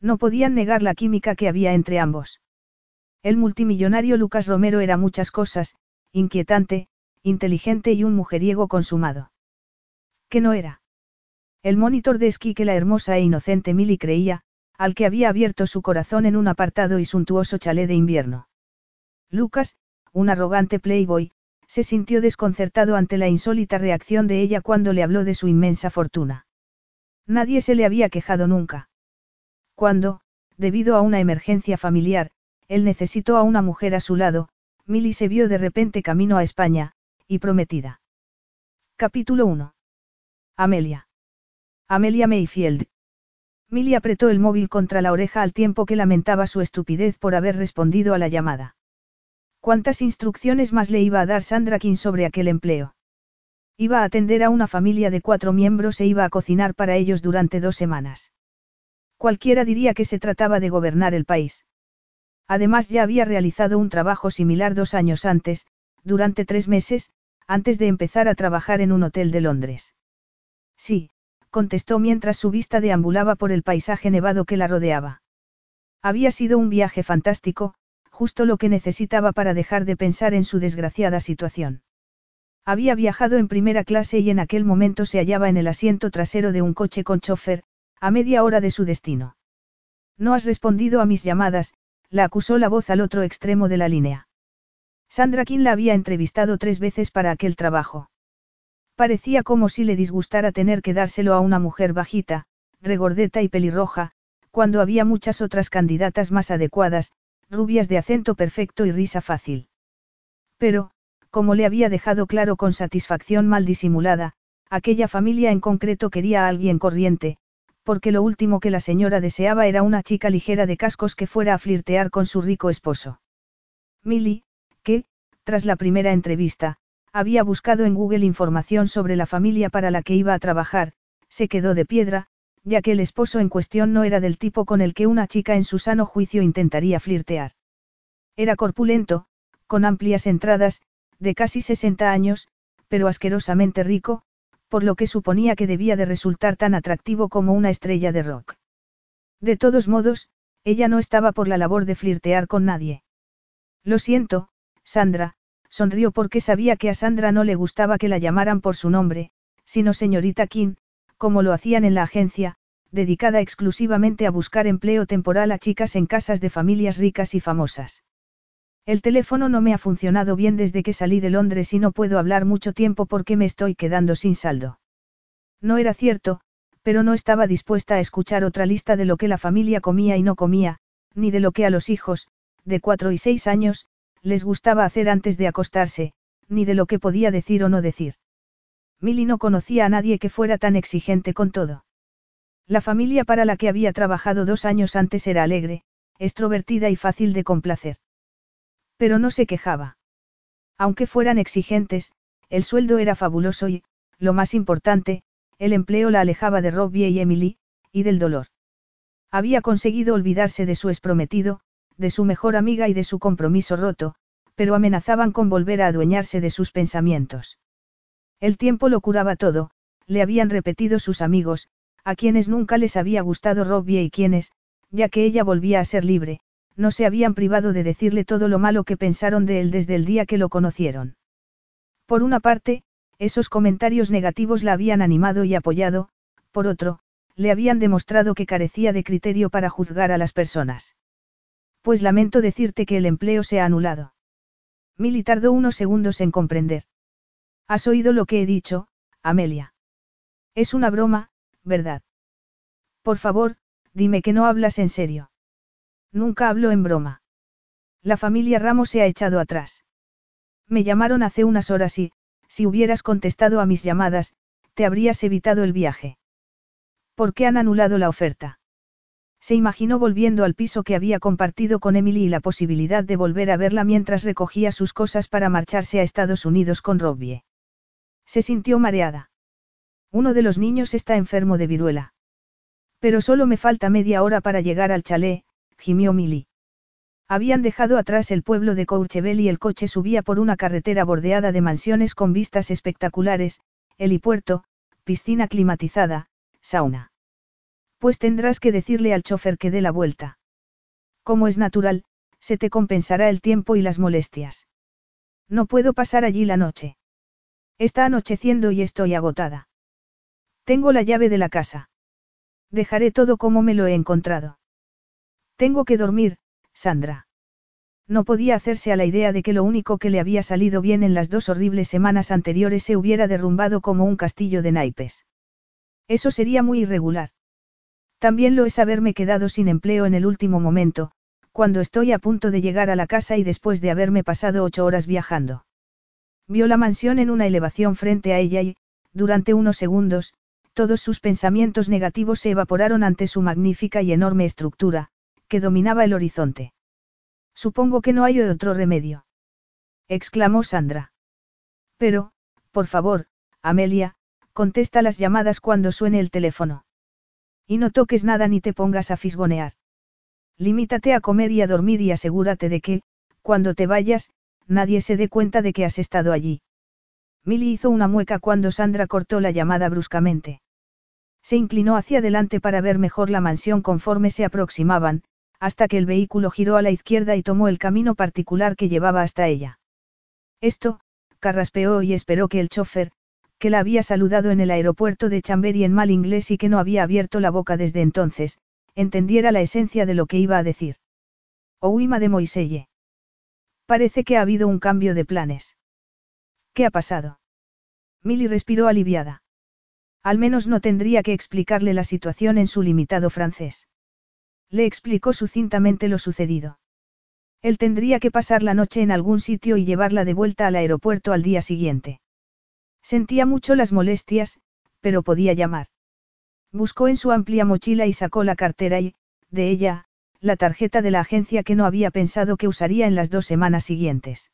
No podían negar la química que había entre ambos. El multimillonario Lucas Romero era muchas cosas, inquietante, inteligente y un mujeriego consumado. ¿Qué no era? El monitor de esquí que la hermosa e inocente Milly creía, al que había abierto su corazón en un apartado y suntuoso chalet de invierno. Lucas, un arrogante playboy, se sintió desconcertado ante la insólita reacción de ella cuando le habló de su inmensa fortuna. Nadie se le había quejado nunca. Cuando, debido a una emergencia familiar, él necesitó a una mujer a su lado, Milly se vio de repente camino a España, y prometida. Capítulo 1. Amelia. Amelia Mayfield. Milly apretó el móvil contra la oreja al tiempo que lamentaba su estupidez por haber respondido a la llamada. ¿Cuántas instrucciones más le iba a dar Sandra King sobre aquel empleo? Iba a atender a una familia de cuatro miembros e iba a cocinar para ellos durante dos semanas. Cualquiera diría que se trataba de gobernar el país. Además ya había realizado un trabajo similar dos años antes, durante tres meses, antes de empezar a trabajar en un hotel de Londres. Sí, contestó mientras su vista deambulaba por el paisaje nevado que la rodeaba. Había sido un viaje fantástico, justo lo que necesitaba para dejar de pensar en su desgraciada situación. Había viajado en primera clase y en aquel momento se hallaba en el asiento trasero de un coche con chofer, a media hora de su destino. No has respondido a mis llamadas, la acusó la voz al otro extremo de la línea. Sandra King la había entrevistado tres veces para aquel trabajo. Parecía como si le disgustara tener que dárselo a una mujer bajita, regordeta y pelirroja, cuando había muchas otras candidatas más adecuadas, rubias de acento perfecto y risa fácil. Pero, como le había dejado claro con satisfacción mal disimulada, aquella familia en concreto quería a alguien corriente, porque lo último que la señora deseaba era una chica ligera de cascos que fuera a flirtear con su rico esposo. Milly, que, tras la primera entrevista, había buscado en Google información sobre la familia para la que iba a trabajar, se quedó de piedra, ya que el esposo en cuestión no era del tipo con el que una chica en su sano juicio intentaría flirtear. Era corpulento, con amplias entradas, de casi 60 años, pero asquerosamente rico, por lo que suponía que debía de resultar tan atractivo como una estrella de rock. De todos modos, ella no estaba por la labor de flirtear con nadie. Lo siento, Sandra, sonrió porque sabía que a Sandra no le gustaba que la llamaran por su nombre, sino señorita King, como lo hacían en la agencia, dedicada exclusivamente a buscar empleo temporal a chicas en casas de familias ricas y famosas. El teléfono no me ha funcionado bien desde que salí de Londres y no puedo hablar mucho tiempo porque me estoy quedando sin saldo. No era cierto, pero no estaba dispuesta a escuchar otra lista de lo que la familia comía y no comía, ni de lo que a los hijos, de cuatro y seis años, les gustaba hacer antes de acostarse, ni de lo que podía decir o no decir. Milly no conocía a nadie que fuera tan exigente con todo. La familia para la que había trabajado dos años antes era alegre, extrovertida y fácil de complacer. Pero no se quejaba. Aunque fueran exigentes, el sueldo era fabuloso y, lo más importante, el empleo la alejaba de Robbie y Emily, y del dolor. Había conseguido olvidarse de su exprometido, de su mejor amiga y de su compromiso roto, pero amenazaban con volver a adueñarse de sus pensamientos. El tiempo lo curaba todo, le habían repetido sus amigos, a quienes nunca les había gustado Robbie y quienes, ya que ella volvía a ser libre, no se habían privado de decirle todo lo malo que pensaron de él desde el día que lo conocieron. Por una parte, esos comentarios negativos la habían animado y apoyado, por otro, le habían demostrado que carecía de criterio para juzgar a las personas. Pues lamento decirte que el empleo se ha anulado. Milly tardó unos segundos en comprender. Has oído lo que he dicho, Amelia. Es una broma, ¿verdad? Por favor, dime que no hablas en serio. Nunca hablo en broma. La familia Ramos se ha echado atrás. Me llamaron hace unas horas y, si hubieras contestado a mis llamadas, te habrías evitado el viaje. ¿Por qué han anulado la oferta? Se imaginó volviendo al piso que había compartido con Emily y la posibilidad de volver a verla mientras recogía sus cosas para marcharse a Estados Unidos con Robbie. Se sintió mareada. Uno de los niños está enfermo de viruela. Pero solo me falta media hora para llegar al chalet, gimió Milly. Habían dejado atrás el pueblo de Courchevel y el coche subía por una carretera bordeada de mansiones con vistas espectaculares, helipuerto, piscina climatizada, sauna. Pues tendrás que decirle al chofer que dé la vuelta. Como es natural, se te compensará el tiempo y las molestias. No puedo pasar allí la noche. Está anocheciendo y estoy agotada. Tengo la llave de la casa. Dejaré todo como me lo he encontrado. Tengo que dormir, Sandra. No podía hacerse a la idea de que lo único que le había salido bien en las dos horribles semanas anteriores se hubiera derrumbado como un castillo de naipes. Eso sería muy irregular. También lo es haberme quedado sin empleo en el último momento, cuando estoy a punto de llegar a la casa y después de haberme pasado ocho horas viajando. Vio la mansión en una elevación frente a ella y, durante unos segundos, todos sus pensamientos negativos se evaporaron ante su magnífica y enorme estructura, que dominaba el horizonte. Supongo que no hay otro remedio. exclamó Sandra. Pero, por favor, Amelia, contesta las llamadas cuando suene el teléfono. Y no toques nada ni te pongas a fisgonear. Limítate a comer y a dormir y asegúrate de que, cuando te vayas, nadie se dé cuenta de que has estado allí. Milly hizo una mueca cuando Sandra cortó la llamada bruscamente. Se inclinó hacia adelante para ver mejor la mansión conforme se aproximaban, hasta que el vehículo giró a la izquierda y tomó el camino particular que llevaba hasta ella. Esto, carraspeó y esperó que el chofer, que la había saludado en el aeropuerto de Chambery en mal inglés y que no había abierto la boca desde entonces, entendiera la esencia de lo que iba a decir. Ouima de Moiselle. Parece que ha habido un cambio de planes. ¿Qué ha pasado? Milly respiró aliviada. Al menos no tendría que explicarle la situación en su limitado francés. Le explicó sucintamente lo sucedido. Él tendría que pasar la noche en algún sitio y llevarla de vuelta al aeropuerto al día siguiente. Sentía mucho las molestias, pero podía llamar. Buscó en su amplia mochila y sacó la cartera y, de ella, la tarjeta de la agencia que no había pensado que usaría en las dos semanas siguientes.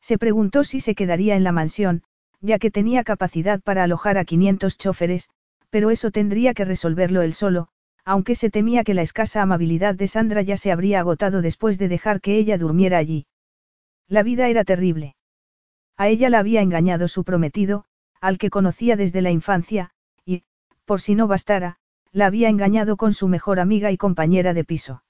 Se preguntó si se quedaría en la mansión, ya que tenía capacidad para alojar a 500 choferes, pero eso tendría que resolverlo él solo, aunque se temía que la escasa amabilidad de Sandra ya se habría agotado después de dejar que ella durmiera allí. La vida era terrible. A ella la había engañado su prometido, al que conocía desde la infancia, y, por si no bastara, la había engañado con su mejor amiga y compañera de piso.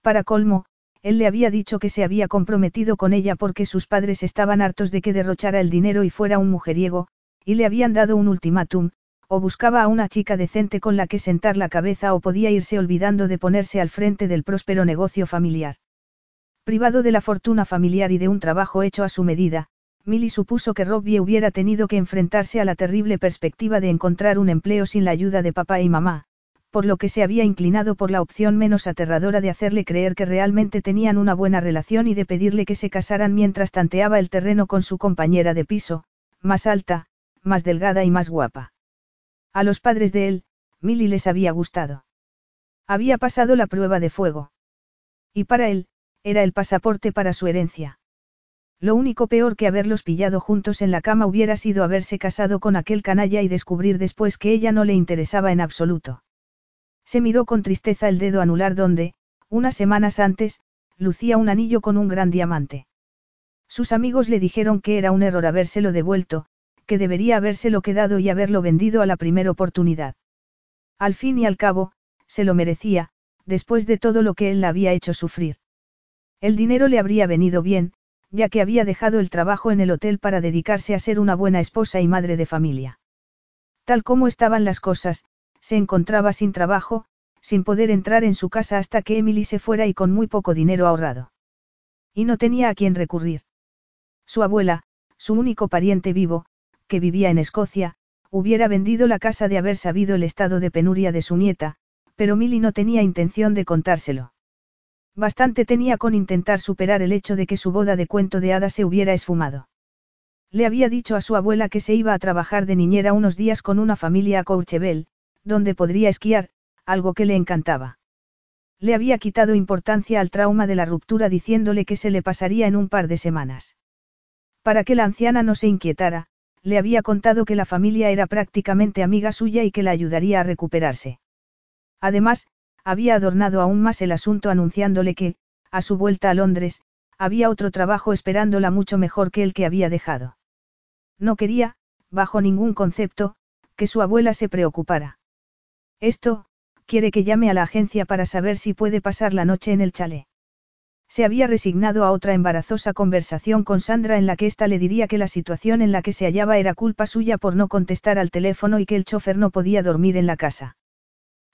Para colmo, él le había dicho que se había comprometido con ella porque sus padres estaban hartos de que derrochara el dinero y fuera un mujeriego, y le habían dado un ultimátum, o buscaba a una chica decente con la que sentar la cabeza o podía irse olvidando de ponerse al frente del próspero negocio familiar. Privado de la fortuna familiar y de un trabajo hecho a su medida, Milly supuso que Robbie hubiera tenido que enfrentarse a la terrible perspectiva de encontrar un empleo sin la ayuda de papá y mamá, por lo que se había inclinado por la opción menos aterradora de hacerle creer que realmente tenían una buena relación y de pedirle que se casaran mientras tanteaba el terreno con su compañera de piso, más alta, más delgada y más guapa. A los padres de él, Milly les había gustado. Había pasado la prueba de fuego. Y para él, era el pasaporte para su herencia. Lo único peor que haberlos pillado juntos en la cama hubiera sido haberse casado con aquel canalla y descubrir después que ella no le interesaba en absoluto. Se miró con tristeza el dedo anular donde, unas semanas antes, lucía un anillo con un gran diamante. Sus amigos le dijeron que era un error habérselo devuelto, que debería habérselo quedado y haberlo vendido a la primera oportunidad. Al fin y al cabo, se lo merecía, después de todo lo que él la había hecho sufrir. El dinero le habría venido bien, ya que había dejado el trabajo en el hotel para dedicarse a ser una buena esposa y madre de familia. Tal como estaban las cosas, se encontraba sin trabajo, sin poder entrar en su casa hasta que Emily se fuera y con muy poco dinero ahorrado. Y no tenía a quién recurrir. Su abuela, su único pariente vivo, que vivía en Escocia, hubiera vendido la casa de haber sabido el estado de penuria de su nieta, pero Milly no tenía intención de contárselo. Bastante tenía con intentar superar el hecho de que su boda de cuento de hadas se hubiera esfumado. Le había dicho a su abuela que se iba a trabajar de niñera unos días con una familia a Courchevel, donde podría esquiar, algo que le encantaba. Le había quitado importancia al trauma de la ruptura diciéndole que se le pasaría en un par de semanas. Para que la anciana no se inquietara, le había contado que la familia era prácticamente amiga suya y que la ayudaría a recuperarse. Además, había adornado aún más el asunto anunciándole que, a su vuelta a Londres, había otro trabajo esperándola mucho mejor que el que había dejado. No quería, bajo ningún concepto, que su abuela se preocupara. Esto, quiere que llame a la agencia para saber si puede pasar la noche en el chalet. Se había resignado a otra embarazosa conversación con Sandra en la que ésta le diría que la situación en la que se hallaba era culpa suya por no contestar al teléfono y que el chofer no podía dormir en la casa.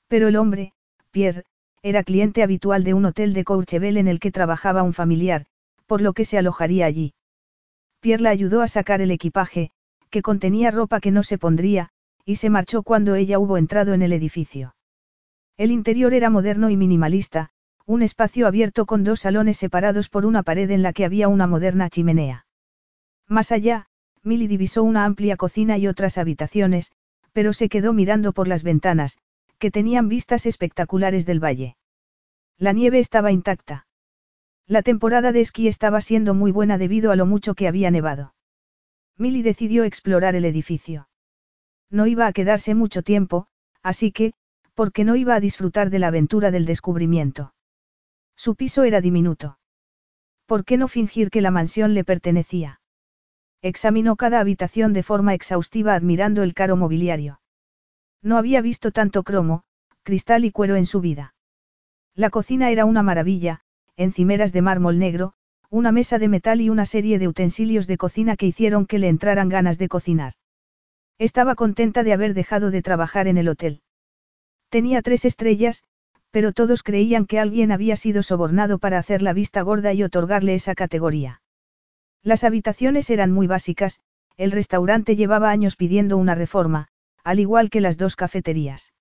Pero el hombre, Pierre, era cliente habitual de un hotel de Courchevel en el que trabajaba un familiar, por lo que se alojaría allí. Pierre la ayudó a sacar el equipaje, que contenía ropa que no se pondría, y se marchó cuando ella hubo entrado en el edificio. El interior era moderno y minimalista, un espacio abierto con dos salones separados por una pared en la que había una moderna chimenea. Más allá, Milly divisó una amplia cocina y otras habitaciones, pero se quedó mirando por las ventanas, que tenían vistas espectaculares del valle. La nieve estaba intacta. La temporada de esquí estaba siendo muy buena debido a lo mucho que había nevado. Milly decidió explorar el edificio. No iba a quedarse mucho tiempo, así que, porque no iba a disfrutar de la aventura del descubrimiento. Su piso era diminuto. ¿Por qué no fingir que la mansión le pertenecía? Examinó cada habitación de forma exhaustiva admirando el caro mobiliario. No había visto tanto cromo, cristal y cuero en su vida. La cocina era una maravilla, encimeras de mármol negro, una mesa de metal y una serie de utensilios de cocina que hicieron que le entraran ganas de cocinar. Estaba contenta de haber dejado de trabajar en el hotel. Tenía tres estrellas, pero todos creían que alguien había sido sobornado para hacer la vista gorda y otorgarle esa categoría. Las habitaciones eran muy básicas, el restaurante llevaba años pidiendo una reforma, al igual que las dos cafeterías.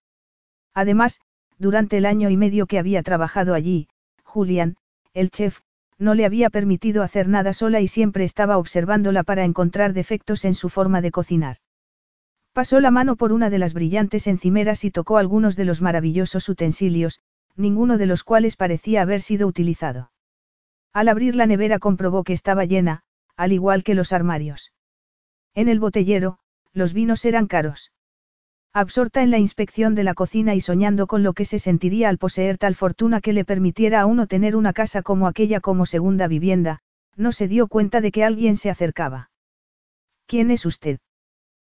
Además, durante el año y medio que había trabajado allí, Julian, el chef, no le había permitido hacer nada sola y siempre estaba observándola para encontrar defectos en su forma de cocinar. Pasó la mano por una de las brillantes encimeras y tocó algunos de los maravillosos utensilios, ninguno de los cuales parecía haber sido utilizado. Al abrir la nevera comprobó que estaba llena, al igual que los armarios. En el botellero, los vinos eran caros. Absorta en la inspección de la cocina y soñando con lo que se sentiría al poseer tal fortuna que le permitiera a uno tener una casa como aquella como segunda vivienda, no se dio cuenta de que alguien se acercaba. ¿Quién es usted?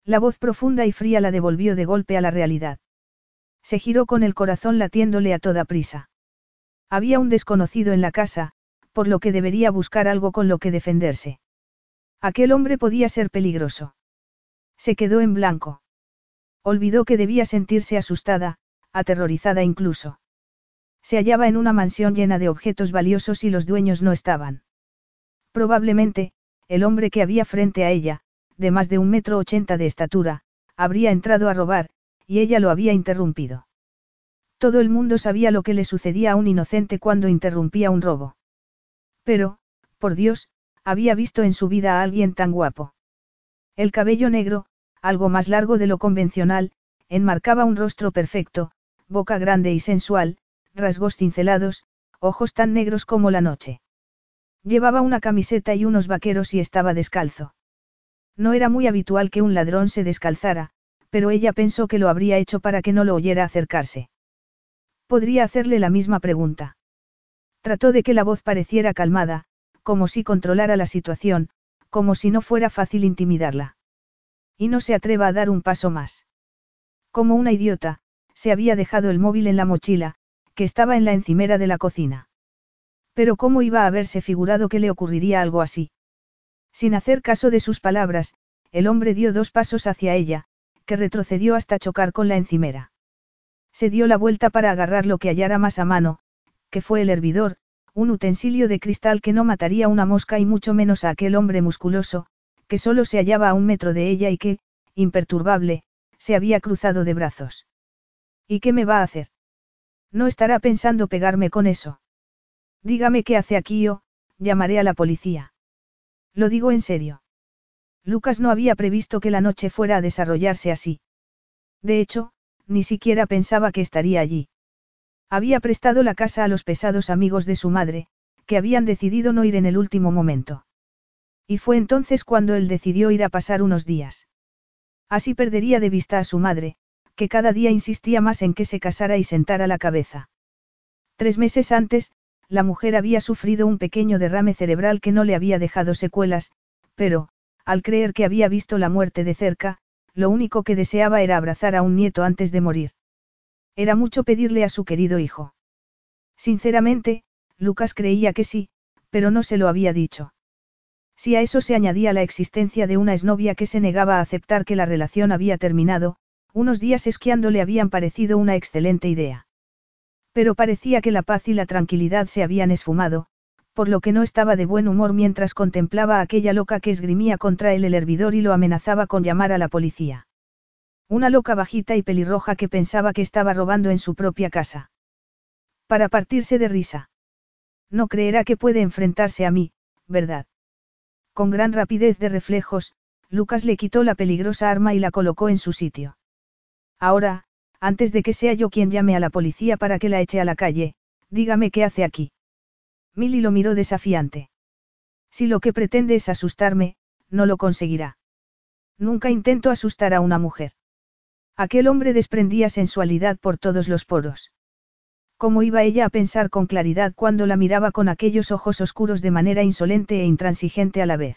La voz profunda y fría la devolvió de golpe a la realidad. Se giró con el corazón latiéndole a toda prisa. Había un desconocido en la casa, por lo que debería buscar algo con lo que defenderse. Aquel hombre podía ser peligroso. Se quedó en blanco. Olvidó que debía sentirse asustada, aterrorizada incluso. Se hallaba en una mansión llena de objetos valiosos y los dueños no estaban. Probablemente, el hombre que había frente a ella, de más de un metro ochenta de estatura, habría entrado a robar, y ella lo había interrumpido. Todo el mundo sabía lo que le sucedía a un inocente cuando interrumpía un robo. Pero, por Dios, había visto en su vida a alguien tan guapo. El cabello negro, algo más largo de lo convencional, enmarcaba un rostro perfecto, boca grande y sensual, rasgos cincelados, ojos tan negros como la noche. Llevaba una camiseta y unos vaqueros y estaba descalzo. No era muy habitual que un ladrón se descalzara, pero ella pensó que lo habría hecho para que no lo oyera acercarse. Podría hacerle la misma pregunta. Trató de que la voz pareciera calmada, como si controlara la situación, como si no fuera fácil intimidarla. Y no se atreva a dar un paso más. Como una idiota, se había dejado el móvil en la mochila, que estaba en la encimera de la cocina. Pero ¿cómo iba a haberse figurado que le ocurriría algo así? Sin hacer caso de sus palabras, el hombre dio dos pasos hacia ella, que retrocedió hasta chocar con la encimera. Se dio la vuelta para agarrar lo que hallara más a mano, que fue el hervidor, un utensilio de cristal que no mataría una mosca y mucho menos a aquel hombre musculoso, que solo se hallaba a un metro de ella y que, imperturbable, se había cruzado de brazos. ¿Y qué me va a hacer? No estará pensando pegarme con eso. Dígame qué hace aquí o, llamaré a la policía. Lo digo en serio. Lucas no había previsto que la noche fuera a desarrollarse así. De hecho, ni siquiera pensaba que estaría allí. Había prestado la casa a los pesados amigos de su madre, que habían decidido no ir en el último momento. Y fue entonces cuando él decidió ir a pasar unos días. Así perdería de vista a su madre, que cada día insistía más en que se casara y sentara la cabeza. Tres meses antes, la mujer había sufrido un pequeño derrame cerebral que no le había dejado secuelas, pero, al creer que había visto la muerte de cerca, lo único que deseaba era abrazar a un nieto antes de morir. Era mucho pedirle a su querido hijo. Sinceramente, Lucas creía que sí, pero no se lo había dicho. Si a eso se añadía la existencia de una exnovia que se negaba a aceptar que la relación había terminado, unos días esquiando le habían parecido una excelente idea. Pero parecía que la paz y la tranquilidad se habían esfumado, por lo que no estaba de buen humor mientras contemplaba a aquella loca que esgrimía contra él el hervidor y lo amenazaba con llamar a la policía. Una loca bajita y pelirroja que pensaba que estaba robando en su propia casa. Para partirse de risa. No creerá que puede enfrentarse a mí, ¿verdad? Con gran rapidez de reflejos, Lucas le quitó la peligrosa arma y la colocó en su sitio. Ahora, antes de que sea yo quien llame a la policía para que la eche a la calle, dígame qué hace aquí. Milly lo miró desafiante. Si lo que pretende es asustarme, no lo conseguirá. Nunca intento asustar a una mujer. Aquel hombre desprendía sensualidad por todos los poros. ¿Cómo iba ella a pensar con claridad cuando la miraba con aquellos ojos oscuros de manera insolente e intransigente a la vez?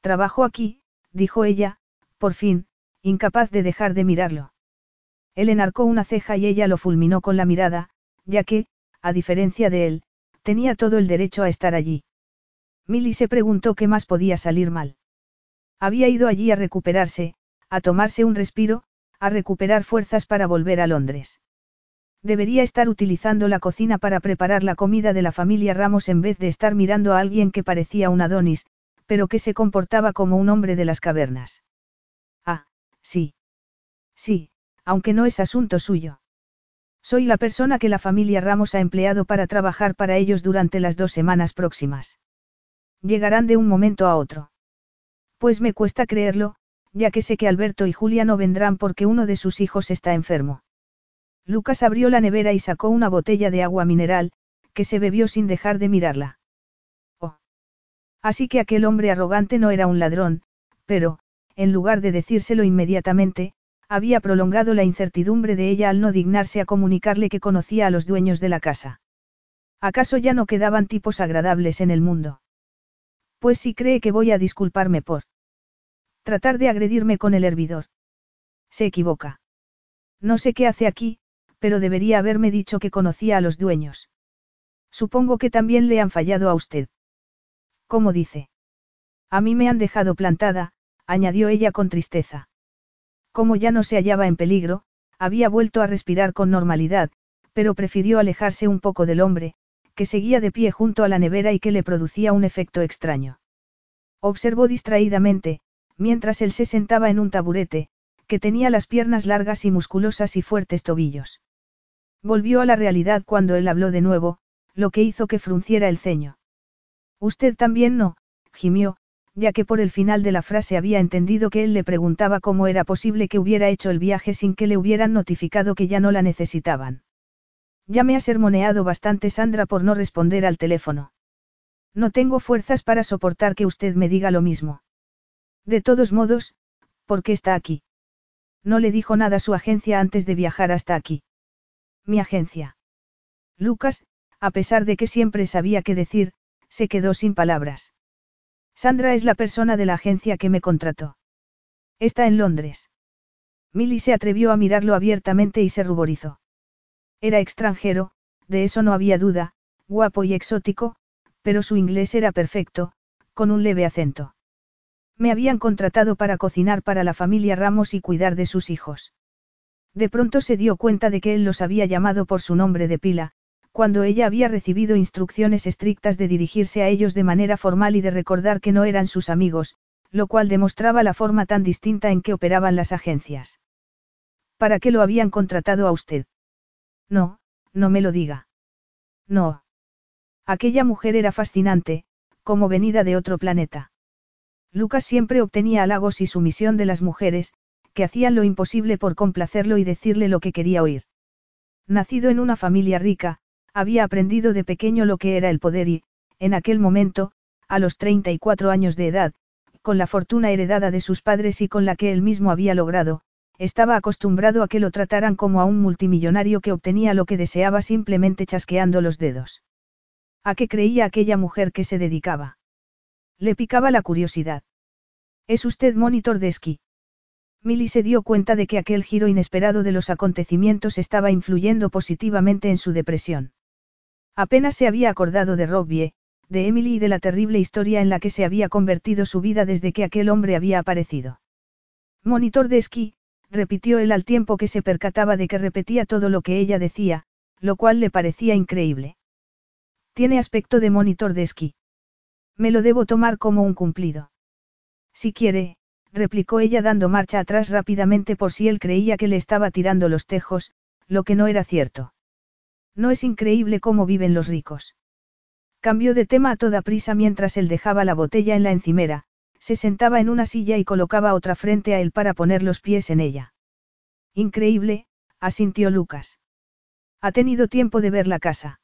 Trabajo aquí, dijo ella, por fin, incapaz de dejar de mirarlo. Él enarcó una ceja y ella lo fulminó con la mirada, ya que, a diferencia de él, Tenía todo el derecho a estar allí. Milly se preguntó qué más podía salir mal. Había ido allí a recuperarse, a tomarse un respiro, a recuperar fuerzas para volver a Londres. Debería estar utilizando la cocina para preparar la comida de la familia Ramos en vez de estar mirando a alguien que parecía un Adonis, pero que se comportaba como un hombre de las cavernas. Ah, sí. Sí, aunque no es asunto suyo. Soy la persona que la familia Ramos ha empleado para trabajar para ellos durante las dos semanas próximas. Llegarán de un momento a otro. Pues me cuesta creerlo, ya que sé que Alberto y Julia no vendrán porque uno de sus hijos está enfermo. Lucas abrió la nevera y sacó una botella de agua mineral, que se bebió sin dejar de mirarla. Oh. Así que aquel hombre arrogante no era un ladrón, pero, en lugar de decírselo inmediatamente, había prolongado la incertidumbre de ella al no dignarse a comunicarle que conocía a los dueños de la casa. ¿Acaso ya no quedaban tipos agradables en el mundo? Pues si cree que voy a disculparme por tratar de agredirme con el hervidor. Se equivoca. No sé qué hace aquí, pero debería haberme dicho que conocía a los dueños. Supongo que también le han fallado a usted. ¿Cómo dice? A mí me han dejado plantada, añadió ella con tristeza. Como ya no se hallaba en peligro, había vuelto a respirar con normalidad, pero prefirió alejarse un poco del hombre, que seguía de pie junto a la nevera y que le producía un efecto extraño. Observó distraídamente, mientras él se sentaba en un taburete, que tenía las piernas largas y musculosas y fuertes tobillos. Volvió a la realidad cuando él habló de nuevo, lo que hizo que frunciera el ceño. Usted también no, gimió, ya que por el final de la frase había entendido que él le preguntaba cómo era posible que hubiera hecho el viaje sin que le hubieran notificado que ya no la necesitaban. Ya me ha sermoneado bastante Sandra por no responder al teléfono. No tengo fuerzas para soportar que usted me diga lo mismo. De todos modos, ¿por qué está aquí? No le dijo nada su agencia antes de viajar hasta aquí. Mi agencia. Lucas, a pesar de que siempre sabía qué decir, se quedó sin palabras. Sandra es la persona de la agencia que me contrató. Está en Londres. Milly se atrevió a mirarlo abiertamente y se ruborizó. Era extranjero, de eso no había duda, guapo y exótico, pero su inglés era perfecto, con un leve acento. Me habían contratado para cocinar para la familia Ramos y cuidar de sus hijos. De pronto se dio cuenta de que él los había llamado por su nombre de pila, cuando ella había recibido instrucciones estrictas de dirigirse a ellos de manera formal y de recordar que no eran sus amigos, lo cual demostraba la forma tan distinta en que operaban las agencias. ¿Para qué lo habían contratado a usted? No, no me lo diga. No. Aquella mujer era fascinante, como venida de otro planeta. Lucas siempre obtenía halagos y sumisión de las mujeres, que hacían lo imposible por complacerlo y decirle lo que quería oír. Nacido en una familia rica, había aprendido de pequeño lo que era el poder y, en aquel momento, a los 34 años de edad, con la fortuna heredada de sus padres y con la que él mismo había logrado, estaba acostumbrado a que lo trataran como a un multimillonario que obtenía lo que deseaba simplemente chasqueando los dedos. ¿A qué creía aquella mujer que se dedicaba? Le picaba la curiosidad. ¿Es usted monitor de esquí? Milly se dio cuenta de que aquel giro inesperado de los acontecimientos estaba influyendo positivamente en su depresión. Apenas se había acordado de Robbie, de Emily y de la terrible historia en la que se había convertido su vida desde que aquel hombre había aparecido. Monitor de esquí, repitió él al tiempo que se percataba de que repetía todo lo que ella decía, lo cual le parecía increíble. Tiene aspecto de monitor de esquí. Me lo debo tomar como un cumplido. Si quiere, replicó ella dando marcha atrás rápidamente por si él creía que le estaba tirando los tejos, lo que no era cierto. No es increíble cómo viven los ricos. Cambió de tema a toda prisa mientras él dejaba la botella en la encimera, se sentaba en una silla y colocaba otra frente a él para poner los pies en ella. Increíble, asintió Lucas. Ha tenido tiempo de ver la casa.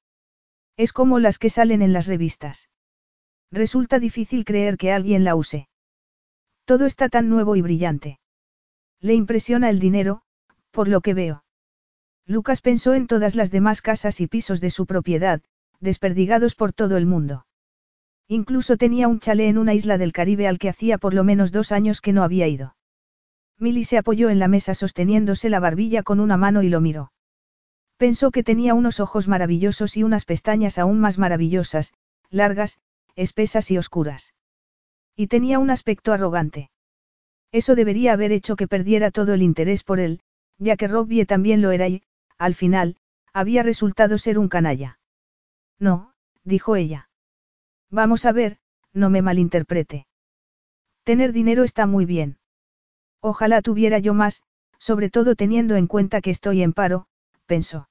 Es como las que salen en las revistas. Resulta difícil creer que alguien la use. Todo está tan nuevo y brillante. Le impresiona el dinero, por lo que veo. Lucas pensó en todas las demás casas y pisos de su propiedad, desperdigados por todo el mundo. Incluso tenía un chalet en una isla del Caribe al que hacía por lo menos dos años que no había ido. Milly se apoyó en la mesa sosteniéndose la barbilla con una mano y lo miró. Pensó que tenía unos ojos maravillosos y unas pestañas aún más maravillosas, largas, espesas y oscuras. Y tenía un aspecto arrogante. Eso debería haber hecho que perdiera todo el interés por él, ya que Robbie también lo era y, al final, había resultado ser un canalla. No, dijo ella. Vamos a ver, no me malinterprete. Tener dinero está muy bien. Ojalá tuviera yo más, sobre todo teniendo en cuenta que estoy en paro, pensó.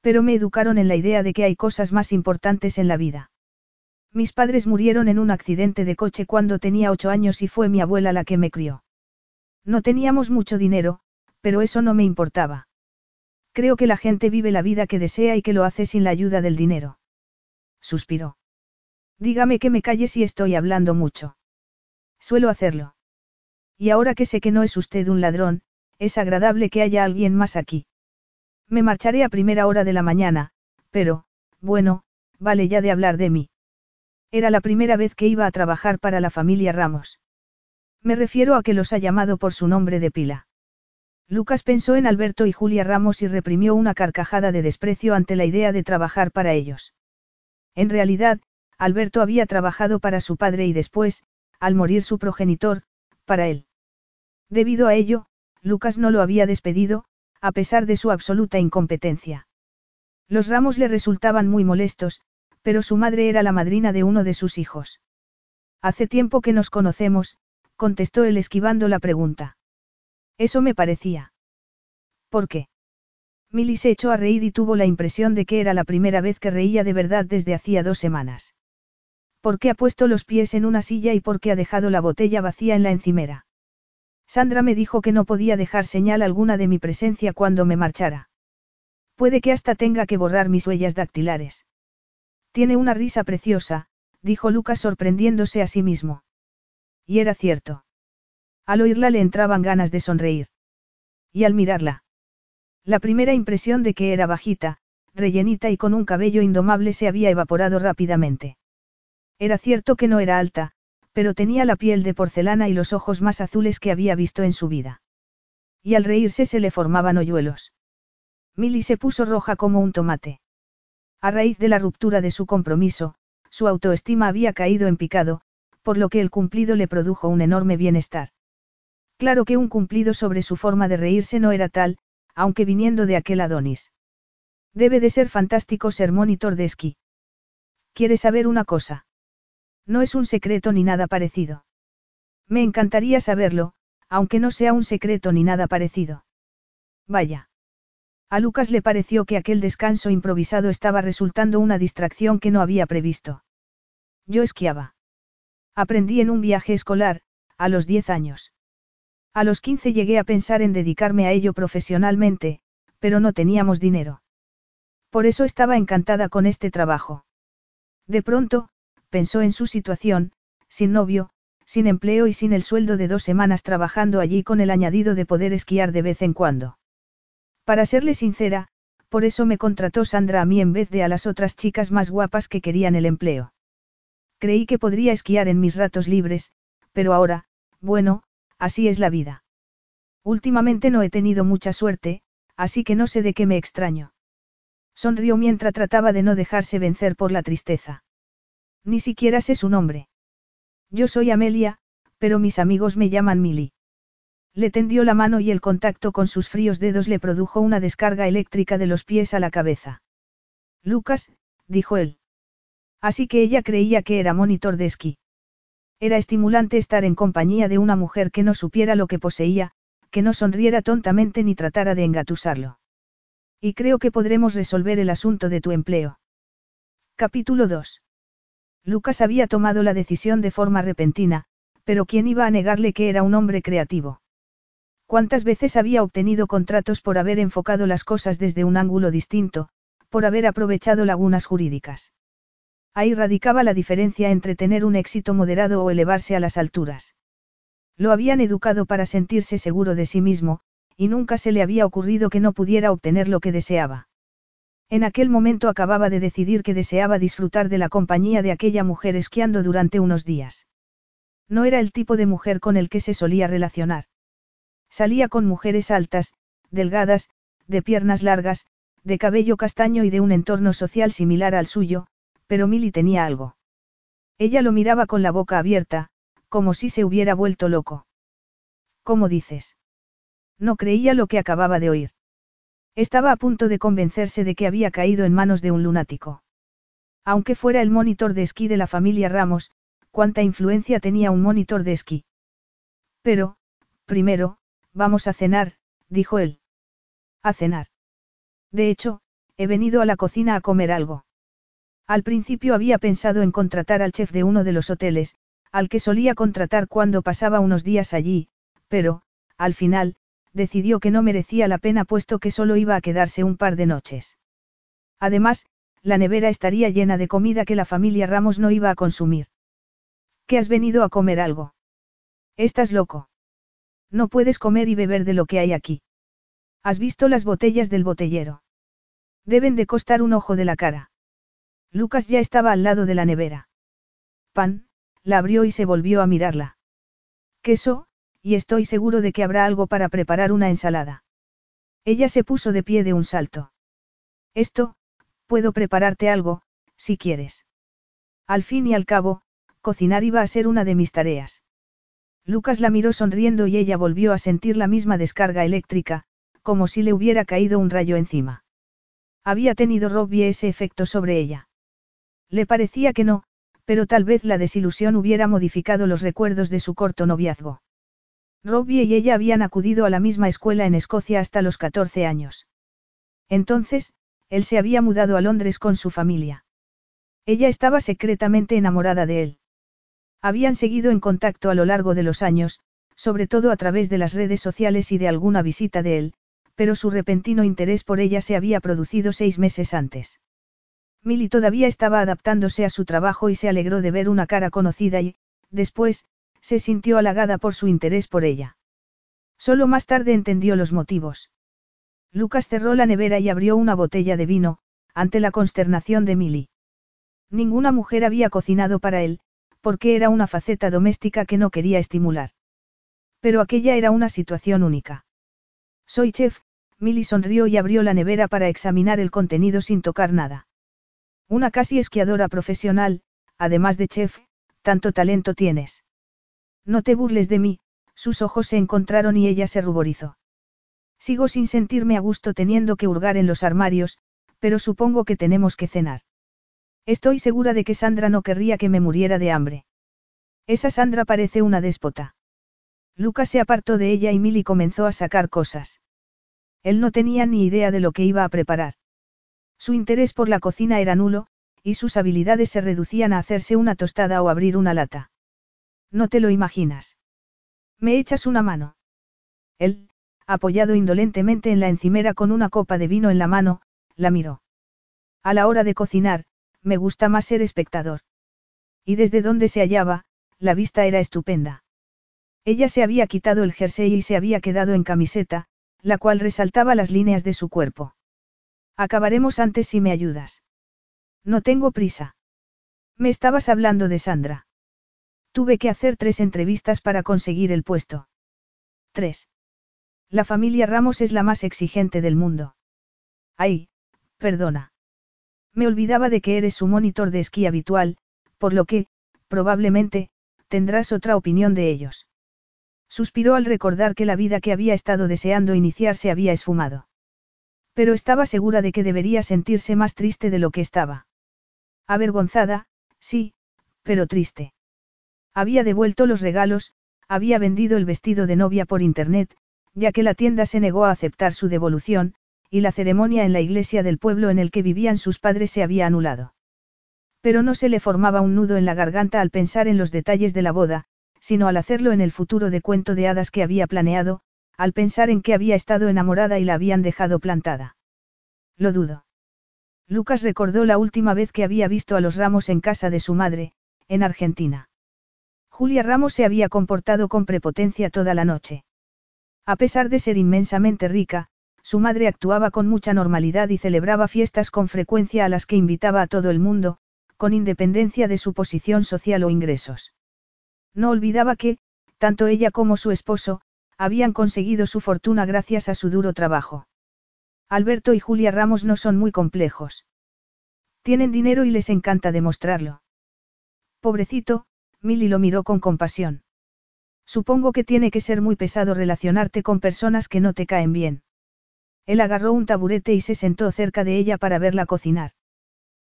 Pero me educaron en la idea de que hay cosas más importantes en la vida. Mis padres murieron en un accidente de coche cuando tenía ocho años y fue mi abuela la que me crió. No teníamos mucho dinero, pero eso no me importaba. Creo que la gente vive la vida que desea y que lo hace sin la ayuda del dinero. Suspiró. Dígame que me calle si estoy hablando mucho. Suelo hacerlo. Y ahora que sé que no es usted un ladrón, es agradable que haya alguien más aquí. Me marcharé a primera hora de la mañana, pero, bueno, vale ya de hablar de mí. Era la primera vez que iba a trabajar para la familia Ramos. Me refiero a que los ha llamado por su nombre de pila. Lucas pensó en Alberto y Julia Ramos y reprimió una carcajada de desprecio ante la idea de trabajar para ellos. En realidad, Alberto había trabajado para su padre y después, al morir su progenitor, para él. Debido a ello, Lucas no lo había despedido, a pesar de su absoluta incompetencia. Los ramos le resultaban muy molestos, pero su madre era la madrina de uno de sus hijos. Hace tiempo que nos conocemos, contestó él esquivando la pregunta. Eso me parecía. ¿Por qué? Milly se echó a reír y tuvo la impresión de que era la primera vez que reía de verdad desde hacía dos semanas. ¿Por qué ha puesto los pies en una silla y por qué ha dejado la botella vacía en la encimera? Sandra me dijo que no podía dejar señal alguna de mi presencia cuando me marchara. Puede que hasta tenga que borrar mis huellas dactilares. Tiene una risa preciosa, dijo Lucas sorprendiéndose a sí mismo. Y era cierto. Al oírla le entraban ganas de sonreír. Y al mirarla. La primera impresión de que era bajita, rellenita y con un cabello indomable se había evaporado rápidamente. Era cierto que no era alta, pero tenía la piel de porcelana y los ojos más azules que había visto en su vida. Y al reírse se le formaban hoyuelos. Milly se puso roja como un tomate. A raíz de la ruptura de su compromiso, su autoestima había caído en picado, por lo que el cumplido le produjo un enorme bienestar. Claro que un cumplido sobre su forma de reírse no era tal, aunque viniendo de aquel Adonis. Debe de ser fantástico ser monitor de esquí. ¿Quieres saber una cosa? No es un secreto ni nada parecido. Me encantaría saberlo, aunque no sea un secreto ni nada parecido. Vaya. A Lucas le pareció que aquel descanso improvisado estaba resultando una distracción que no había previsto. Yo esquiaba. Aprendí en un viaje escolar, a los 10 años. A los 15 llegué a pensar en dedicarme a ello profesionalmente, pero no teníamos dinero. Por eso estaba encantada con este trabajo. De pronto, pensó en su situación, sin novio, sin empleo y sin el sueldo de dos semanas trabajando allí con el añadido de poder esquiar de vez en cuando. Para serle sincera, por eso me contrató Sandra a mí en vez de a las otras chicas más guapas que querían el empleo. Creí que podría esquiar en mis ratos libres, pero ahora, bueno, así es la vida. Últimamente no he tenido mucha suerte, así que no sé de qué me extraño. Sonrió mientras trataba de no dejarse vencer por la tristeza. Ni siquiera sé su nombre. Yo soy Amelia, pero mis amigos me llaman Milly. Le tendió la mano y el contacto con sus fríos dedos le produjo una descarga eléctrica de los pies a la cabeza. Lucas, dijo él. Así que ella creía que era monitor de esquí. Era estimulante estar en compañía de una mujer que no supiera lo que poseía, que no sonriera tontamente ni tratara de engatusarlo. Y creo que podremos resolver el asunto de tu empleo. Capítulo 2. Lucas había tomado la decisión de forma repentina, pero ¿quién iba a negarle que era un hombre creativo? ¿Cuántas veces había obtenido contratos por haber enfocado las cosas desde un ángulo distinto, por haber aprovechado lagunas jurídicas? Ahí radicaba la diferencia entre tener un éxito moderado o elevarse a las alturas. Lo habían educado para sentirse seguro de sí mismo, y nunca se le había ocurrido que no pudiera obtener lo que deseaba. En aquel momento acababa de decidir que deseaba disfrutar de la compañía de aquella mujer esquiando durante unos días. No era el tipo de mujer con el que se solía relacionar. Salía con mujeres altas, delgadas, de piernas largas, de cabello castaño y de un entorno social similar al suyo, pero Milly tenía algo. Ella lo miraba con la boca abierta, como si se hubiera vuelto loco. ¿Cómo dices? No creía lo que acababa de oír. Estaba a punto de convencerse de que había caído en manos de un lunático. Aunque fuera el monitor de esquí de la familia Ramos, cuánta influencia tenía un monitor de esquí. Pero, primero, vamos a cenar, dijo él. A cenar. De hecho, he venido a la cocina a comer algo. Al principio había pensado en contratar al chef de uno de los hoteles, al que solía contratar cuando pasaba unos días allí, pero, al final, decidió que no merecía la pena puesto que solo iba a quedarse un par de noches. Además, la nevera estaría llena de comida que la familia Ramos no iba a consumir. ¿Qué has venido a comer algo? Estás loco. No puedes comer y beber de lo que hay aquí. ¿Has visto las botellas del botellero? Deben de costar un ojo de la cara. Lucas ya estaba al lado de la nevera. Pan, la abrió y se volvió a mirarla. Queso, y estoy seguro de que habrá algo para preparar una ensalada. Ella se puso de pie de un salto. Esto, puedo prepararte algo, si quieres. Al fin y al cabo, cocinar iba a ser una de mis tareas. Lucas la miró sonriendo y ella volvió a sentir la misma descarga eléctrica, como si le hubiera caído un rayo encima. Había tenido Robbie ese efecto sobre ella. Le parecía que no, pero tal vez la desilusión hubiera modificado los recuerdos de su corto noviazgo. Robbie y ella habían acudido a la misma escuela en Escocia hasta los 14 años. Entonces, él se había mudado a Londres con su familia. Ella estaba secretamente enamorada de él. Habían seguido en contacto a lo largo de los años, sobre todo a través de las redes sociales y de alguna visita de él, pero su repentino interés por ella se había producido seis meses antes. Milly todavía estaba adaptándose a su trabajo y se alegró de ver una cara conocida y, después, se sintió halagada por su interés por ella. Solo más tarde entendió los motivos. Lucas cerró la nevera y abrió una botella de vino, ante la consternación de Milly. Ninguna mujer había cocinado para él, porque era una faceta doméstica que no quería estimular. Pero aquella era una situación única. Soy chef, Milly sonrió y abrió la nevera para examinar el contenido sin tocar nada. Una casi esquiadora profesional, además de chef, tanto talento tienes. No te burles de mí, sus ojos se encontraron y ella se ruborizó. Sigo sin sentirme a gusto teniendo que hurgar en los armarios, pero supongo que tenemos que cenar. Estoy segura de que Sandra no querría que me muriera de hambre. Esa Sandra parece una déspota. Lucas se apartó de ella y Milly comenzó a sacar cosas. Él no tenía ni idea de lo que iba a preparar. Su interés por la cocina era nulo, y sus habilidades se reducían a hacerse una tostada o abrir una lata. No te lo imaginas. ¿Me echas una mano? Él, apoyado indolentemente en la encimera con una copa de vino en la mano, la miró. A la hora de cocinar, me gusta más ser espectador. Y desde donde se hallaba, la vista era estupenda. Ella se había quitado el jersey y se había quedado en camiseta, la cual resaltaba las líneas de su cuerpo. Acabaremos antes si me ayudas. No tengo prisa. Me estabas hablando de Sandra. Tuve que hacer tres entrevistas para conseguir el puesto. Tres. La familia Ramos es la más exigente del mundo. Ay, perdona. Me olvidaba de que eres su monitor de esquí habitual, por lo que, probablemente, tendrás otra opinión de ellos. Suspiró al recordar que la vida que había estado deseando iniciar se había esfumado. Pero estaba segura de que debería sentirse más triste de lo que estaba. Avergonzada, sí, pero triste. Había devuelto los regalos, había vendido el vestido de novia por internet, ya que la tienda se negó a aceptar su devolución, y la ceremonia en la iglesia del pueblo en el que vivían sus padres se había anulado. Pero no se le formaba un nudo en la garganta al pensar en los detalles de la boda, sino al hacerlo en el futuro de cuento de hadas que había planeado, al pensar en que había estado enamorada y la habían dejado plantada. Lo dudo. Lucas recordó la última vez que había visto a los Ramos en casa de su madre, en Argentina. Julia Ramos se había comportado con prepotencia toda la noche. A pesar de ser inmensamente rica, su madre actuaba con mucha normalidad y celebraba fiestas con frecuencia a las que invitaba a todo el mundo, con independencia de su posición social o ingresos. No olvidaba que, tanto ella como su esposo, habían conseguido su fortuna gracias a su duro trabajo. Alberto y Julia Ramos no son muy complejos. Tienen dinero y les encanta demostrarlo. Pobrecito, Milly lo miró con compasión. Supongo que tiene que ser muy pesado relacionarte con personas que no te caen bien. Él agarró un taburete y se sentó cerca de ella para verla cocinar.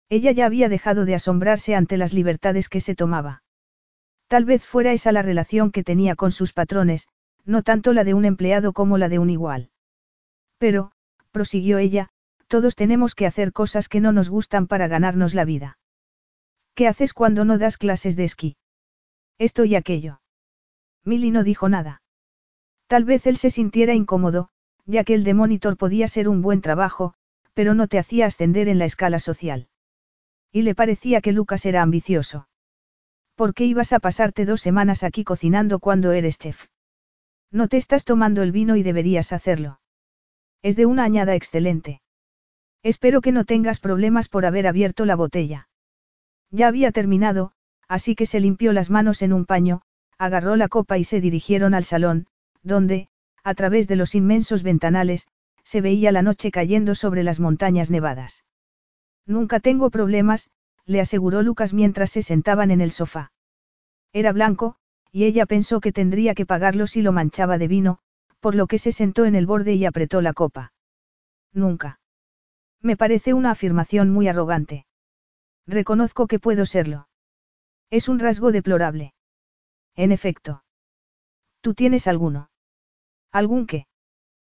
Ella ya había dejado de asombrarse ante las libertades que se tomaba. Tal vez fuera esa la relación que tenía con sus patrones, no tanto la de un empleado como la de un igual. Pero, prosiguió ella, todos tenemos que hacer cosas que no nos gustan para ganarnos la vida. ¿Qué haces cuando no das clases de esquí? Esto y aquello. Milly no dijo nada. Tal vez él se sintiera incómodo, ya que el de monitor podía ser un buen trabajo, pero no te hacía ascender en la escala social. Y le parecía que Lucas era ambicioso. ¿Por qué ibas a pasarte dos semanas aquí cocinando cuando eres chef? No te estás tomando el vino y deberías hacerlo. Es de una añada excelente. Espero que no tengas problemas por haber abierto la botella. Ya había terminado, así que se limpió las manos en un paño, agarró la copa y se dirigieron al salón, donde, a través de los inmensos ventanales, se veía la noche cayendo sobre las montañas nevadas. Nunca tengo problemas, le aseguró Lucas mientras se sentaban en el sofá. Era blanco, y ella pensó que tendría que pagarlo si lo manchaba de vino, por lo que se sentó en el borde y apretó la copa. Nunca. Me parece una afirmación muy arrogante. Reconozco que puedo serlo. Es un rasgo deplorable. En efecto. ¿Tú tienes alguno? ¿Algún qué?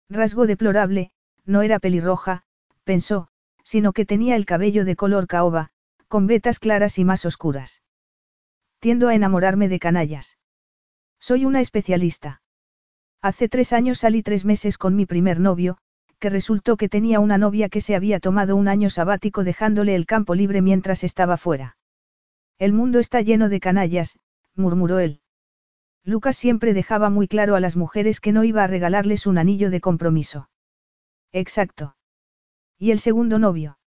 Rasgo deplorable, no era pelirroja, pensó, sino que tenía el cabello de color caoba, con vetas claras y más oscuras. Tiendo a enamorarme de canallas. Soy una especialista. Hace tres años salí tres meses con mi primer novio, que resultó que tenía una novia que se había tomado un año sabático dejándole el campo libre mientras estaba fuera. El mundo está lleno de canallas, murmuró él. Lucas siempre dejaba muy claro a las mujeres que no iba a regalarles un anillo de compromiso. Exacto. ¿Y el segundo novio?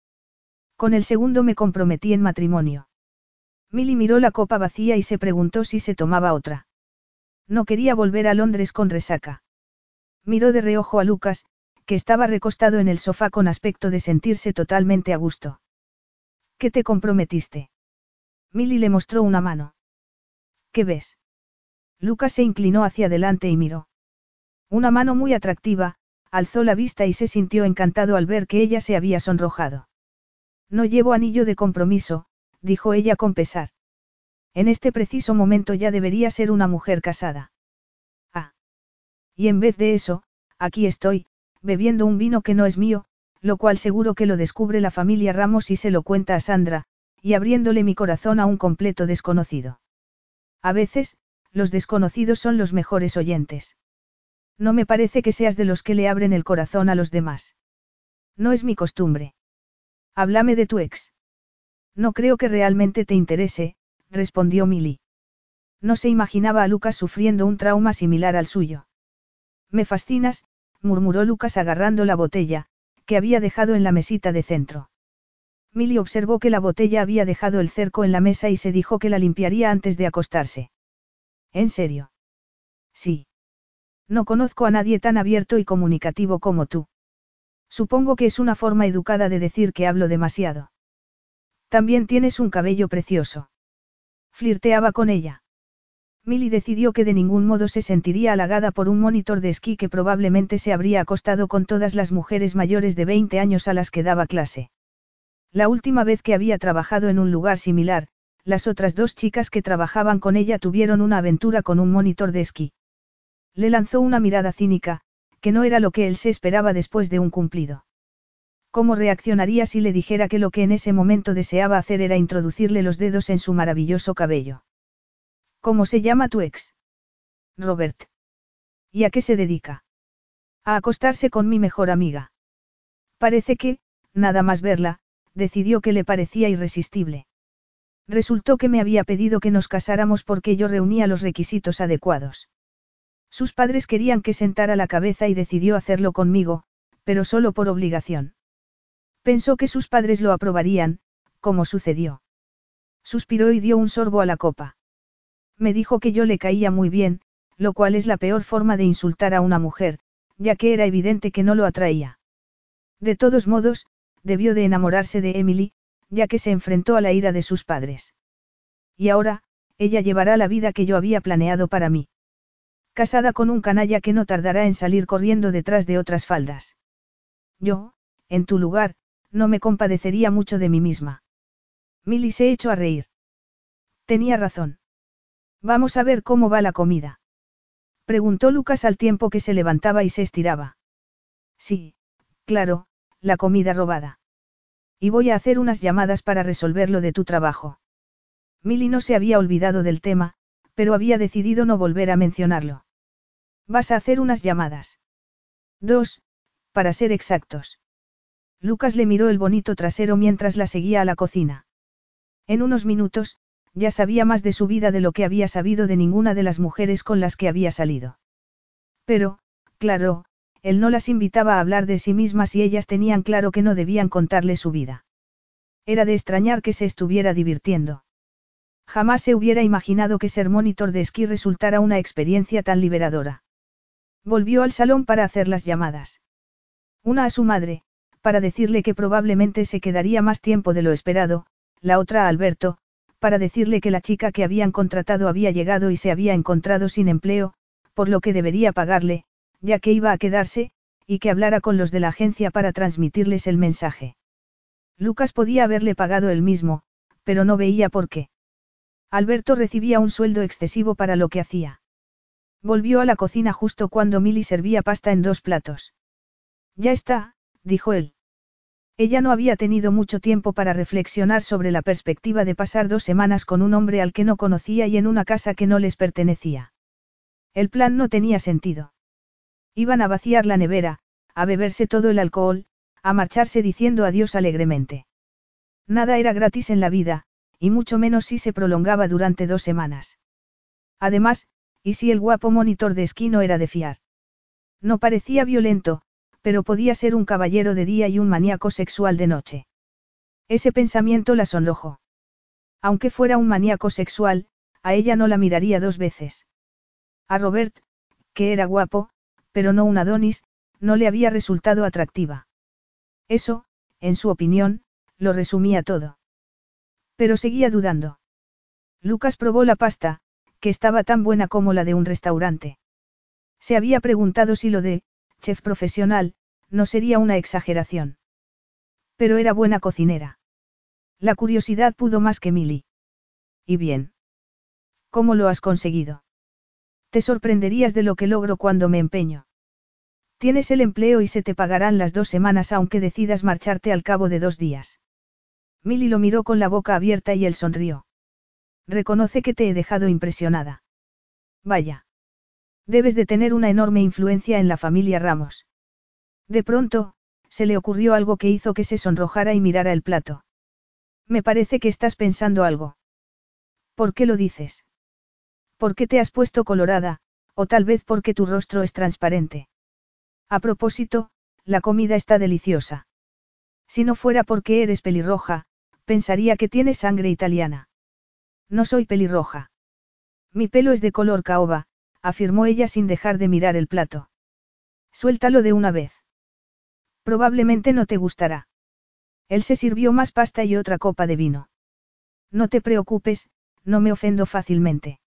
Con el segundo me comprometí en matrimonio. Milly miró la copa vacía y se preguntó si se tomaba otra. No quería volver a Londres con resaca. Miró de reojo a Lucas, que estaba recostado en el sofá con aspecto de sentirse totalmente a gusto. ¿Qué te comprometiste? Milly le mostró una mano. ¿Qué ves? Lucas se inclinó hacia adelante y miró. Una mano muy atractiva, alzó la vista y se sintió encantado al ver que ella se había sonrojado. No llevo anillo de compromiso, dijo ella con pesar. En este preciso momento ya debería ser una mujer casada. Ah. Y en vez de eso, aquí estoy, bebiendo un vino que no es mío, lo cual seguro que lo descubre la familia Ramos y se lo cuenta a Sandra, y abriéndole mi corazón a un completo desconocido. A veces, los desconocidos son los mejores oyentes. No me parece que seas de los que le abren el corazón a los demás. No es mi costumbre. Háblame de tu ex. No creo que realmente te interese, respondió Milly. No se imaginaba a Lucas sufriendo un trauma similar al suyo. Me fascinas, murmuró Lucas agarrando la botella, que había dejado en la mesita de centro. Milly observó que la botella había dejado el cerco en la mesa y se dijo que la limpiaría antes de acostarse. ¿En serio? Sí. No conozco a nadie tan abierto y comunicativo como tú. Supongo que es una forma educada de decir que hablo demasiado. También tienes un cabello precioso. Flirteaba con ella. Milly decidió que de ningún modo se sentiría halagada por un monitor de esquí que probablemente se habría acostado con todas las mujeres mayores de 20 años a las que daba clase. La última vez que había trabajado en un lugar similar, las otras dos chicas que trabajaban con ella tuvieron una aventura con un monitor de esquí. Le lanzó una mirada cínica, que no era lo que él se esperaba después de un cumplido. ¿Cómo reaccionaría si le dijera que lo que en ese momento deseaba hacer era introducirle los dedos en su maravilloso cabello? ¿Cómo se llama tu ex? Robert. ¿Y a qué se dedica? A acostarse con mi mejor amiga. Parece que, nada más verla, decidió que le parecía irresistible. Resultó que me había pedido que nos casáramos porque yo reunía los requisitos adecuados. Sus padres querían que sentara la cabeza y decidió hacerlo conmigo, pero solo por obligación. Pensó que sus padres lo aprobarían, como sucedió. Suspiró y dio un sorbo a la copa. Me dijo que yo le caía muy bien, lo cual es la peor forma de insultar a una mujer, ya que era evidente que no lo atraía. De todos modos, debió de enamorarse de Emily, ya que se enfrentó a la ira de sus padres. Y ahora, ella llevará la vida que yo había planeado para mí. Casada con un canalla que no tardará en salir corriendo detrás de otras faldas. Yo, en tu lugar, no me compadecería mucho de mí misma. Milly se echó a reír. Tenía razón. Vamos a ver cómo va la comida. Preguntó Lucas al tiempo que se levantaba y se estiraba. Sí, claro, la comida robada. Y voy a hacer unas llamadas para resolver lo de tu trabajo. Milly no se había olvidado del tema, pero había decidido no volver a mencionarlo. Vas a hacer unas llamadas. Dos, para ser exactos. Lucas le miró el bonito trasero mientras la seguía a la cocina. En unos minutos, ya sabía más de su vida de lo que había sabido de ninguna de las mujeres con las que había salido. Pero, claro, él no las invitaba a hablar de sí mismas y ellas tenían claro que no debían contarle su vida. Era de extrañar que se estuviera divirtiendo. Jamás se hubiera imaginado que ser monitor de esquí resultara una experiencia tan liberadora. Volvió al salón para hacer las llamadas. Una a su madre, para decirle que probablemente se quedaría más tiempo de lo esperado, la otra a Alberto, para decirle que la chica que habían contratado había llegado y se había encontrado sin empleo, por lo que debería pagarle, ya que iba a quedarse, y que hablara con los de la agencia para transmitirles el mensaje. Lucas podía haberle pagado él mismo, pero no veía por qué. Alberto recibía un sueldo excesivo para lo que hacía. Volvió a la cocina justo cuando Milly servía pasta en dos platos. Ya está, dijo él. Ella no había tenido mucho tiempo para reflexionar sobre la perspectiva de pasar dos semanas con un hombre al que no conocía y en una casa que no les pertenecía. El plan no tenía sentido. Iban a vaciar la nevera, a beberse todo el alcohol, a marcharse diciendo adiós alegremente. Nada era gratis en la vida, y mucho menos si se prolongaba durante dos semanas. Además, ¿Y si el guapo monitor de esquí no era de fiar? No parecía violento, pero podía ser un caballero de día y un maníaco sexual de noche. Ese pensamiento la sonrojó. Aunque fuera un maníaco sexual, a ella no la miraría dos veces. A Robert, que era guapo, pero no un Adonis, no le había resultado atractiva. Eso, en su opinión, lo resumía todo. Pero seguía dudando. Lucas probó la pasta, que estaba tan buena como la de un restaurante. Se había preguntado si lo de, chef profesional, no sería una exageración. Pero era buena cocinera. La curiosidad pudo más que Milly. ¿Y bien? ¿Cómo lo has conseguido? Te sorprenderías de lo que logro cuando me empeño. Tienes el empleo y se te pagarán las dos semanas aunque decidas marcharte al cabo de dos días. Milly lo miró con la boca abierta y él sonrió. Reconoce que te he dejado impresionada. Vaya. Debes de tener una enorme influencia en la familia Ramos. De pronto, se le ocurrió algo que hizo que se sonrojara y mirara el plato. Me parece que estás pensando algo. ¿Por qué lo dices? ¿Por qué te has puesto colorada, o tal vez porque tu rostro es transparente? A propósito, la comida está deliciosa. Si no fuera porque eres pelirroja, pensaría que tienes sangre italiana. No soy pelirroja. Mi pelo es de color caoba, afirmó ella sin dejar de mirar el plato. Suéltalo de una vez. Probablemente no te gustará. Él se sirvió más pasta y otra copa de vino. No te preocupes, no me ofendo fácilmente.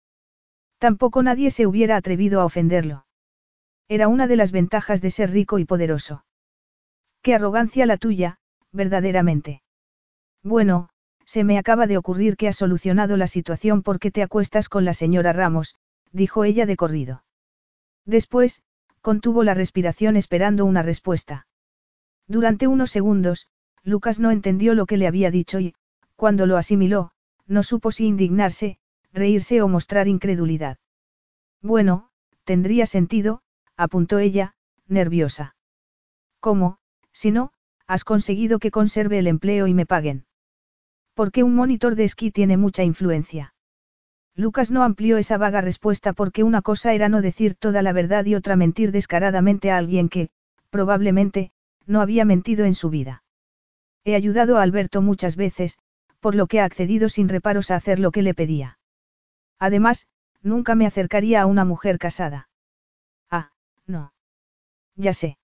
Tampoco nadie se hubiera atrevido a ofenderlo. Era una de las ventajas de ser rico y poderoso. Qué arrogancia la tuya, verdaderamente. Bueno, se me acaba de ocurrir que has solucionado la situación porque te acuestas con la señora Ramos, dijo ella de corrido. Después, contuvo la respiración esperando una respuesta. Durante unos segundos, Lucas no entendió lo que le había dicho y, cuando lo asimiló, no supo si indignarse, reírse o mostrar incredulidad. Bueno, tendría sentido, apuntó ella, nerviosa. ¿Cómo, si no, has conseguido que conserve el empleo y me paguen? Porque un monitor de esquí tiene mucha influencia. Lucas no amplió esa vaga respuesta porque una cosa era no decir toda la verdad y otra mentir descaradamente a alguien que, probablemente, no había mentido en su vida. He ayudado a Alberto muchas veces, por lo que ha accedido sin reparos a hacer lo que le pedía. Además, nunca me acercaría a una mujer casada. Ah, no. Ya sé.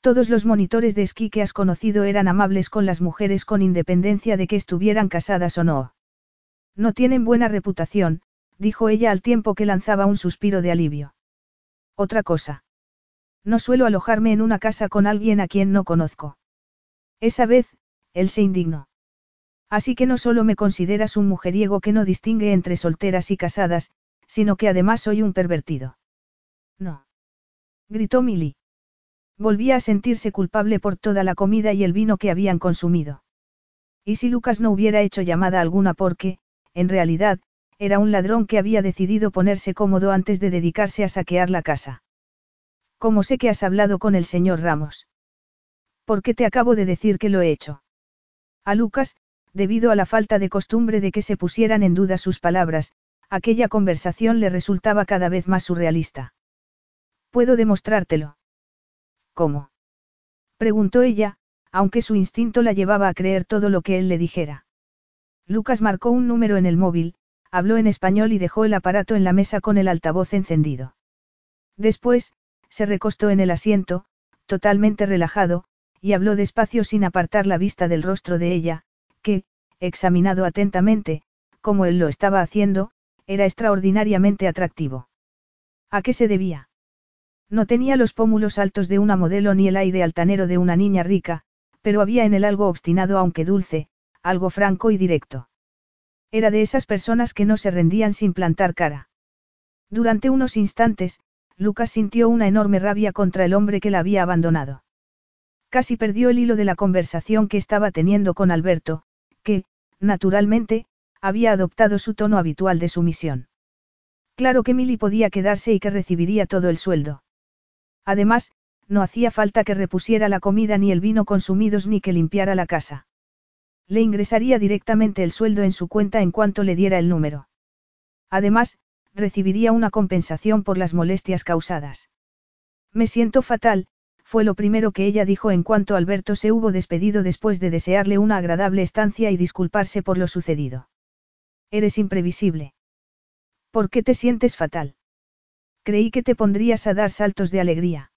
Todos los monitores de esquí que has conocido eran amables con las mujeres con independencia de que estuvieran casadas o no. No tienen buena reputación, dijo ella al tiempo que lanzaba un suspiro de alivio. Otra cosa. No suelo alojarme en una casa con alguien a quien no conozco. Esa vez, él se indignó. Así que no solo me consideras un mujeriego que no distingue entre solteras y casadas, sino que además soy un pervertido. No. Gritó Milly. Volvía a sentirse culpable por toda la comida y el vino que habían consumido. Y si Lucas no hubiera hecho llamada alguna porque, en realidad, era un ladrón que había decidido ponerse cómodo antes de dedicarse a saquear la casa. ¿Cómo sé que has hablado con el señor Ramos? ¿Por qué te acabo de decir que lo he hecho? A Lucas, debido a la falta de costumbre de que se pusieran en duda sus palabras, aquella conversación le resultaba cada vez más surrealista. Puedo demostrártelo. ¿Cómo? Preguntó ella, aunque su instinto la llevaba a creer todo lo que él le dijera. Lucas marcó un número en el móvil, habló en español y dejó el aparato en la mesa con el altavoz encendido. Después, se recostó en el asiento, totalmente relajado, y habló despacio sin apartar la vista del rostro de ella, que, examinado atentamente, como él lo estaba haciendo, era extraordinariamente atractivo. ¿A qué se debía? No tenía los pómulos altos de una modelo ni el aire altanero de una niña rica, pero había en él algo obstinado aunque dulce, algo franco y directo. Era de esas personas que no se rendían sin plantar cara. Durante unos instantes, Lucas sintió una enorme rabia contra el hombre que la había abandonado. Casi perdió el hilo de la conversación que estaba teniendo con Alberto, que, naturalmente, había adoptado su tono habitual de sumisión. Claro que Milly podía quedarse y que recibiría todo el sueldo. Además, no hacía falta que repusiera la comida ni el vino consumidos ni que limpiara la casa. Le ingresaría directamente el sueldo en su cuenta en cuanto le diera el número. Además, recibiría una compensación por las molestias causadas. Me siento fatal, fue lo primero que ella dijo en cuanto Alberto se hubo despedido después de desearle una agradable estancia y disculparse por lo sucedido. Eres imprevisible. ¿Por qué te sientes fatal? Creí que te pondrías a dar saltos de alegría.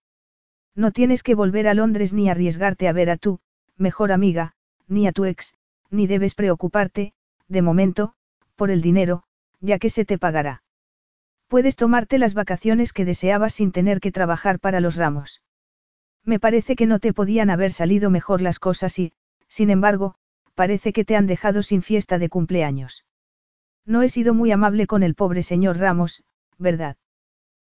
No tienes que volver a Londres ni arriesgarte a ver a tu, mejor amiga, ni a tu ex, ni debes preocuparte, de momento, por el dinero, ya que se te pagará. Puedes tomarte las vacaciones que deseabas sin tener que trabajar para los ramos. Me parece que no te podían haber salido mejor las cosas y, sin embargo, parece que te han dejado sin fiesta de cumpleaños. No he sido muy amable con el pobre señor Ramos, ¿verdad?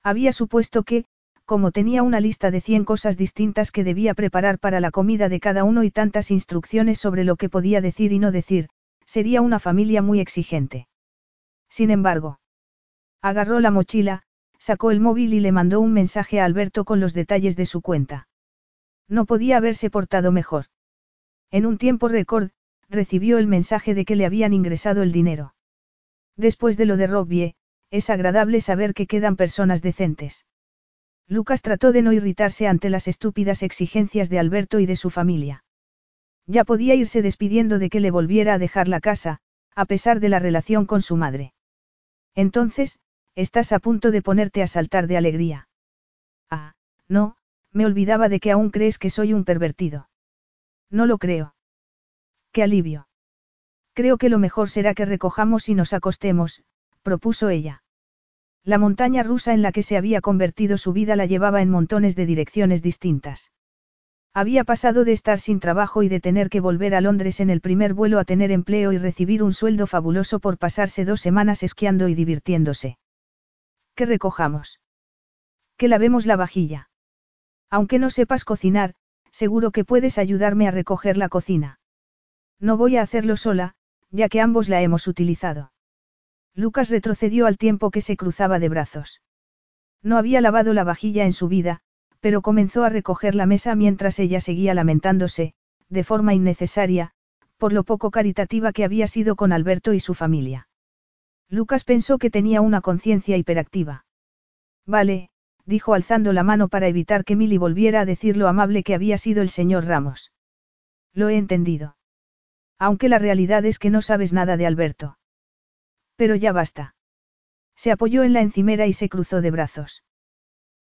Había supuesto que, como tenía una lista de cien cosas distintas que debía preparar para la comida de cada uno y tantas instrucciones sobre lo que podía decir y no decir, sería una familia muy exigente. Sin embargo, agarró la mochila, sacó el móvil y le mandó un mensaje a Alberto con los detalles de su cuenta. No podía haberse portado mejor. En un tiempo récord, recibió el mensaje de que le habían ingresado el dinero. Después de lo de Robbie, es agradable saber que quedan personas decentes. Lucas trató de no irritarse ante las estúpidas exigencias de Alberto y de su familia. Ya podía irse despidiendo de que le volviera a dejar la casa, a pesar de la relación con su madre. Entonces, estás a punto de ponerte a saltar de alegría. Ah, no, me olvidaba de que aún crees que soy un pervertido. No lo creo. Qué alivio. Creo que lo mejor será que recojamos y nos acostemos, propuso ella. La montaña rusa en la que se había convertido su vida la llevaba en montones de direcciones distintas. Había pasado de estar sin trabajo y de tener que volver a Londres en el primer vuelo a tener empleo y recibir un sueldo fabuloso por pasarse dos semanas esquiando y divirtiéndose. Que recojamos. Que lavemos la vajilla. Aunque no sepas cocinar, seguro que puedes ayudarme a recoger la cocina. No voy a hacerlo sola, ya que ambos la hemos utilizado. Lucas retrocedió al tiempo que se cruzaba de brazos. No había lavado la vajilla en su vida, pero comenzó a recoger la mesa mientras ella seguía lamentándose, de forma innecesaria, por lo poco caritativa que había sido con Alberto y su familia. Lucas pensó que tenía una conciencia hiperactiva. Vale, dijo alzando la mano para evitar que Milly volviera a decir lo amable que había sido el señor Ramos. Lo he entendido. Aunque la realidad es que no sabes nada de Alberto. Pero ya basta. Se apoyó en la encimera y se cruzó de brazos.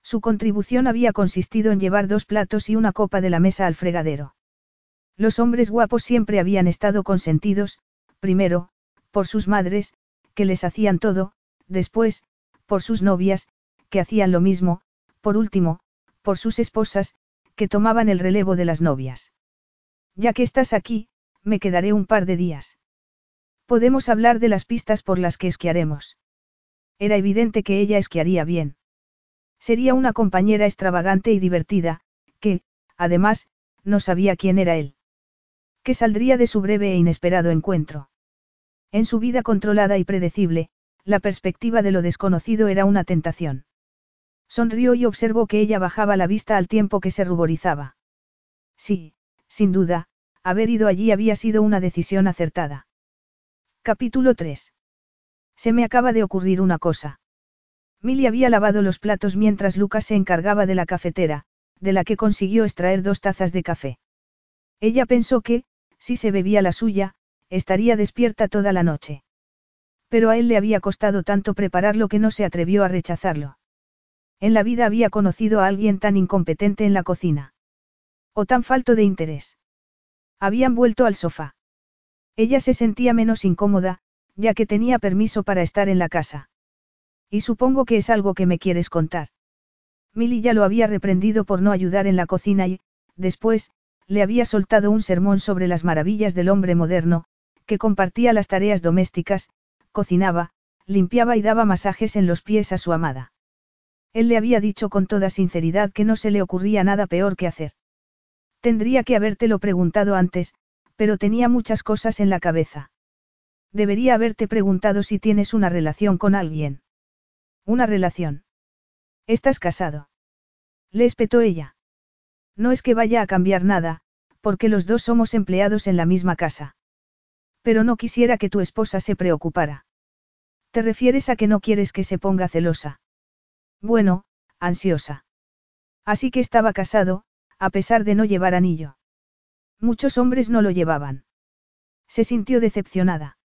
Su contribución había consistido en llevar dos platos y una copa de la mesa al fregadero. Los hombres guapos siempre habían estado consentidos, primero, por sus madres, que les hacían todo, después, por sus novias, que hacían lo mismo, por último, por sus esposas, que tomaban el relevo de las novias. Ya que estás aquí, me quedaré un par de días. Podemos hablar de las pistas por las que esquiaremos. Era evidente que ella esquiaría bien. Sería una compañera extravagante y divertida, que, además, no sabía quién era él. Que saldría de su breve e inesperado encuentro. En su vida controlada y predecible, la perspectiva de lo desconocido era una tentación. Sonrió y observó que ella bajaba la vista al tiempo que se ruborizaba. Sí, sin duda, haber ido allí había sido una decisión acertada. Capítulo 3. Se me acaba de ocurrir una cosa. Milly había lavado los platos mientras Lucas se encargaba de la cafetera, de la que consiguió extraer dos tazas de café. Ella pensó que, si se bebía la suya, estaría despierta toda la noche. Pero a él le había costado tanto prepararlo que no se atrevió a rechazarlo. En la vida había conocido a alguien tan incompetente en la cocina. O tan falto de interés. Habían vuelto al sofá. Ella se sentía menos incómoda, ya que tenía permiso para estar en la casa. Y supongo que es algo que me quieres contar. Milly ya lo había reprendido por no ayudar en la cocina y, después, le había soltado un sermón sobre las maravillas del hombre moderno, que compartía las tareas domésticas, cocinaba, limpiaba y daba masajes en los pies a su amada. Él le había dicho con toda sinceridad que no se le ocurría nada peor que hacer. Tendría que habértelo preguntado antes, pero tenía muchas cosas en la cabeza. Debería haberte preguntado si tienes una relación con alguien. Una relación. ¿Estás casado? Le espetó ella. No es que vaya a cambiar nada, porque los dos somos empleados en la misma casa. Pero no quisiera que tu esposa se preocupara. ¿Te refieres a que no quieres que se ponga celosa? Bueno, ansiosa. Así que estaba casado, a pesar de no llevar anillo. Muchos hombres no lo llevaban. Se sintió decepcionada.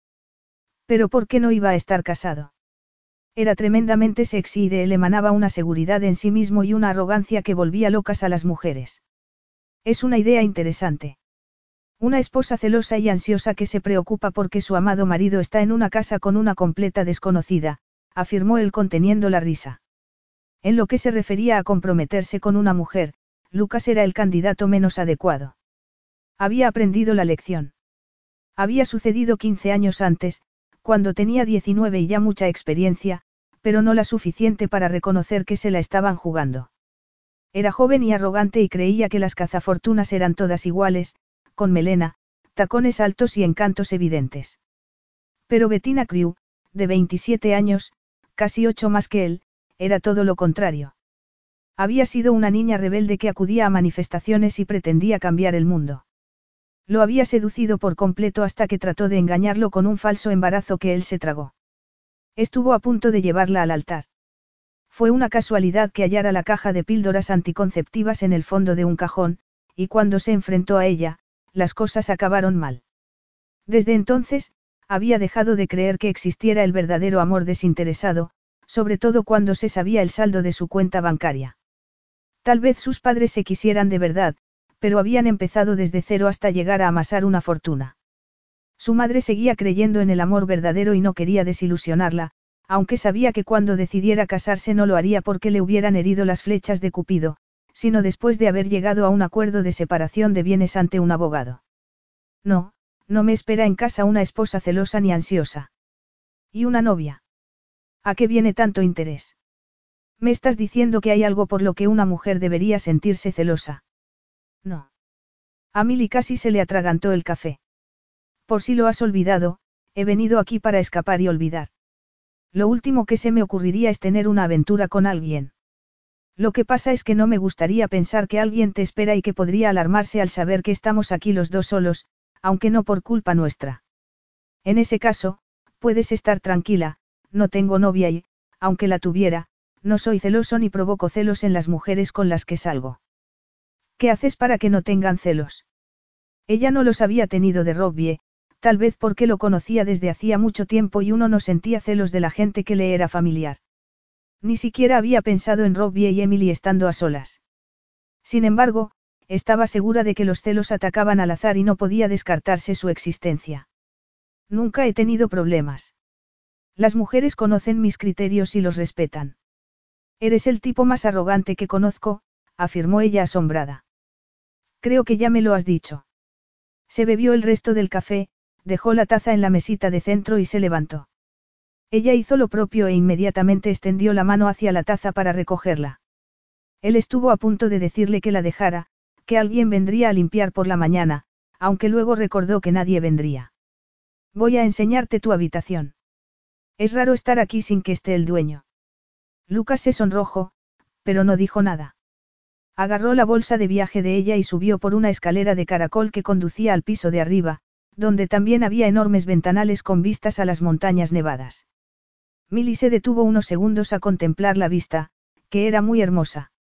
Pero ¿por qué no iba a estar casado? Era tremendamente sexy y de él emanaba una seguridad en sí mismo y una arrogancia que volvía locas a las mujeres. Es una idea interesante. Una esposa celosa y ansiosa que se preocupa porque su amado marido está en una casa con una completa desconocida, afirmó él conteniendo la risa. En lo que se refería a comprometerse con una mujer, Lucas era el candidato menos adecuado. Había aprendido la lección. Había sucedido 15 años antes, cuando tenía 19 y ya mucha experiencia, pero no la suficiente para reconocer que se la estaban jugando. Era joven y arrogante y creía que las cazafortunas eran todas iguales, con melena, tacones altos y encantos evidentes. Pero Bettina Crew, de 27 años, casi ocho más que él, era todo lo contrario. Había sido una niña rebelde que acudía a manifestaciones y pretendía cambiar el mundo. Lo había seducido por completo hasta que trató de engañarlo con un falso embarazo que él se tragó. Estuvo a punto de llevarla al altar. Fue una casualidad que hallara la caja de píldoras anticonceptivas en el fondo de un cajón, y cuando se enfrentó a ella, las cosas acabaron mal. Desde entonces, había dejado de creer que existiera el verdadero amor desinteresado, sobre todo cuando se sabía el saldo de su cuenta bancaria. Tal vez sus padres se quisieran de verdad, pero habían empezado desde cero hasta llegar a amasar una fortuna. Su madre seguía creyendo en el amor verdadero y no quería desilusionarla, aunque sabía que cuando decidiera casarse no lo haría porque le hubieran herido las flechas de Cupido, sino después de haber llegado a un acuerdo de separación de bienes ante un abogado. No, no me espera en casa una esposa celosa ni ansiosa. ¿Y una novia? ¿A qué viene tanto interés? Me estás diciendo que hay algo por lo que una mujer debería sentirse celosa. No. A Milly casi se le atragantó el café. Por si lo has olvidado, he venido aquí para escapar y olvidar. Lo último que se me ocurriría es tener una aventura con alguien. Lo que pasa es que no me gustaría pensar que alguien te espera y que podría alarmarse al saber que estamos aquí los dos solos, aunque no por culpa nuestra. En ese caso, puedes estar tranquila, no tengo novia y, aunque la tuviera, no soy celoso ni provoco celos en las mujeres con las que salgo. ¿Qué haces para que no tengan celos? Ella no los había tenido de Robbie, tal vez porque lo conocía desde hacía mucho tiempo y uno no sentía celos de la gente que le era familiar. Ni siquiera había pensado en Robbie y Emily estando a solas. Sin embargo, estaba segura de que los celos atacaban al azar y no podía descartarse su existencia. Nunca he tenido problemas. Las mujeres conocen mis criterios y los respetan. Eres el tipo más arrogante que conozco, afirmó ella asombrada. Creo que ya me lo has dicho. Se bebió el resto del café, dejó la taza en la mesita de centro y se levantó. Ella hizo lo propio e inmediatamente extendió la mano hacia la taza para recogerla. Él estuvo a punto de decirle que la dejara, que alguien vendría a limpiar por la mañana, aunque luego recordó que nadie vendría. Voy a enseñarte tu habitación. Es raro estar aquí sin que esté el dueño. Lucas se sonrojó, pero no dijo nada. Agarró la bolsa de viaje de ella y subió por una escalera de caracol que conducía al piso de arriba, donde también había enormes ventanales con vistas a las montañas nevadas. Milly se detuvo unos segundos a contemplar la vista, que era muy hermosa.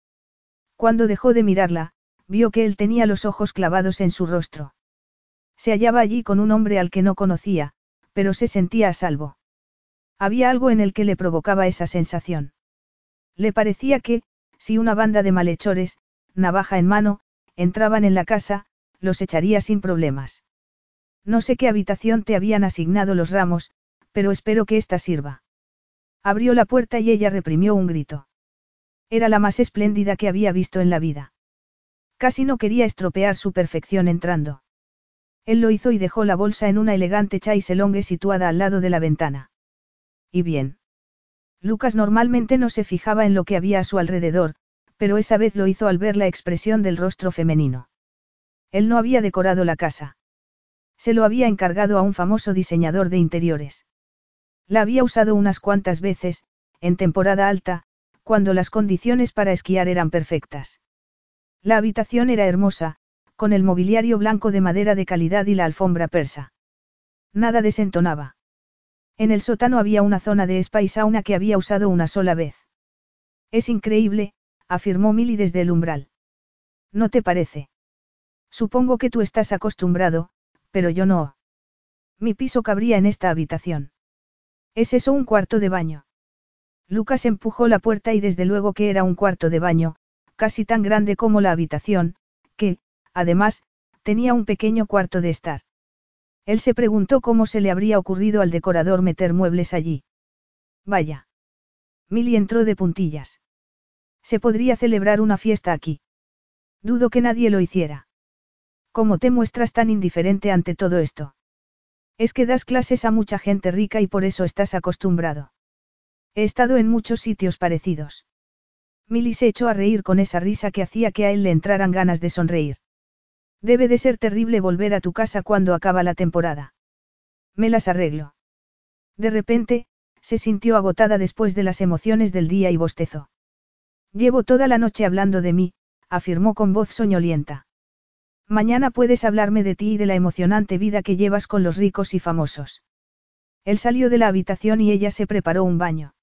Cuando dejó de mirarla, vio que él tenía los ojos clavados en su rostro. Se hallaba allí con un hombre al que no conocía, pero se sentía a salvo. Había algo en el que le provocaba esa sensación. Le parecía que, si una banda de malhechores, navaja en mano, entraban en la casa, los echaría sin problemas. No sé qué habitación te habían asignado los ramos, pero espero que esta sirva. Abrió la puerta y ella reprimió un grito. Era la más espléndida que había visto en la vida. Casi no quería estropear su perfección entrando. Él lo hizo y dejó la bolsa en una elegante chaiselongue situada al lado de la ventana. ¿Y bien? Lucas normalmente no se fijaba en lo que había a su alrededor, pero esa vez lo hizo al ver la expresión del rostro femenino. Él no había decorado la casa. Se lo había encargado a un famoso diseñador de interiores. La había usado unas cuantas veces, en temporada alta, cuando las condiciones para esquiar eran perfectas. La habitación era hermosa, con el mobiliario blanco de madera de calidad y la alfombra persa. Nada desentonaba. En el sótano había una zona de spa y sauna que había usado una sola vez. Es increíble, afirmó Milly desde el umbral. ¿No te parece? Supongo que tú estás acostumbrado, pero yo no. Mi piso cabría en esta habitación. ¿Es eso un cuarto de baño? Lucas empujó la puerta y desde luego que era un cuarto de baño, casi tan grande como la habitación, que, además, tenía un pequeño cuarto de estar. Él se preguntó cómo se le habría ocurrido al decorador meter muebles allí. Vaya. Milly entró de puntillas. Se podría celebrar una fiesta aquí. Dudo que nadie lo hiciera. ¿Cómo te muestras tan indiferente ante todo esto? Es que das clases a mucha gente rica y por eso estás acostumbrado. He estado en muchos sitios parecidos. Milly se echó a reír con esa risa que hacía que a él le entraran ganas de sonreír. Debe de ser terrible volver a tu casa cuando acaba la temporada. Me las arreglo. De repente, Se sintió agotada después de las emociones del día y bostezó. Llevo toda la noche hablando de mí, afirmó con voz soñolienta. Mañana puedes hablarme de ti y de la emocionante vida que llevas con los ricos y famosos. Él salió de la habitación y ella se preparó un baño.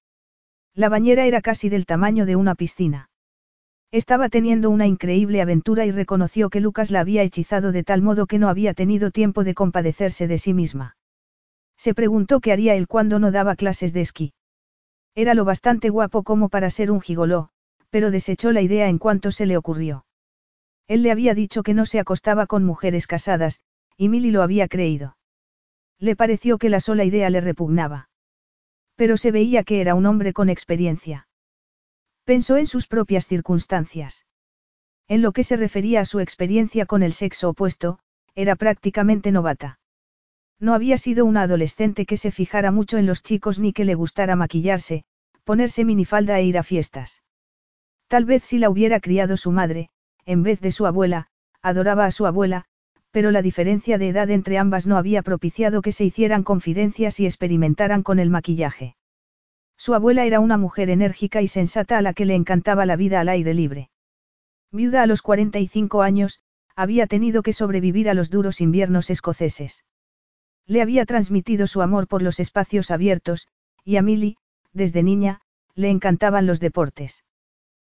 La bañera era casi del tamaño de una piscina. Estaba teniendo una increíble aventura y reconoció que Lucas la había hechizado de tal modo que no había tenido tiempo de compadecerse de sí misma. Se preguntó qué haría él cuando no daba clases de esquí. Era lo bastante guapo como para ser un gigoló, pero desechó la idea en cuanto se le ocurrió. Él le había dicho que no se acostaba con mujeres casadas, y Milly lo había creído. Le pareció que la sola idea le repugnaba. Pero se veía que era un hombre con experiencia. Pensó en sus propias circunstancias. En lo que se refería a su experiencia con el sexo opuesto, era prácticamente novata. No había sido una adolescente que se fijara mucho en los chicos ni que le gustara maquillarse, ponerse minifalda e ir a fiestas. Tal vez si la hubiera criado su madre, en vez de su abuela, adoraba a su abuela, pero la diferencia de edad entre ambas no había propiciado que se hicieran confidencias y experimentaran con el maquillaje. Su abuela era una mujer enérgica y sensata a la que le encantaba la vida al aire libre. Viuda a los 45 años, había tenido que sobrevivir a los duros inviernos escoceses. Le había transmitido su amor por los espacios abiertos, y a Milly, desde niña, le encantaban los deportes.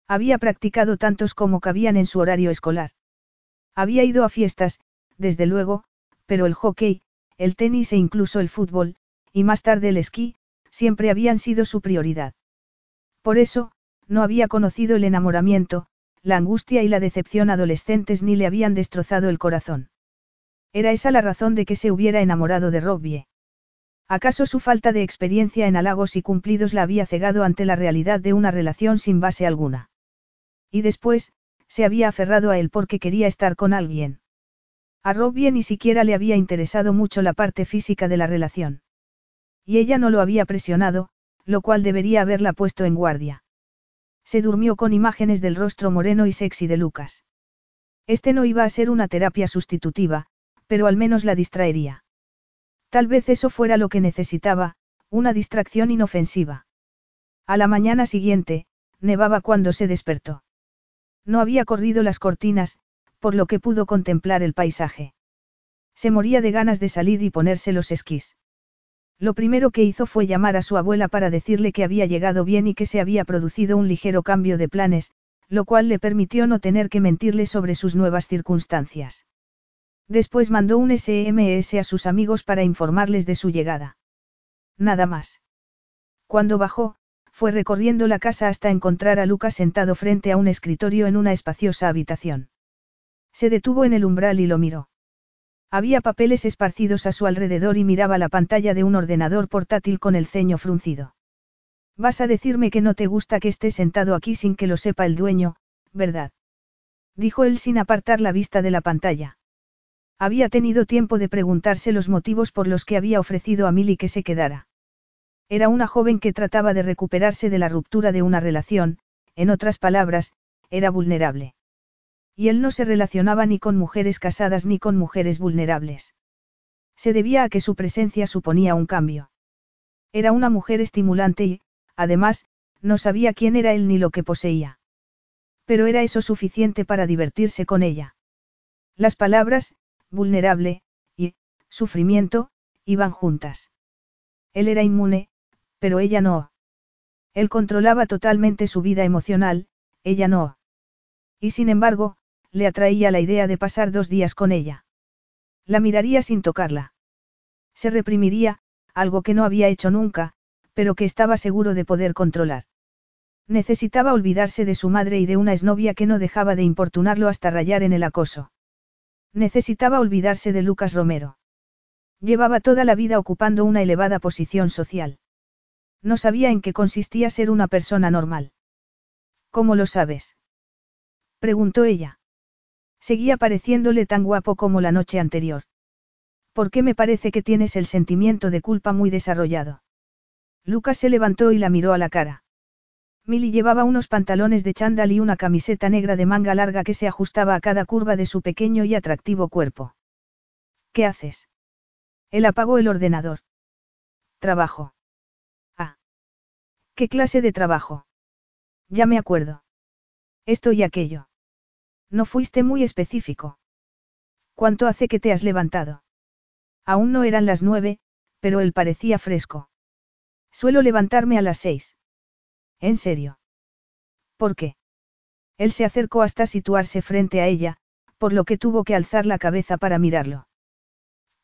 Había practicado tantos como cabían en su horario escolar. Había ido a fiestas, desde luego, pero el hockey, el tenis e incluso el fútbol, y más tarde el esquí, siempre habían sido su prioridad. Por eso, no había conocido el enamoramiento, la angustia y la decepción adolescentes ni le habían destrozado el corazón. Era esa la razón de que se hubiera enamorado de Robbie. ¿Acaso su falta de experiencia en halagos y cumplidos la había cegado ante la realidad de una relación sin base alguna? Y después, se había aferrado a él porque quería estar con alguien. A Robbie ni siquiera le había interesado mucho la parte física de la relación. Y ella no lo había presionado, lo cual debería haberla puesto en guardia. Se durmió con imágenes del rostro moreno y sexy de Lucas. Este no iba a ser una terapia sustitutiva, pero al menos la distraería. Tal vez eso fuera lo que necesitaba, una distracción inofensiva. A la mañana siguiente, nevaba cuando se despertó. No había corrido las cortinas, por lo que pudo contemplar el paisaje. Se moría de ganas de salir y ponerse los esquís. Lo primero que hizo fue llamar a su abuela para decirle que había llegado bien y que se había producido un ligero cambio de planes, lo cual le permitió no tener que mentirle sobre sus nuevas circunstancias. Después mandó un SMS a sus amigos para informarles de su llegada. Nada más. Cuando bajó, fue recorriendo la casa hasta encontrar a Lucas sentado frente a un escritorio en una espaciosa habitación. Se detuvo en el umbral y lo miró. Había papeles esparcidos a su alrededor y miraba la pantalla de un ordenador portátil con el ceño fruncido. Vas a decirme que no te gusta que esté sentado aquí sin que lo sepa el dueño, ¿verdad? Dijo él sin apartar la vista de la pantalla. Había tenido tiempo de preguntarse los motivos por los que había ofrecido a Milly que se quedara. Era una joven que trataba de recuperarse de la ruptura de una relación, en otras palabras, era vulnerable. Y él no se relacionaba ni con mujeres casadas ni con mujeres vulnerables. Se debía a que su presencia suponía un cambio. Era una mujer estimulante y, además, no sabía quién era él ni lo que poseía. Pero era eso suficiente para divertirse con ella. Las palabras, vulnerable, y, sufrimiento, iban juntas. Él era inmune, pero ella no. Él controlaba totalmente su vida emocional, ella no. Y sin embargo, le atraía la idea de pasar dos días con ella. La miraría sin tocarla. Se reprimiría, algo que no había hecho nunca, pero que estaba seguro de poder controlar. Necesitaba olvidarse de su madre y de una exnovia que no dejaba de importunarlo hasta rayar en el acoso. Necesitaba olvidarse de Lucas Romero. Llevaba toda la vida ocupando una elevada posición social. No sabía en qué consistía ser una persona normal. ¿Cómo lo sabes? preguntó ella. Seguía pareciéndole tan guapo como la noche anterior. ¿Por qué me parece que tienes el sentimiento de culpa muy desarrollado? Lucas se levantó y la miró a la cara. Milly llevaba unos pantalones de chándal y una camiseta negra de manga larga que se ajustaba a cada curva de su pequeño y atractivo cuerpo. ¿Qué haces? Él apagó el ordenador. Trabajo. ¿Qué clase de trabajo? Ya me acuerdo. Esto y aquello. No fuiste muy específico. ¿Cuánto hace que te has levantado? Aún no eran las nueve, pero él parecía fresco. Suelo levantarme a las seis. ¿En serio? ¿Por qué? Él se acercó hasta situarse frente a ella, por lo que tuvo que alzar la cabeza para mirarlo.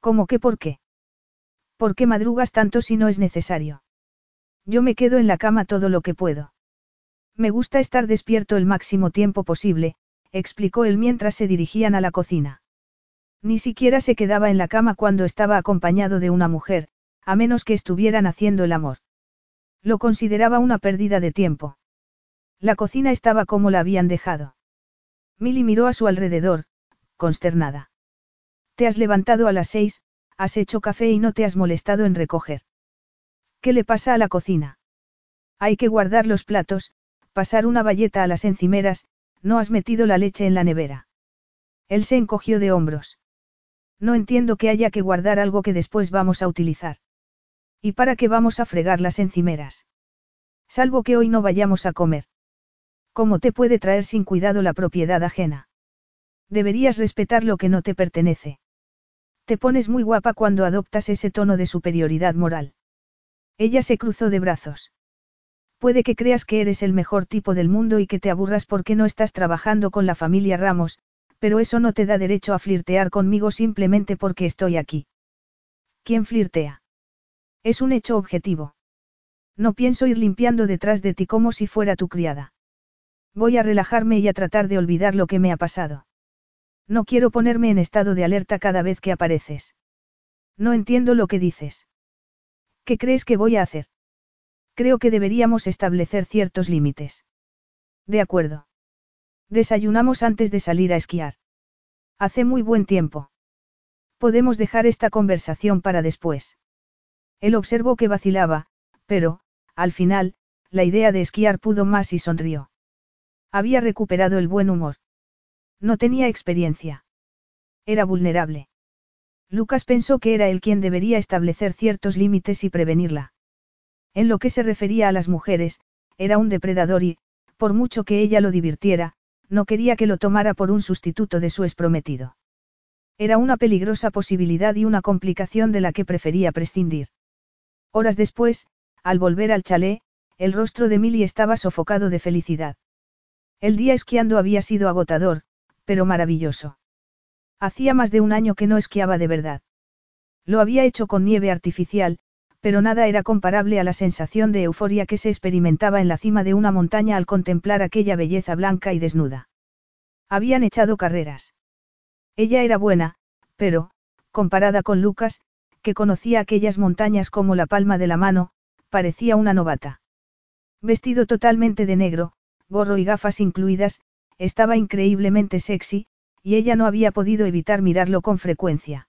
¿Cómo que por qué? ¿Por qué madrugas tanto si no es necesario? Yo me quedo en la cama todo lo que puedo. Me gusta estar despierto el máximo tiempo posible, explicó él mientras se dirigían a la cocina. Ni siquiera se quedaba en la cama cuando estaba acompañado de una mujer, a menos que estuvieran haciendo el amor. Lo consideraba una pérdida de tiempo. La cocina estaba como la habían dejado. Milly miró a su alrededor, consternada. Te has levantado a las seis, has hecho café y no te has molestado en recoger. ¿Qué le pasa a la cocina? Hay que guardar los platos, pasar una bayeta a las encimeras, no has metido la leche en la nevera. Él se encogió de hombros. No entiendo que haya que guardar algo que después vamos a utilizar. ¿Y para qué vamos a fregar las encimeras? Salvo que hoy no vayamos a comer. ¿Cómo te puede traer sin cuidado la propiedad ajena? Deberías respetar lo que no te pertenece. Te pones muy guapa cuando adoptas ese tono de superioridad moral. Ella se cruzó de brazos. Puede que creas que eres el mejor tipo del mundo y que te aburras porque no estás trabajando con la familia Ramos, pero eso no te da derecho a flirtear conmigo simplemente porque estoy aquí. ¿Quién flirtea? Es un hecho objetivo. No pienso ir limpiando detrás de ti como si fuera tu criada. Voy a relajarme y a tratar de olvidar lo que me ha pasado. No quiero ponerme en estado de alerta cada vez que apareces. No entiendo lo que dices. ¿Qué crees que voy a hacer? Creo que deberíamos establecer ciertos límites. De acuerdo. Desayunamos antes de salir a esquiar. Hace muy buen tiempo. Podemos dejar esta conversación para después. Él observó que vacilaba, pero, al final, la idea de esquiar pudo más y sonrió. Había recuperado el buen humor. No tenía experiencia. Era vulnerable. Lucas pensó que era él quien debería establecer ciertos límites y prevenirla. En lo que se refería a las mujeres, era un depredador y, por mucho que ella lo divirtiera, no quería que lo tomara por un sustituto de su prometido. Era una peligrosa posibilidad y una complicación de la que prefería prescindir. Horas después, al volver al chalet, el rostro de Milly estaba sofocado de felicidad. El día esquiando había sido agotador, pero maravilloso. Hacía más de un año que no esquiaba de verdad. Lo había hecho con nieve artificial, pero nada era comparable a la sensación de euforia que se experimentaba en la cima de una montaña al contemplar aquella belleza blanca y desnuda. Habían echado carreras. Ella era buena, pero, comparada con Lucas, que conocía aquellas montañas como la palma de la mano, parecía una novata. Vestido totalmente de negro, gorro y gafas incluidas, estaba increíblemente sexy, y ella no había podido evitar mirarlo con frecuencia.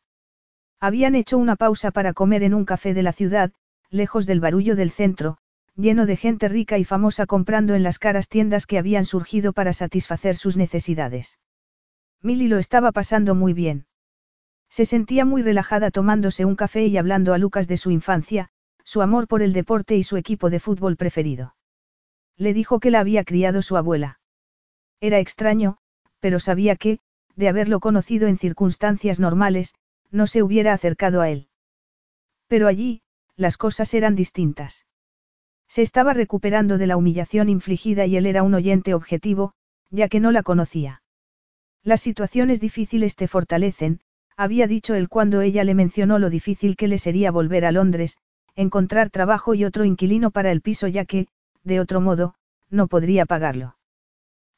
Habían hecho una pausa para comer en un café de la ciudad, lejos del barullo del centro, lleno de gente rica y famosa comprando en las caras tiendas que habían surgido para satisfacer sus necesidades. Milly lo estaba pasando muy bien. Se sentía muy relajada tomándose un café y hablando a Lucas de su infancia, su amor por el deporte y su equipo de fútbol preferido. Le dijo que la había criado su abuela. Era extraño, pero sabía que, de haberlo conocido en circunstancias normales, no se hubiera acercado a él. Pero allí, las cosas eran distintas. Se estaba recuperando de la humillación infligida y él era un oyente objetivo, ya que no la conocía. Las situaciones difíciles te fortalecen, había dicho él cuando ella le mencionó lo difícil que le sería volver a Londres, encontrar trabajo y otro inquilino para el piso ya que, de otro modo, no podría pagarlo.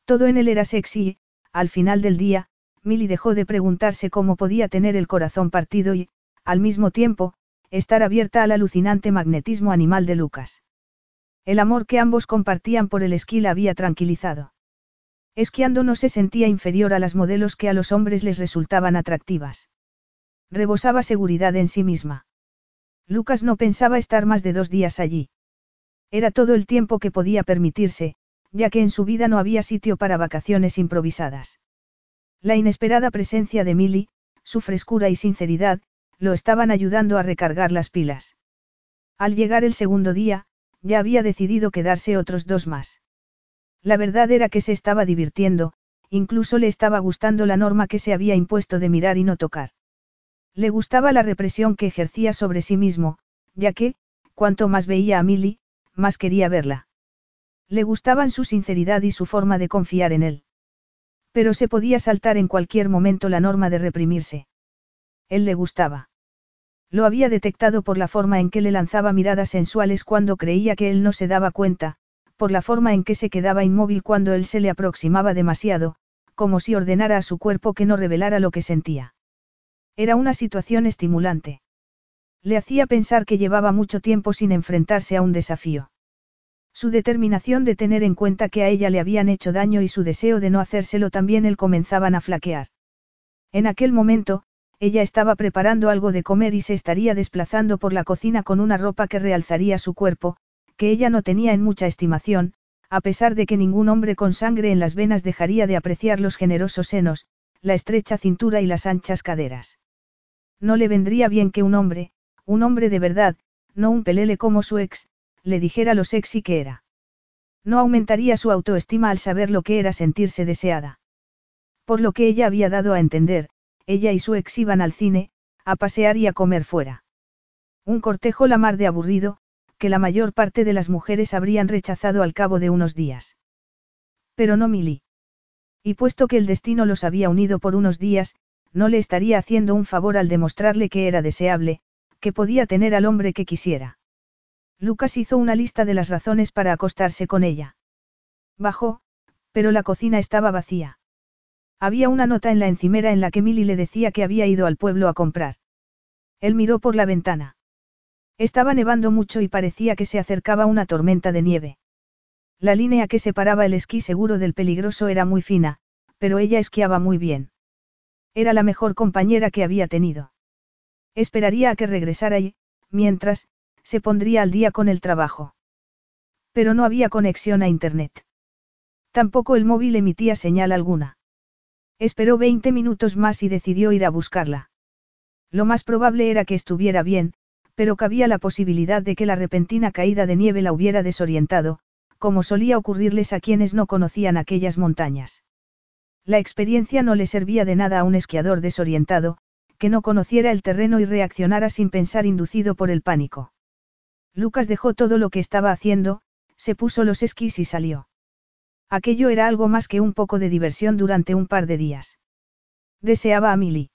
Todo en él era sexy al final del día, Milly dejó de preguntarse cómo podía tener el corazón partido y, al mismo tiempo, estar abierta al alucinante magnetismo animal de Lucas. El amor que ambos compartían por el esquí la había tranquilizado. Esquiando no se sentía inferior a las modelos que a los hombres les resultaban atractivas. Rebosaba seguridad en sí misma. Lucas no pensaba estar más de dos días allí. Era todo el tiempo que podía permitirse, ya que en su vida no había sitio para vacaciones improvisadas. La inesperada presencia de Milly, su frescura y sinceridad, lo estaban ayudando a recargar las pilas. Al llegar el segundo día, ya había decidido quedarse otros dos más. La verdad era que se estaba divirtiendo, incluso le estaba gustando la norma que se había impuesto de mirar y no tocar. Le gustaba la represión que ejercía sobre sí mismo, ya que, cuanto más veía a Milly, más quería verla. Le gustaban su sinceridad y su forma de confiar en él. Pero se podía saltar en cualquier momento la norma de reprimirse. Él le gustaba. Lo había detectado por la forma en que le lanzaba miradas sensuales cuando creía que él no se daba cuenta, por la forma en que se quedaba inmóvil cuando él se le aproximaba demasiado, como si ordenara a su cuerpo que no revelara lo que sentía. Era una situación estimulante. Le hacía pensar que llevaba mucho tiempo sin enfrentarse a un desafío. Su determinación de tener en cuenta que a ella le habían hecho daño y su deseo de no hacérselo también él comenzaban a flaquear. En aquel momento, ella estaba preparando algo de comer y se estaría desplazando por la cocina con una ropa que realzaría su cuerpo, que ella no tenía en mucha estimación, a pesar de que ningún hombre con sangre en las venas dejaría de apreciar los generosos senos, la estrecha cintura y las anchas caderas. No le vendría bien que un hombre, un hombre de verdad, no un pelele como su ex, le dijera lo sexy que era. No aumentaría su autoestima al saber lo que era sentirse deseada. Por lo que ella había dado a entender, ella y su ex iban al cine, a pasear y a comer fuera. Un cortejo la mar de aburrido, que la mayor parte de las mujeres habrían rechazado al cabo de unos días. Pero no Milly. Y puesto que el destino los había unido por unos días, no le estaría haciendo un favor al demostrarle que era deseable, que podía tener al hombre que quisiera. Lucas hizo una lista de las razones para acostarse con ella. Bajó, pero la cocina estaba vacía. Había una nota en la encimera en la que Milly le decía que había ido al pueblo a comprar. Él miró por la ventana. Estaba nevando mucho y parecía que se acercaba una tormenta de nieve. La línea que separaba el esquí seguro del peligroso era muy fina, pero ella esquiaba muy bien. Era la mejor compañera que había tenido. Esperaría a que regresara y, mientras, se pondría al día con el trabajo. Pero no había conexión a Internet. Tampoco el móvil emitía señal alguna. Esperó 20 minutos más y decidió ir a buscarla. Lo más probable era que estuviera bien, pero cabía la posibilidad de que la repentina caída de nieve la hubiera desorientado, como solía ocurrirles a quienes no conocían aquellas montañas. La experiencia no le servía de nada a un esquiador desorientado, que no conociera el terreno y reaccionara sin pensar inducido por el pánico. Lucas dejó todo lo que estaba haciendo, se puso los esquís y salió. Aquello era algo más que un poco de diversión durante un par de días. Deseaba a Milly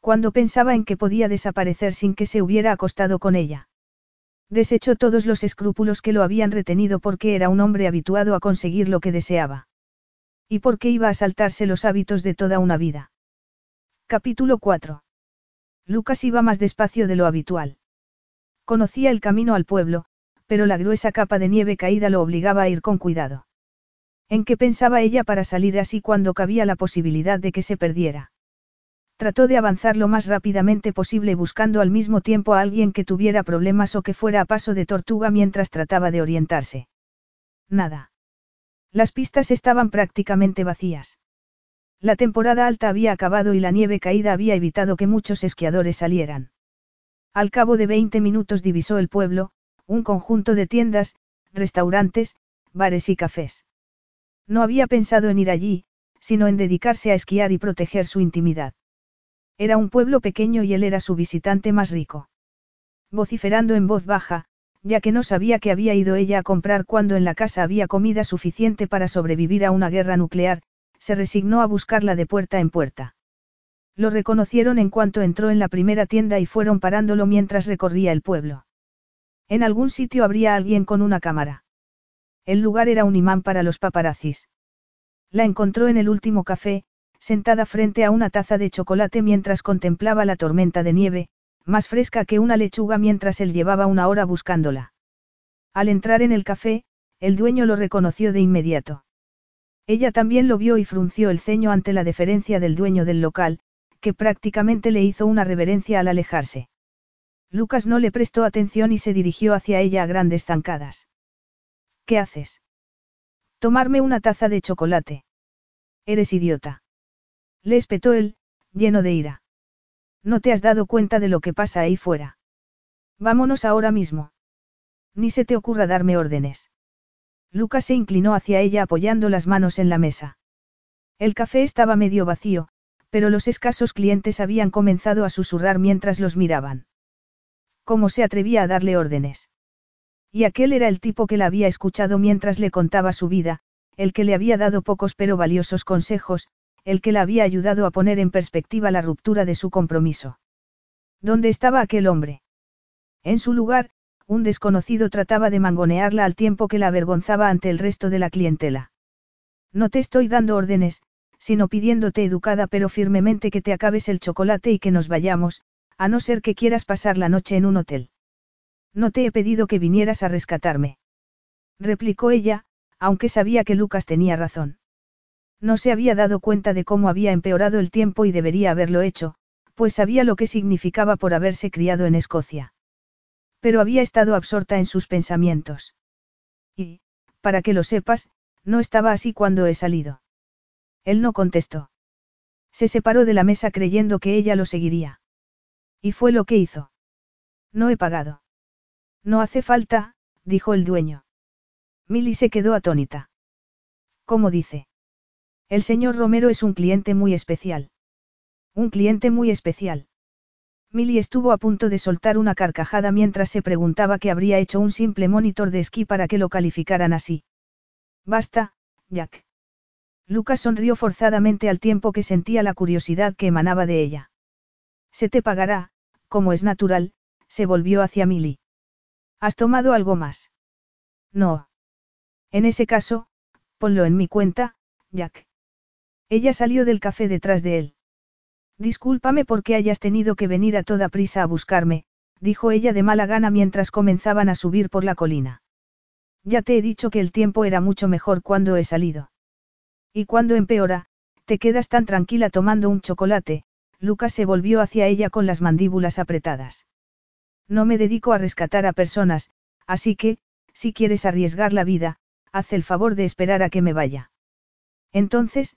cuando pensaba en que podía desaparecer sin que se hubiera acostado con ella. Desechó todos los escrúpulos que lo habían retenido porque era un hombre habituado a conseguir lo que deseaba. Y porque iba a saltarse los hábitos de toda una vida. Capítulo 4. Lucas iba más despacio de lo habitual. Conocía el camino al pueblo, pero la gruesa capa de nieve caída lo obligaba a ir con cuidado. ¿En qué pensaba ella para salir así cuando cabía la posibilidad de que se perdiera? Trató de avanzar lo más rápidamente posible buscando al mismo tiempo a alguien que tuviera problemas o que fuera a paso de tortuga mientras trataba de orientarse. Nada. Las pistas estaban prácticamente vacías. La temporada alta había acabado y la nieve caída había evitado que muchos esquiadores salieran. Al cabo de 20 minutos divisó el pueblo, un conjunto de tiendas, restaurantes, bares y cafés. No había pensado en ir allí, sino en dedicarse a esquiar y proteger su intimidad. Era un pueblo pequeño y él era su visitante más rico. Vociferando en voz baja, ya que no sabía que había ido ella a comprar cuando en la casa había comida suficiente para sobrevivir a una guerra nuclear, se resignó a buscarla de puerta en puerta. Lo reconocieron en cuanto entró en la primera tienda y fueron parándolo mientras recorría el pueblo. En algún sitio habría alguien con una cámara. El lugar era un imán para los paparazzis. La encontró en el último café, sentada frente a una taza de chocolate mientras contemplaba la tormenta de nieve, más fresca que una lechuga mientras él llevaba una hora buscándola. Al entrar en el café, el dueño lo reconoció de inmediato. Ella también lo vio y frunció el ceño ante la deferencia del dueño del local, que prácticamente le hizo una reverencia al alejarse. Lucas no le prestó atención y se dirigió hacia ella a grandes zancadas. ¿Qué haces? Tomarme una taza de chocolate. Eres idiota. Le espetó él, lleno de ira. No te has dado cuenta de lo que pasa ahí fuera. Vámonos ahora mismo. Ni se te ocurra darme órdenes. Lucas se inclinó hacia ella apoyando las manos en la mesa. El café estaba medio vacío, pero los escasos clientes habían comenzado a susurrar mientras los miraban. ¿Cómo se atrevía a darle órdenes? Y aquel era el tipo que la había escuchado mientras le contaba su vida, el que le había dado pocos pero valiosos consejos, el que la había ayudado a poner en perspectiva la ruptura de su compromiso. ¿Dónde estaba aquel hombre? En su lugar, un desconocido trataba de mangonearla al tiempo que la avergonzaba ante el resto de la clientela. No te estoy dando órdenes, sino pidiéndote educada pero firmemente que te acabes el chocolate y que nos vayamos, a no ser que quieras pasar la noche en un hotel. No te he pedido que vinieras a rescatarme. Replicó ella, aunque sabía que Lucas tenía razón. No se había dado cuenta de cómo había empeorado el tiempo y debería haberlo hecho, pues sabía lo que significaba por haberse criado en Escocia. Pero había estado absorta en sus pensamientos. Y, para que lo sepas, no estaba así cuando he salido. Él no contestó. Se separó de la mesa creyendo que ella lo seguiría. Y fue lo que hizo. No he pagado. No hace falta, dijo el dueño. Milly se quedó atónita. ¿Cómo dice? El señor Romero es un cliente muy especial. Un cliente muy especial. Milly estuvo a punto de soltar una carcajada mientras se preguntaba qué habría hecho un simple monitor de esquí para que lo calificaran así. Basta, Jack. Lucas sonrió forzadamente al tiempo que sentía la curiosidad que emanaba de ella. Se te pagará, como es natural, se volvió hacia Milly. ¿Has tomado algo más? No. En ese caso, ponlo en mi cuenta, Jack. Ella salió del café detrás de él. Discúlpame porque hayas tenido que venir a toda prisa a buscarme, dijo ella de mala gana mientras comenzaban a subir por la colina. Ya te he dicho que el tiempo era mucho mejor cuando he salido. Y cuando empeora, te quedas tan tranquila tomando un chocolate, Lucas se volvió hacia ella con las mandíbulas apretadas. No me dedico a rescatar a personas, así que, si quieres arriesgar la vida, haz el favor de esperar a que me vaya. Entonces,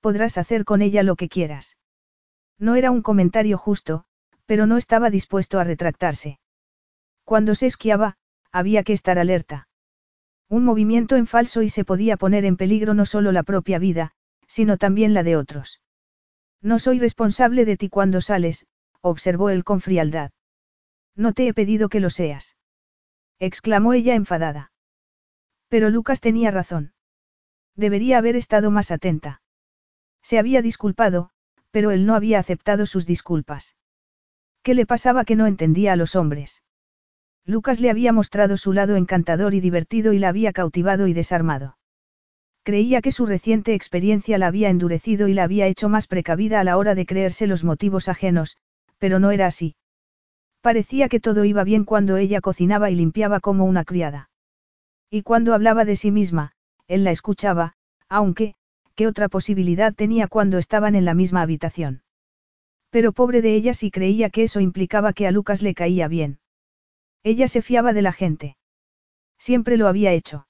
podrás hacer con ella lo que quieras. No era un comentario justo, pero no estaba dispuesto a retractarse. Cuando se esquiaba, había que estar alerta. Un movimiento en falso y se podía poner en peligro no solo la propia vida, sino también la de otros. No soy responsable de ti cuando sales, observó él con frialdad. No te he pedido que lo seas. exclamó ella enfadada. Pero Lucas tenía razón. Debería haber estado más atenta. Se había disculpado, pero él no había aceptado sus disculpas. ¿Qué le pasaba que no entendía a los hombres? Lucas le había mostrado su lado encantador y divertido y la había cautivado y desarmado. Creía que su reciente experiencia la había endurecido y la había hecho más precavida a la hora de creerse los motivos ajenos, pero no era así. Parecía que todo iba bien cuando ella cocinaba y limpiaba como una criada. Y cuando hablaba de sí misma, él la escuchaba, aunque, ¿qué otra posibilidad tenía cuando estaban en la misma habitación? Pero pobre de ella si creía que eso implicaba que a Lucas le caía bien. Ella se fiaba de la gente. Siempre lo había hecho.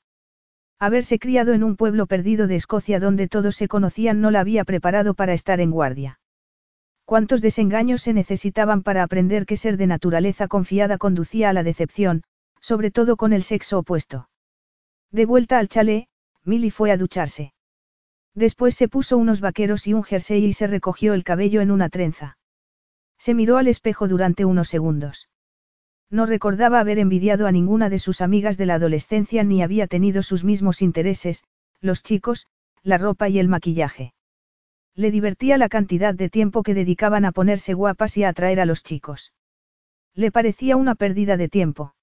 Haberse criado en un pueblo perdido de Escocia donde todos se conocían no la había preparado para estar en guardia. ¿Cuántos desengaños se necesitaban para aprender que ser de naturaleza confiada conducía a la decepción, sobre todo con el sexo opuesto? De vuelta al chalet, Milly fue a ducharse. Después se puso unos vaqueros y un jersey y se recogió el cabello en una trenza. Se miró al espejo durante unos segundos. No recordaba haber envidiado a ninguna de sus amigas de la adolescencia ni había tenido sus mismos intereses, los chicos, la ropa y el maquillaje. Le divertía la cantidad de tiempo que dedicaban a ponerse guapas y a atraer a los chicos. Le parecía una pérdida de tiempo.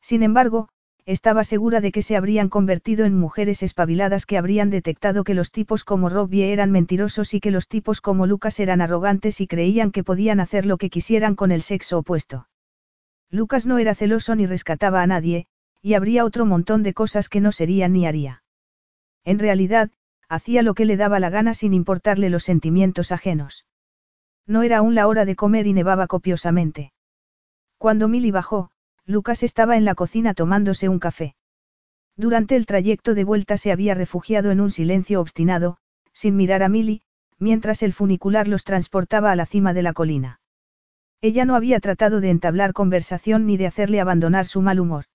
Sin embargo, estaba segura de que se habrían convertido en mujeres espabiladas que habrían detectado que los tipos como Robbie eran mentirosos y que los tipos como Lucas eran arrogantes y creían que podían hacer lo que quisieran con el sexo opuesto. Lucas no era celoso ni rescataba a nadie, y habría otro montón de cosas que no serían ni haría. En realidad, hacía lo que le daba la gana sin importarle los sentimientos ajenos. No era aún la hora de comer y nevaba copiosamente. Cuando Milly bajó, Lucas estaba en la cocina tomándose un café. Durante el trayecto de vuelta se había refugiado en un silencio obstinado, sin mirar a Milly, mientras el funicular los transportaba a la cima de la colina. Ella no había tratado de entablar conversación ni de hacerle abandonar su mal humor.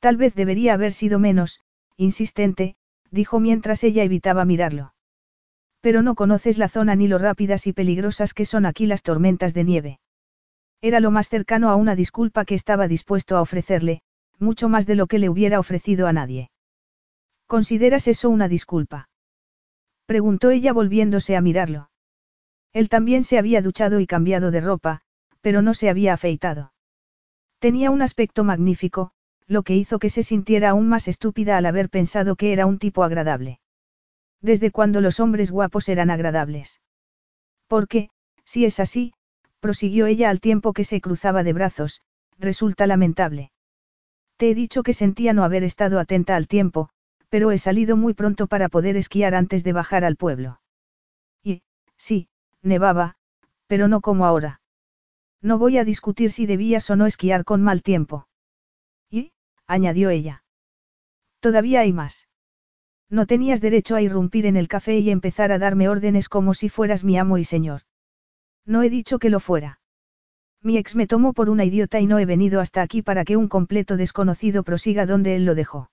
Tal vez debería haber sido menos, insistente, dijo mientras ella evitaba mirarlo. Pero no conoces la zona ni lo rápidas y peligrosas que son aquí las tormentas de nieve. Era lo más cercano a una disculpa que estaba dispuesto a ofrecerle, mucho más de lo que le hubiera ofrecido a nadie. ¿Consideras eso una disculpa? Preguntó ella volviéndose a mirarlo. Él también se había duchado y cambiado de ropa, pero no se había afeitado. Tenía un aspecto magnífico, lo que hizo que se sintiera aún más estúpida al haber pensado que era un tipo agradable. ¿Desde cuando los hombres guapos eran agradables? Porque, si es así, prosiguió ella al tiempo que se cruzaba de brazos, resulta lamentable. Te he dicho que sentía no haber estado atenta al tiempo, pero he salido muy pronto para poder esquiar antes de bajar al pueblo. Y, sí, nevaba, pero no como ahora. No voy a discutir si debías o no esquiar con mal tiempo. Y, añadió ella. Todavía hay más. No tenías derecho a irrumpir en el café y empezar a darme órdenes como si fueras mi amo y señor. No he dicho que lo fuera. Mi ex me tomó por una idiota y no he venido hasta aquí para que un completo desconocido prosiga donde él lo dejó.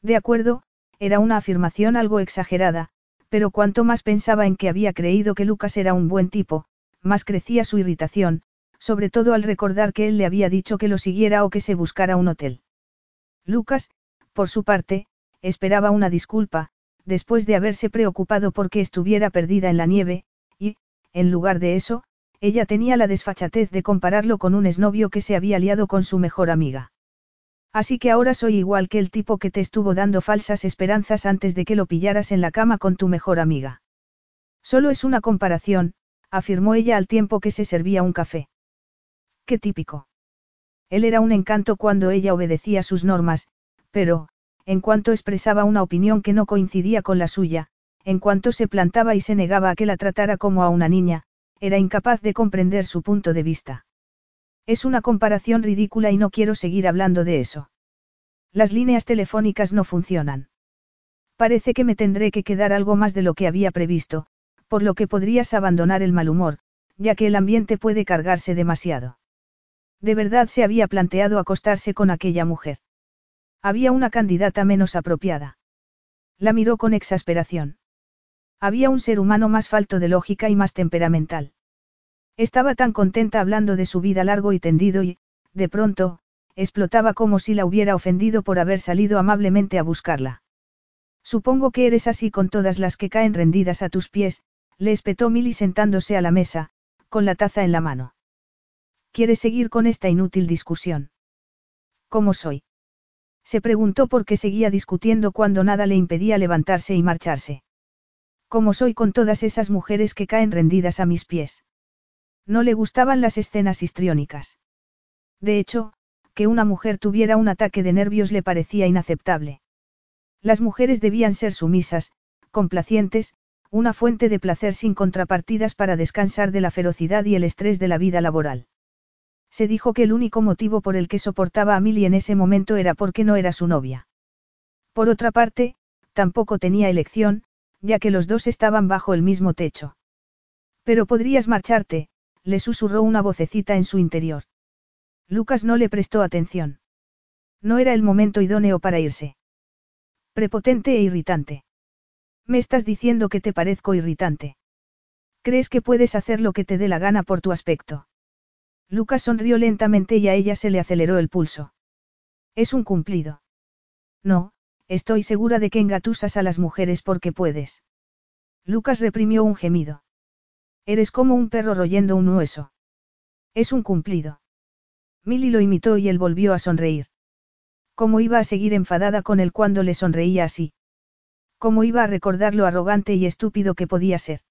De acuerdo, era una afirmación algo exagerada, pero cuanto más pensaba en que había creído que Lucas era un buen tipo, más crecía su irritación, sobre todo al recordar que él le había dicho que lo siguiera o que se buscara un hotel. Lucas, por su parte, esperaba una disculpa, después de haberse preocupado porque estuviera perdida en la nieve, y, en lugar de eso, ella tenía la desfachatez de compararlo con un exnovio que se había liado con su mejor amiga. Así que ahora soy igual que el tipo que te estuvo dando falsas esperanzas antes de que lo pillaras en la cama con tu mejor amiga. Solo es una comparación, afirmó ella al tiempo que se servía un café. Típico. Él era un encanto cuando ella obedecía sus normas, pero, en cuanto expresaba una opinión que no coincidía con la suya, en cuanto se plantaba y se negaba a que la tratara como a una niña, era incapaz de comprender su punto de vista. Es una comparación ridícula y no quiero seguir hablando de eso. Las líneas telefónicas no funcionan. Parece que me tendré que quedar algo más de lo que había previsto, por lo que podrías abandonar el mal humor, ya que el ambiente puede cargarse demasiado. De verdad se había planteado acostarse con aquella mujer. Había una candidata menos apropiada. La miró con exasperación. Había un ser humano más falto de lógica y más temperamental. Estaba tan contenta hablando de su vida largo y tendido y, de pronto, explotaba como si la hubiera ofendido por haber salido amablemente a buscarla. Supongo que eres así con todas las que caen rendidas a tus pies, le espetó Milly sentándose a la mesa, con la taza en la mano. ¿Quieres seguir con esta inútil discusión? ¿Cómo soy? Se preguntó por qué seguía discutiendo cuando nada le impedía levantarse y marcharse. ¿Cómo soy con todas esas mujeres que caen rendidas a mis pies? No le gustaban las escenas histriónicas. De hecho, que una mujer tuviera un ataque de nervios le parecía inaceptable. Las mujeres debían ser sumisas, complacientes, una fuente de placer sin contrapartidas para descansar de la ferocidad y el estrés de la vida laboral. Se dijo que el único motivo por el que soportaba a Milly en ese momento era porque no era su novia. Por otra parte, tampoco tenía elección, ya que los dos estaban bajo el mismo techo. Pero podrías marcharte, le susurró una vocecita en su interior. Lucas no le prestó atención. No era el momento idóneo para irse. Prepotente e irritante. Me estás diciendo que te parezco irritante. ¿Crees que puedes hacer lo que te dé la gana por tu aspecto? Lucas sonrió lentamente y a ella se le aceleró el pulso. Es un cumplido. No, estoy segura de que engatusas a las mujeres porque puedes. Lucas reprimió un gemido. Eres como un perro royendo un hueso. Es un cumplido. Milly lo imitó y él volvió a sonreír. ¿Cómo iba a seguir enfadada con él cuando le sonreía así? ¿Cómo iba a recordar lo arrogante y estúpido que podía ser?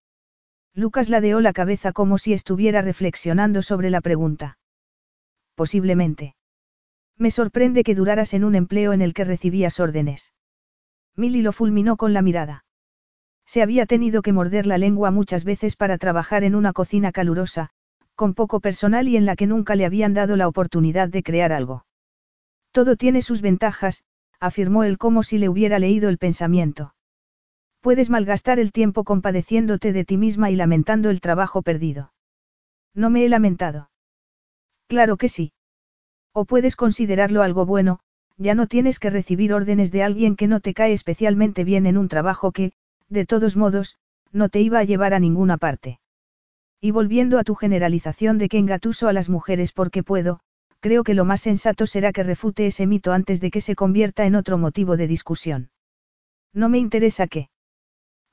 Lucas ladeó la cabeza como si estuviera reflexionando sobre la pregunta. Posiblemente. Me sorprende que duraras en un empleo en el que recibías órdenes. Milly lo fulminó con la mirada. Se había tenido que morder la lengua muchas veces para trabajar en una cocina calurosa, con poco personal y en la que nunca le habían dado la oportunidad de crear algo. Todo tiene sus ventajas, afirmó él como si le hubiera leído el pensamiento. Puedes malgastar el tiempo compadeciéndote de ti misma y lamentando el trabajo perdido. No me he lamentado. Claro que sí. O puedes considerarlo algo bueno, ya no tienes que recibir órdenes de alguien que no te cae especialmente bien en un trabajo que, de todos modos, no te iba a llevar a ninguna parte. Y volviendo a tu generalización de que engatuso a las mujeres porque puedo, creo que lo más sensato será que refute ese mito antes de que se convierta en otro motivo de discusión. No me interesa qué.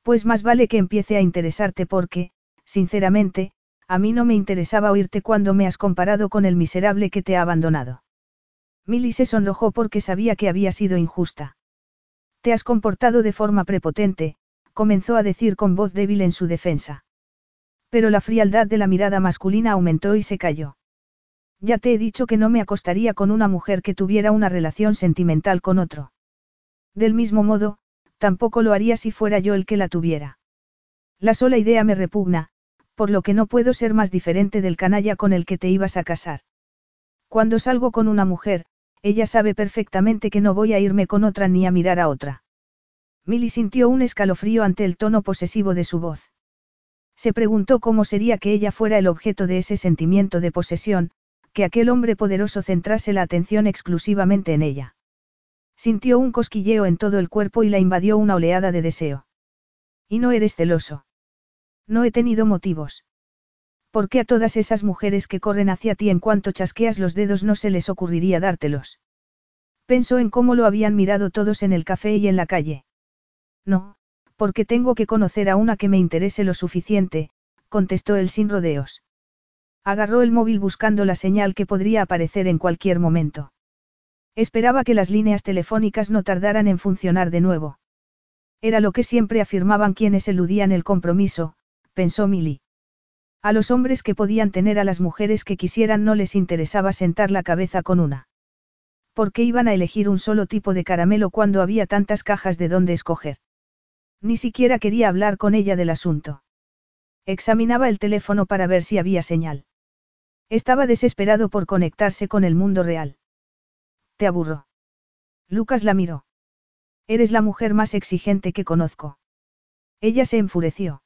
Pues más vale que empiece a interesarte porque, sinceramente, a mí no me interesaba oírte cuando me has comparado con el miserable que te ha abandonado. Milly se sonrojó porque sabía que había sido injusta. Te has comportado de forma prepotente, comenzó a decir con voz débil en su defensa. Pero la frialdad de la mirada masculina aumentó y se cayó. Ya te he dicho que no me acostaría con una mujer que tuviera una relación sentimental con otro. Del mismo modo, tampoco lo haría si fuera yo el que la tuviera. La sola idea me repugna, por lo que no puedo ser más diferente del canalla con el que te ibas a casar. Cuando salgo con una mujer, ella sabe perfectamente que no voy a irme con otra ni a mirar a otra. Milly sintió un escalofrío ante el tono posesivo de su voz. Se preguntó cómo sería que ella fuera el objeto de ese sentimiento de posesión, que aquel hombre poderoso centrase la atención exclusivamente en ella. Sintió un cosquilleo en todo el cuerpo y la invadió una oleada de deseo. ¿Y no eres celoso? No he tenido motivos. ¿Por qué a todas esas mujeres que corren hacia ti en cuanto chasqueas los dedos no se les ocurriría dártelos? Pensó en cómo lo habían mirado todos en el café y en la calle. No, porque tengo que conocer a una que me interese lo suficiente, contestó él sin rodeos. Agarró el móvil buscando la señal que podría aparecer en cualquier momento. Esperaba que las líneas telefónicas no tardaran en funcionar de nuevo. Era lo que siempre afirmaban quienes eludían el compromiso, pensó Milly. A los hombres que podían tener a las mujeres que quisieran no les interesaba sentar la cabeza con una. ¿Por qué iban a elegir un solo tipo de caramelo cuando había tantas cajas de dónde escoger? Ni siquiera quería hablar con ella del asunto. Examinaba el teléfono para ver si había señal. Estaba desesperado por conectarse con el mundo real. Te aburro. Lucas la miró. Eres la mujer más exigente que conozco. Ella se enfureció.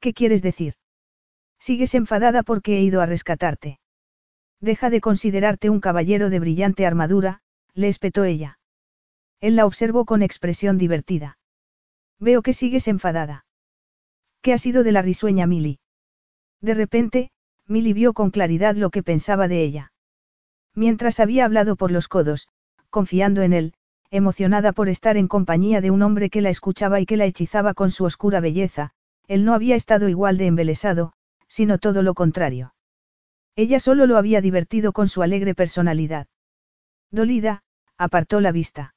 ¿Qué quieres decir? Sigues enfadada porque he ido a rescatarte. Deja de considerarte un caballero de brillante armadura, le espetó ella. Él la observó con expresión divertida. Veo que sigues enfadada. ¿Qué ha sido de la risueña Milly? De repente, Milly vio con claridad lo que pensaba de ella. Mientras había hablado por los codos, confiando en él, emocionada por estar en compañía de un hombre que la escuchaba y que la hechizaba con su oscura belleza, él no había estado igual de embelesado, sino todo lo contrario. Ella solo lo había divertido con su alegre personalidad. Dolida, apartó la vista.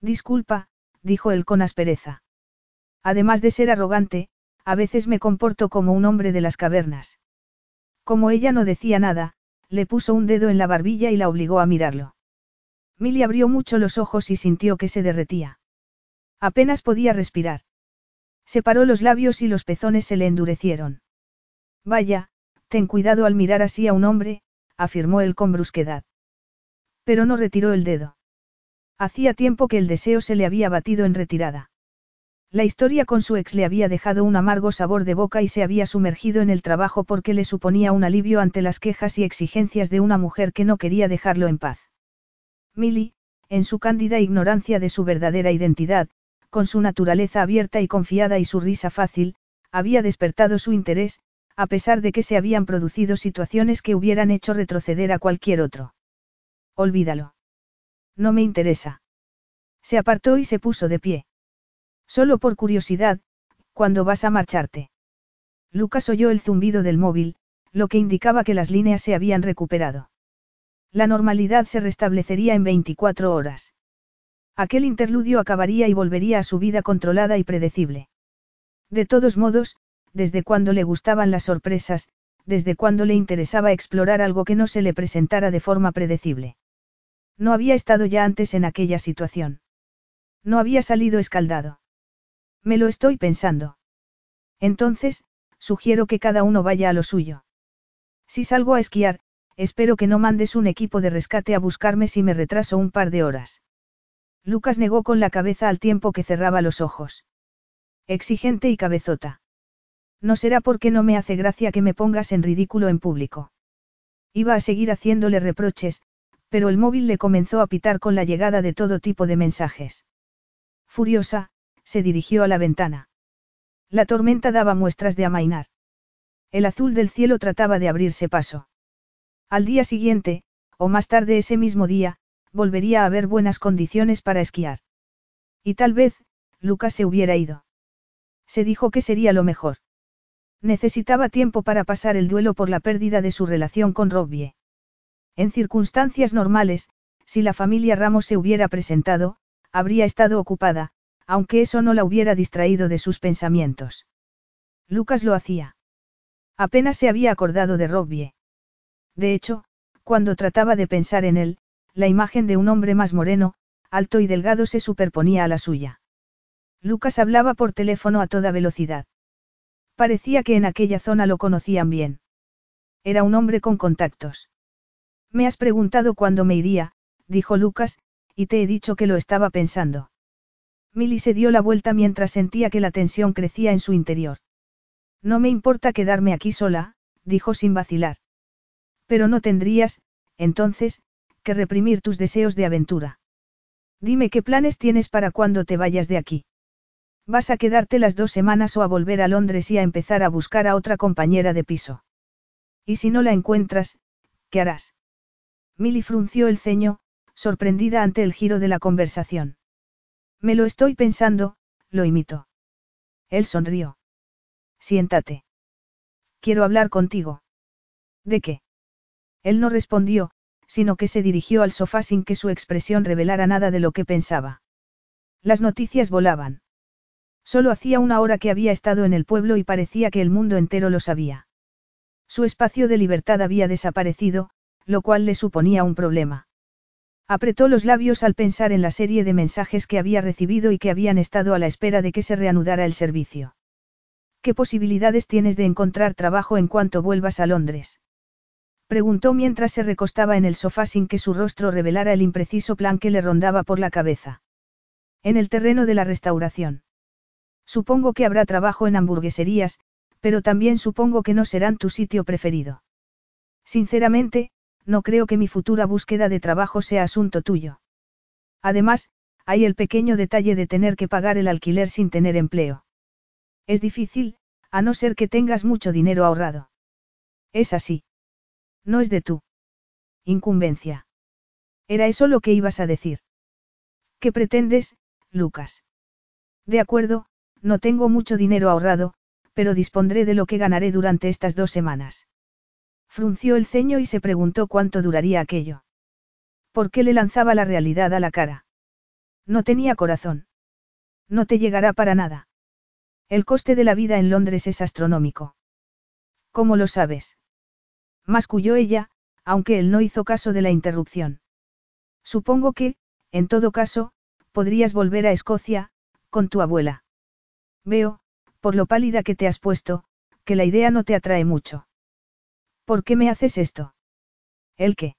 Disculpa, dijo él con aspereza. Además de ser arrogante, a veces me comporto como un hombre de las cavernas. Como ella no decía nada, le puso un dedo en la barbilla y la obligó a mirarlo. Milly abrió mucho los ojos y sintió que se derretía. Apenas podía respirar. Separó los labios y los pezones se le endurecieron. Vaya, ten cuidado al mirar así a un hombre, afirmó él con brusquedad. Pero no retiró el dedo. Hacía tiempo que el deseo se le había batido en retirada. La historia con su ex le había dejado un amargo sabor de boca y se había sumergido en el trabajo porque le suponía un alivio ante las quejas y exigencias de una mujer que no quería dejarlo en paz. Milly, en su cándida ignorancia de su verdadera identidad, con su naturaleza abierta y confiada y su risa fácil, había despertado su interés, a pesar de que se habían producido situaciones que hubieran hecho retroceder a cualquier otro. Olvídalo. No me interesa. Se apartó y se puso de pie. Solo por curiosidad, ¿cuándo vas a marcharte? Lucas oyó el zumbido del móvil, lo que indicaba que las líneas se habían recuperado. La normalidad se restablecería en 24 horas. Aquel interludio acabaría y volvería a su vida controlada y predecible. De todos modos, desde cuando le gustaban las sorpresas, desde cuando le interesaba explorar algo que no se le presentara de forma predecible. No había estado ya antes en aquella situación. No había salido escaldado. Me lo estoy pensando. Entonces, sugiero que cada uno vaya a lo suyo. Si salgo a esquiar, espero que no mandes un equipo de rescate a buscarme si me retraso un par de horas. Lucas negó con la cabeza al tiempo que cerraba los ojos. Exigente y cabezota. No será porque no me hace gracia que me pongas en ridículo en público. Iba a seguir haciéndole reproches, pero el móvil le comenzó a pitar con la llegada de todo tipo de mensajes. Furiosa, se dirigió a la ventana. La tormenta daba muestras de amainar. El azul del cielo trataba de abrirse paso. Al día siguiente, o más tarde ese mismo día, volvería a haber buenas condiciones para esquiar. Y tal vez, Lucas se hubiera ido. Se dijo que sería lo mejor. Necesitaba tiempo para pasar el duelo por la pérdida de su relación con Robbie. En circunstancias normales, si la familia Ramos se hubiera presentado, habría estado ocupada, aunque eso no la hubiera distraído de sus pensamientos. Lucas lo hacía. Apenas se había acordado de Robbie. De hecho, cuando trataba de pensar en él, la imagen de un hombre más moreno, alto y delgado se superponía a la suya. Lucas hablaba por teléfono a toda velocidad. Parecía que en aquella zona lo conocían bien. Era un hombre con contactos. Me has preguntado cuándo me iría, dijo Lucas, y te he dicho que lo estaba pensando. Milly se dio la vuelta mientras sentía que la tensión crecía en su interior. No me importa quedarme aquí sola, dijo sin vacilar. Pero no tendrías, entonces, que reprimir tus deseos de aventura. Dime qué planes tienes para cuando te vayas de aquí. ¿Vas a quedarte las dos semanas o a volver a Londres y a empezar a buscar a otra compañera de piso? Y si no la encuentras, ¿qué harás? Milly frunció el ceño, sorprendida ante el giro de la conversación. Me lo estoy pensando, lo imitó. Él sonrió. Siéntate. Quiero hablar contigo. ¿De qué? Él no respondió, sino que se dirigió al sofá sin que su expresión revelara nada de lo que pensaba. Las noticias volaban. Solo hacía una hora que había estado en el pueblo y parecía que el mundo entero lo sabía. Su espacio de libertad había desaparecido, lo cual le suponía un problema. Apretó los labios al pensar en la serie de mensajes que había recibido y que habían estado a la espera de que se reanudara el servicio. ¿Qué posibilidades tienes de encontrar trabajo en cuanto vuelvas a Londres? Preguntó mientras se recostaba en el sofá sin que su rostro revelara el impreciso plan que le rondaba por la cabeza. En el terreno de la restauración. Supongo que habrá trabajo en hamburgueserías, pero también supongo que no serán tu sitio preferido. Sinceramente, no creo que mi futura búsqueda de trabajo sea asunto tuyo. Además, hay el pequeño detalle de tener que pagar el alquiler sin tener empleo. Es difícil, a no ser que tengas mucho dinero ahorrado. Es así. No es de tú. Incumbencia. Era eso lo que ibas a decir. ¿Qué pretendes, Lucas? De acuerdo, no tengo mucho dinero ahorrado, pero dispondré de lo que ganaré durante estas dos semanas. Frunció el ceño y se preguntó cuánto duraría aquello. ¿Por qué le lanzaba la realidad a la cara? No tenía corazón. No te llegará para nada. El coste de la vida en Londres es astronómico. ¿Cómo lo sabes? Masculló ella, aunque él no hizo caso de la interrupción. Supongo que, en todo caso, podrías volver a Escocia, con tu abuela. Veo, por lo pálida que te has puesto, que la idea no te atrae mucho. ¿Por qué me haces esto? ¿El qué?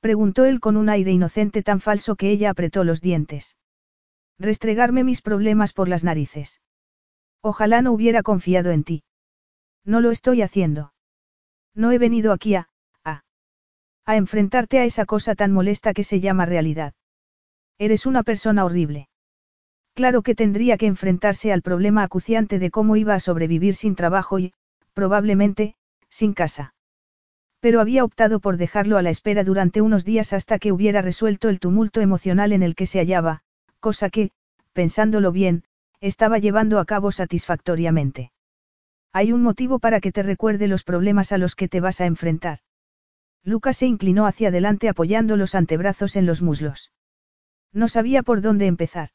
Preguntó él con un aire inocente tan falso que ella apretó los dientes. Restregarme mis problemas por las narices. Ojalá no hubiera confiado en ti. No lo estoy haciendo. No he venido aquí a, a, a enfrentarte a esa cosa tan molesta que se llama realidad. Eres una persona horrible. Claro que tendría que enfrentarse al problema acuciante de cómo iba a sobrevivir sin trabajo y, probablemente, sin casa. Pero había optado por dejarlo a la espera durante unos días hasta que hubiera resuelto el tumulto emocional en el que se hallaba, cosa que, pensándolo bien, estaba llevando a cabo satisfactoriamente. Hay un motivo para que te recuerde los problemas a los que te vas a enfrentar. Lucas se inclinó hacia adelante apoyando los antebrazos en los muslos. No sabía por dónde empezar.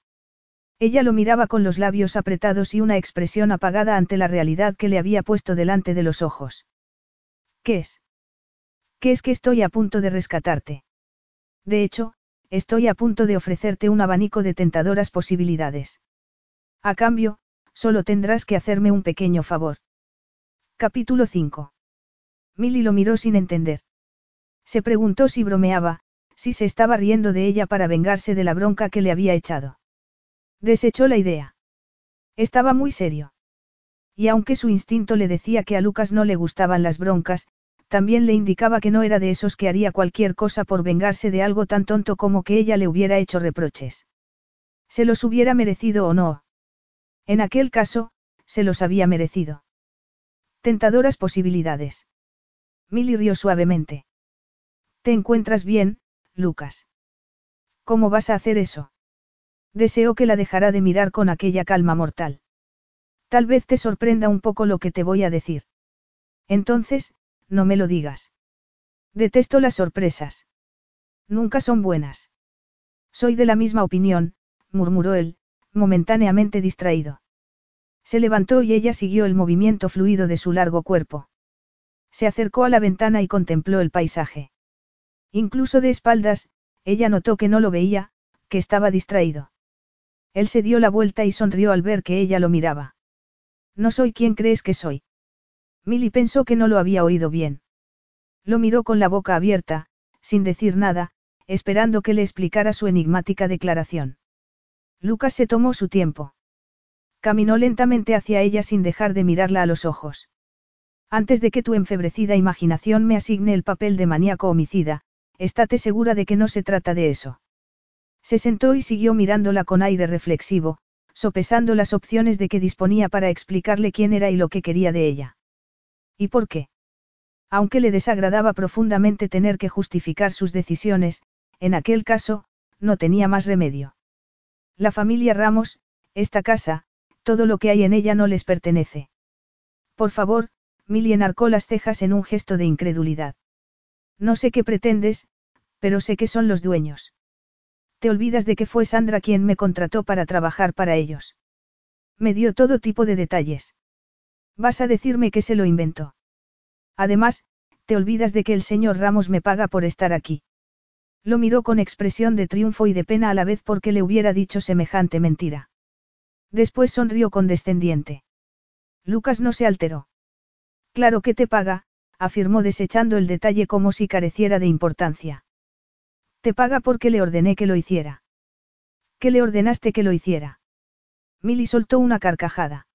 Ella lo miraba con los labios apretados y una expresión apagada ante la realidad que le había puesto delante de los ojos. ¿Qué es? ¿Qué es que estoy a punto de rescatarte? De hecho, estoy a punto de ofrecerte un abanico de tentadoras posibilidades. A cambio, solo tendrás que hacerme un pequeño favor. Capítulo 5. Milly lo miró sin entender. Se preguntó si bromeaba, si se estaba riendo de ella para vengarse de la bronca que le había echado. Desechó la idea. Estaba muy serio. Y aunque su instinto le decía que a Lucas no le gustaban las broncas, también le indicaba que no era de esos que haría cualquier cosa por vengarse de algo tan tonto como que ella le hubiera hecho reproches. Se los hubiera merecido o no. En aquel caso, se los había merecido. Tentadoras posibilidades. Milly rió suavemente. ¿Te encuentras bien, Lucas? ¿Cómo vas a hacer eso? Deseo que la dejara de mirar con aquella calma mortal. Tal vez te sorprenda un poco lo que te voy a decir. Entonces, no me lo digas. Detesto las sorpresas. Nunca son buenas. Soy de la misma opinión, murmuró él, momentáneamente distraído. Se levantó y ella siguió el movimiento fluido de su largo cuerpo. Se acercó a la ventana y contempló el paisaje. Incluso de espaldas, ella notó que no lo veía, que estaba distraído. Él se dio la vuelta y sonrió al ver que ella lo miraba. No soy quien crees que soy. Milly pensó que no lo había oído bien. Lo miró con la boca abierta, sin decir nada, esperando que le explicara su enigmática declaración. Lucas se tomó su tiempo. Caminó lentamente hacia ella sin dejar de mirarla a los ojos. Antes de que tu enfebrecida imaginación me asigne el papel de maníaco homicida, estate segura de que no se trata de eso. Se sentó y siguió mirándola con aire reflexivo, sopesando las opciones de que disponía para explicarle quién era y lo que quería de ella. ¿Y por qué? Aunque le desagradaba profundamente tener que justificar sus decisiones, en aquel caso, no tenía más remedio. La familia Ramos, esta casa, todo lo que hay en ella no les pertenece. Por favor, Millie enarcó las cejas en un gesto de incredulidad. No sé qué pretendes, pero sé que son los dueños. Te olvidas de que fue Sandra quien me contrató para trabajar para ellos. Me dio todo tipo de detalles. Vas a decirme que se lo inventó. Además, te olvidas de que el señor Ramos me paga por estar aquí. Lo miró con expresión de triunfo y de pena a la vez porque le hubiera dicho semejante mentira. Después sonrió condescendiente. Lucas no se alteró. Claro que te paga, afirmó desechando el detalle como si careciera de importancia. Te paga porque le ordené que lo hiciera. ¿Qué le ordenaste que lo hiciera? Milly soltó una carcajada.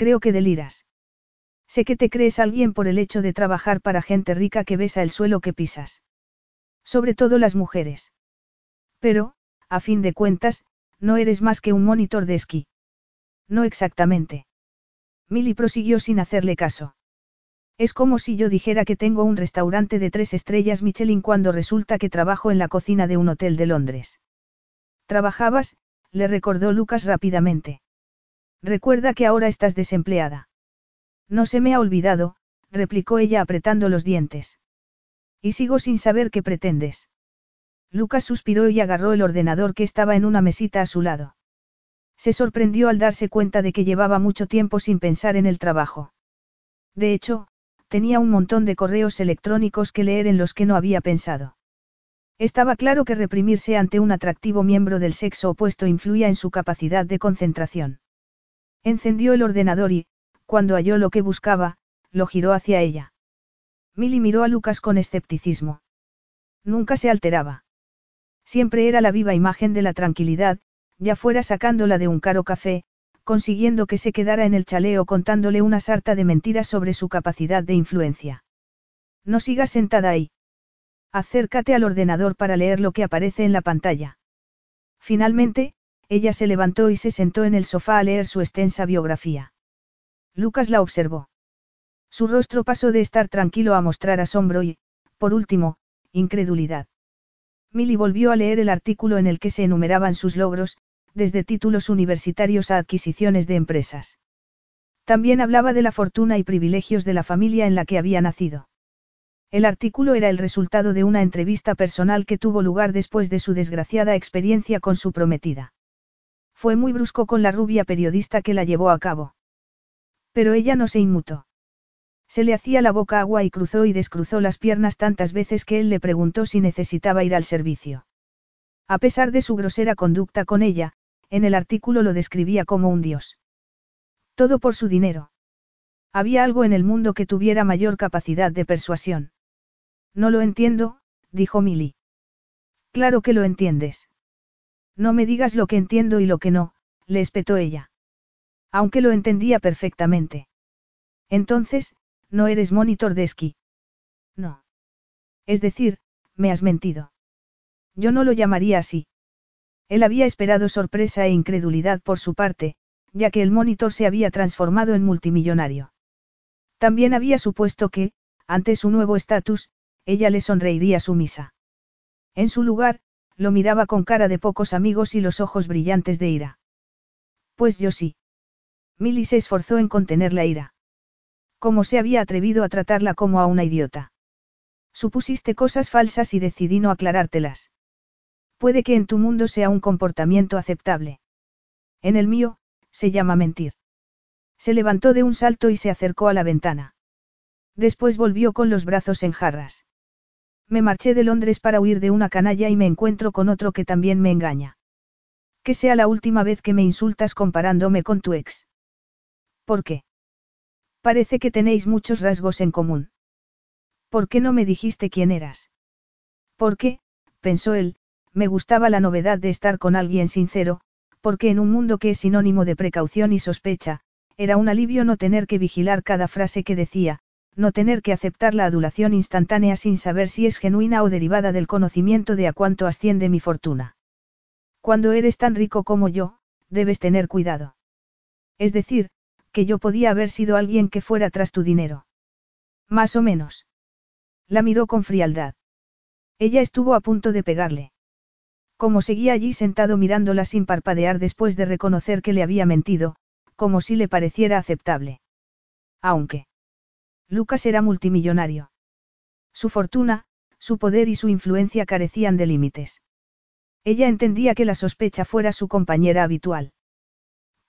Creo que deliras. Sé que te crees alguien por el hecho de trabajar para gente rica que besa el suelo que pisas. Sobre todo las mujeres. Pero, a fin de cuentas, no eres más que un monitor de esquí. No exactamente. Milly prosiguió sin hacerle caso. Es como si yo dijera que tengo un restaurante de tres estrellas Michelin cuando resulta que trabajo en la cocina de un hotel de Londres. Trabajabas, le recordó Lucas rápidamente. Recuerda que ahora estás desempleada. No se me ha olvidado, replicó ella apretando los dientes. Y sigo sin saber qué pretendes. Lucas suspiró y agarró el ordenador que estaba en una mesita a su lado. Se sorprendió al darse cuenta de que llevaba mucho tiempo sin pensar en el trabajo. De hecho, tenía un montón de correos electrónicos que leer en los que no había pensado. Estaba claro que reprimirse ante un atractivo miembro del sexo opuesto influía en su capacidad de concentración. Encendió el ordenador y, cuando halló lo que buscaba, lo giró hacia ella. Milly miró a Lucas con escepticismo. Nunca se alteraba. Siempre era la viva imagen de la tranquilidad, ya fuera sacándola de un caro café, consiguiendo que se quedara en el chaleo contándole una sarta de mentiras sobre su capacidad de influencia. No sigas sentada ahí. Acércate al ordenador para leer lo que aparece en la pantalla. Finalmente, ella se levantó y se sentó en el sofá a leer su extensa biografía. Lucas la observó. Su rostro pasó de estar tranquilo a mostrar asombro y, por último, incredulidad. Milly volvió a leer el artículo en el que se enumeraban sus logros, desde títulos universitarios a adquisiciones de empresas. También hablaba de la fortuna y privilegios de la familia en la que había nacido. El artículo era el resultado de una entrevista personal que tuvo lugar después de su desgraciada experiencia con su prometida. Fue muy brusco con la rubia periodista que la llevó a cabo. Pero ella no se inmutó. Se le hacía la boca agua y cruzó y descruzó las piernas tantas veces que él le preguntó si necesitaba ir al servicio. A pesar de su grosera conducta con ella, en el artículo lo describía como un dios. Todo por su dinero. Había algo en el mundo que tuviera mayor capacidad de persuasión. No lo entiendo, dijo Milly. Claro que lo entiendes. No me digas lo que entiendo y lo que no, le espetó ella. Aunque lo entendía perfectamente. Entonces, no eres monitor de. No. Es decir, me has mentido. Yo no lo llamaría así. Él había esperado sorpresa e incredulidad por su parte, ya que el monitor se había transformado en multimillonario. También había supuesto que, ante su nuevo estatus, ella le sonreiría sumisa. En su lugar, lo miraba con cara de pocos amigos y los ojos brillantes de ira. Pues yo sí. Milly se esforzó en contener la ira. ¿Cómo se había atrevido a tratarla como a una idiota? Supusiste cosas falsas y decidí no aclarártelas. Puede que en tu mundo sea un comportamiento aceptable. En el mío, se llama mentir. Se levantó de un salto y se acercó a la ventana. Después volvió con los brazos en jarras. Me marché de Londres para huir de una canalla y me encuentro con otro que también me engaña. Que sea la última vez que me insultas comparándome con tu ex. ¿Por qué? Parece que tenéis muchos rasgos en común. ¿Por qué no me dijiste quién eras? Porque, pensó él, me gustaba la novedad de estar con alguien sincero, porque en un mundo que es sinónimo de precaución y sospecha, era un alivio no tener que vigilar cada frase que decía, no tener que aceptar la adulación instantánea sin saber si es genuina o derivada del conocimiento de a cuánto asciende mi fortuna. Cuando eres tan rico como yo, debes tener cuidado. Es decir, que yo podía haber sido alguien que fuera tras tu dinero. Más o menos. La miró con frialdad. Ella estuvo a punto de pegarle. Como seguía allí sentado mirándola sin parpadear después de reconocer que le había mentido, como si le pareciera aceptable. Aunque. Lucas era multimillonario. Su fortuna, su poder y su influencia carecían de límites. Ella entendía que la sospecha fuera su compañera habitual.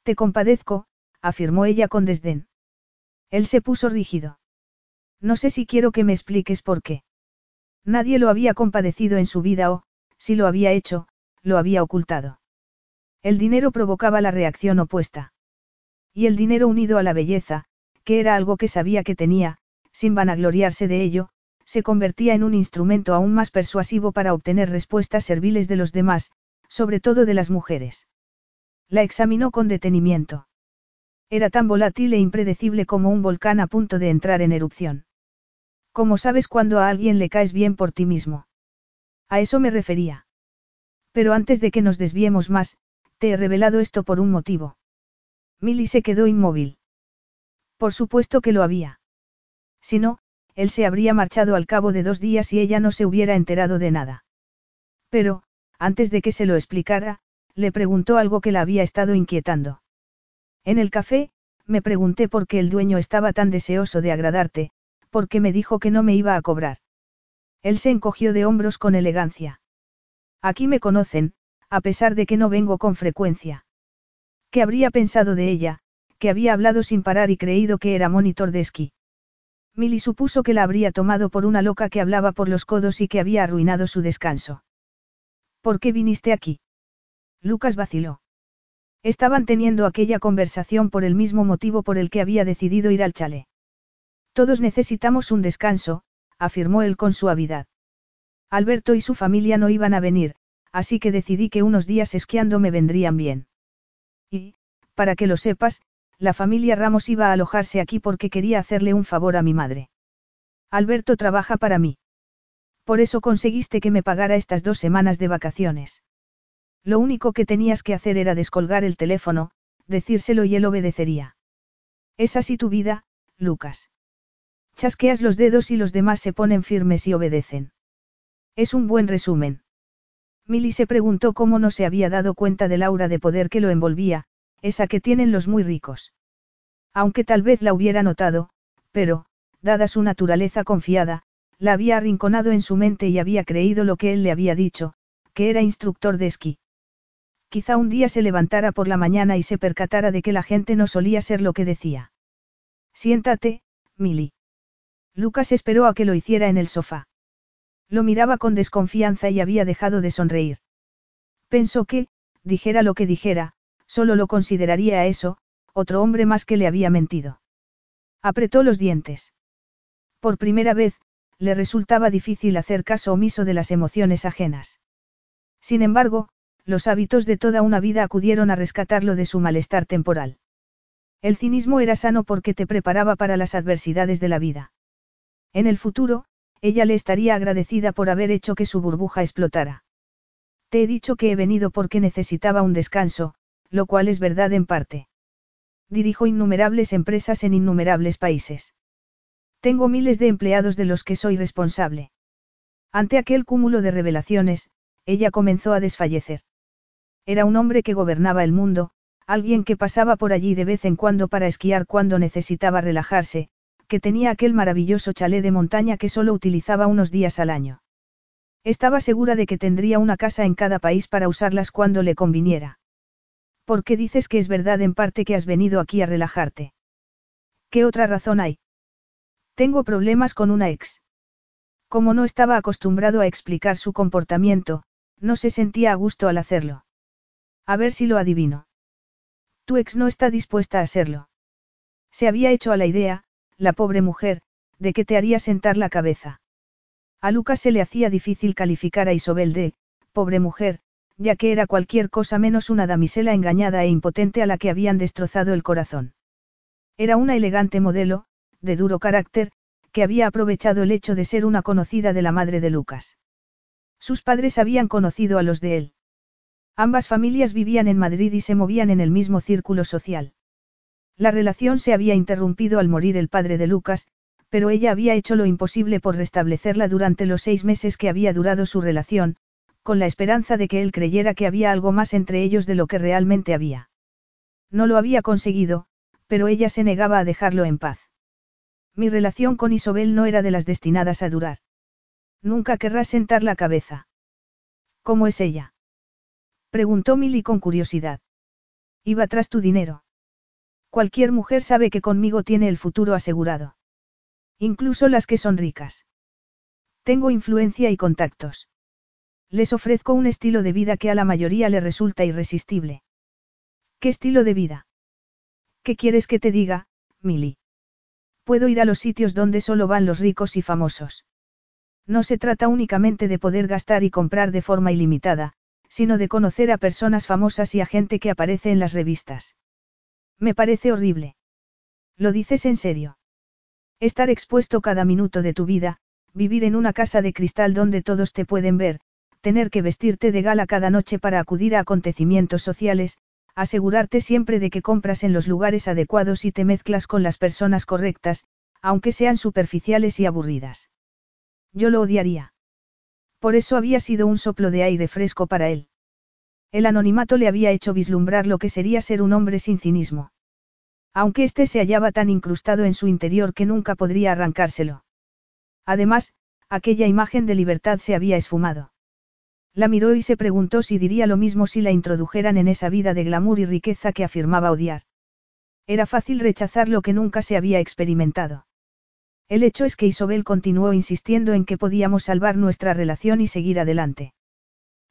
Te compadezco, afirmó ella con desdén. Él se puso rígido. No sé si quiero que me expliques por qué. Nadie lo había compadecido en su vida o, si lo había hecho, lo había ocultado. El dinero provocaba la reacción opuesta. Y el dinero unido a la belleza, que era algo que sabía que tenía, sin vanagloriarse de ello, se convertía en un instrumento aún más persuasivo para obtener respuestas serviles de los demás, sobre todo de las mujeres. La examinó con detenimiento. Era tan volátil e impredecible como un volcán a punto de entrar en erupción. ¿Cómo sabes cuando a alguien le caes bien por ti mismo? A eso me refería. Pero antes de que nos desviemos más, te he revelado esto por un motivo. Milly se quedó inmóvil. Por supuesto que lo había. Si no, él se habría marchado al cabo de dos días y ella no se hubiera enterado de nada. Pero, antes de que se lo explicara, le preguntó algo que la había estado inquietando. En el café, me pregunté por qué el dueño estaba tan deseoso de agradarte, porque me dijo que no me iba a cobrar. Él se encogió de hombros con elegancia. Aquí me conocen, a pesar de que no vengo con frecuencia. ¿Qué habría pensado de ella, que había hablado sin parar y creído que era monitor de esquí? Milly supuso que la habría tomado por una loca que hablaba por los codos y que había arruinado su descanso. ¿Por qué viniste aquí? Lucas vaciló. Estaban teniendo aquella conversación por el mismo motivo por el que había decidido ir al chalet. Todos necesitamos un descanso, afirmó él con suavidad. Alberto y su familia no iban a venir, así que decidí que unos días esquiando me vendrían bien. Y, para que lo sepas, la familia Ramos iba a alojarse aquí porque quería hacerle un favor a mi madre. Alberto trabaja para mí. Por eso conseguiste que me pagara estas dos semanas de vacaciones. Lo único que tenías que hacer era descolgar el teléfono, decírselo y él obedecería. Es así tu vida, Lucas. Chasqueas los dedos y los demás se ponen firmes y obedecen. Es un buen resumen. Milly se preguntó cómo no se había dado cuenta del aura de poder que lo envolvía, esa que tienen los muy ricos. Aunque tal vez la hubiera notado, pero, dada su naturaleza confiada, la había arrinconado en su mente y había creído lo que él le había dicho, que era instructor de esquí. Quizá un día se levantara por la mañana y se percatara de que la gente no solía ser lo que decía. Siéntate, Milly. Lucas esperó a que lo hiciera en el sofá. Lo miraba con desconfianza y había dejado de sonreír. Pensó que, dijera lo que dijera, solo lo consideraría a eso, otro hombre más que le había mentido. Apretó los dientes. Por primera vez, le resultaba difícil hacer caso omiso de las emociones ajenas. Sin embargo, los hábitos de toda una vida acudieron a rescatarlo de su malestar temporal. El cinismo era sano porque te preparaba para las adversidades de la vida. En el futuro, ella le estaría agradecida por haber hecho que su burbuja explotara. Te he dicho que he venido porque necesitaba un descanso, lo cual es verdad en parte. Dirijo innumerables empresas en innumerables países. Tengo miles de empleados de los que soy responsable. Ante aquel cúmulo de revelaciones, ella comenzó a desfallecer. Era un hombre que gobernaba el mundo, alguien que pasaba por allí de vez en cuando para esquiar cuando necesitaba relajarse, que tenía aquel maravilloso chalet de montaña que solo utilizaba unos días al año. Estaba segura de que tendría una casa en cada país para usarlas cuando le conviniera. ¿Por qué dices que es verdad en parte que has venido aquí a relajarte? ¿Qué otra razón hay? Tengo problemas con una ex. Como no estaba acostumbrado a explicar su comportamiento, no se sentía a gusto al hacerlo. A ver si lo adivino. Tu ex no está dispuesta a serlo. Se había hecho a la idea, la pobre mujer, de que te haría sentar la cabeza. A Lucas se le hacía difícil calificar a Isobel de, pobre mujer, ya que era cualquier cosa menos una damisela engañada e impotente a la que habían destrozado el corazón. Era una elegante modelo, de duro carácter, que había aprovechado el hecho de ser una conocida de la madre de Lucas. Sus padres habían conocido a los de él. Ambas familias vivían en Madrid y se movían en el mismo círculo social. La relación se había interrumpido al morir el padre de Lucas, pero ella había hecho lo imposible por restablecerla durante los seis meses que había durado su relación, con la esperanza de que él creyera que había algo más entre ellos de lo que realmente había. No lo había conseguido, pero ella se negaba a dejarlo en paz. Mi relación con Isobel no era de las destinadas a durar. Nunca querrás sentar la cabeza. ¿Cómo es ella? Preguntó Milly con curiosidad. Iba tras tu dinero. Cualquier mujer sabe que conmigo tiene el futuro asegurado. Incluso las que son ricas. Tengo influencia y contactos. Les ofrezco un estilo de vida que a la mayoría le resulta irresistible. ¿Qué estilo de vida? ¿Qué quieres que te diga, Milly? Puedo ir a los sitios donde solo van los ricos y famosos. No se trata únicamente de poder gastar y comprar de forma ilimitada, sino de conocer a personas famosas y a gente que aparece en las revistas. Me parece horrible. ¿Lo dices en serio? Estar expuesto cada minuto de tu vida, vivir en una casa de cristal donde todos te pueden ver, tener que vestirte de gala cada noche para acudir a acontecimientos sociales, asegurarte siempre de que compras en los lugares adecuados y te mezclas con las personas correctas, aunque sean superficiales y aburridas. Yo lo odiaría. Por eso había sido un soplo de aire fresco para él. El anonimato le había hecho vislumbrar lo que sería ser un hombre sin cinismo. Aunque éste se hallaba tan incrustado en su interior que nunca podría arrancárselo. Además, aquella imagen de libertad se había esfumado. La miró y se preguntó si diría lo mismo si la introdujeran en esa vida de glamour y riqueza que afirmaba odiar. Era fácil rechazar lo que nunca se había experimentado. El hecho es que Isobel continuó insistiendo en que podíamos salvar nuestra relación y seguir adelante.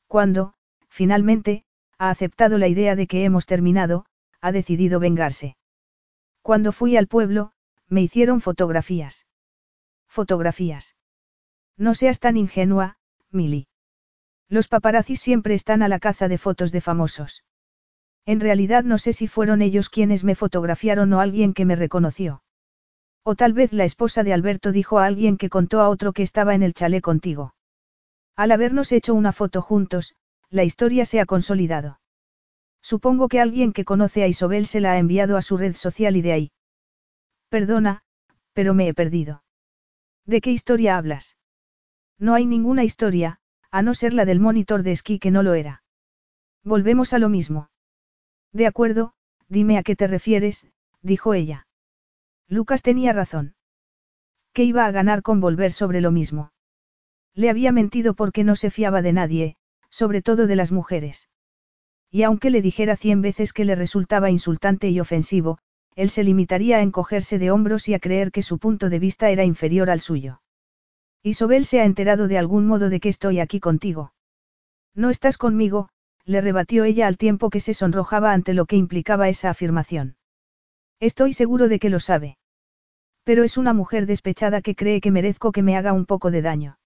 Cuando, finalmente, ha aceptado la idea de que hemos terminado, ha decidido vengarse. Cuando fui al pueblo, me hicieron fotografías. Fotografías. No seas tan ingenua, Milly. Los paparazzis siempre están a la caza de fotos de famosos. En realidad no sé si fueron ellos quienes me fotografiaron o alguien que me reconoció. O tal vez la esposa de Alberto dijo a alguien que contó a otro que estaba en el chalet contigo. Al habernos hecho una foto juntos, la historia se ha consolidado. Supongo que alguien que conoce a Isobel se la ha enviado a su red social y de ahí. Perdona, pero me he perdido. ¿De qué historia hablas? No hay ninguna historia, a no ser la del monitor de esquí que no lo era. Volvemos a lo mismo. De acuerdo, dime a qué te refieres, dijo ella. Lucas tenía razón. ¿Qué iba a ganar con volver sobre lo mismo? Le había mentido porque no se fiaba de nadie, sobre todo de las mujeres. Y aunque le dijera cien veces que le resultaba insultante y ofensivo, él se limitaría a encogerse de hombros y a creer que su punto de vista era inferior al suyo. Isobel se ha enterado de algún modo de que estoy aquí contigo. No estás conmigo, le rebatió ella al tiempo que se sonrojaba ante lo que implicaba esa afirmación. Estoy seguro de que lo sabe. Pero es una mujer despechada que cree que merezco que me haga un poco de daño.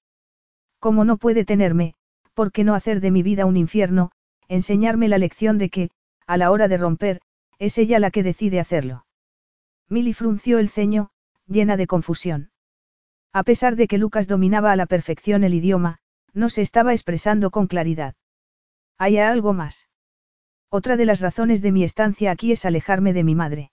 Como no puede tenerme, ¿por qué no hacer de mi vida un infierno, enseñarme la lección de que, a la hora de romper, es ella la que decide hacerlo? Milly frunció el ceño, llena de confusión. A pesar de que Lucas dominaba a la perfección el idioma, no se estaba expresando con claridad. ¿Hay algo más? Otra de las razones de mi estancia aquí es alejarme de mi madre.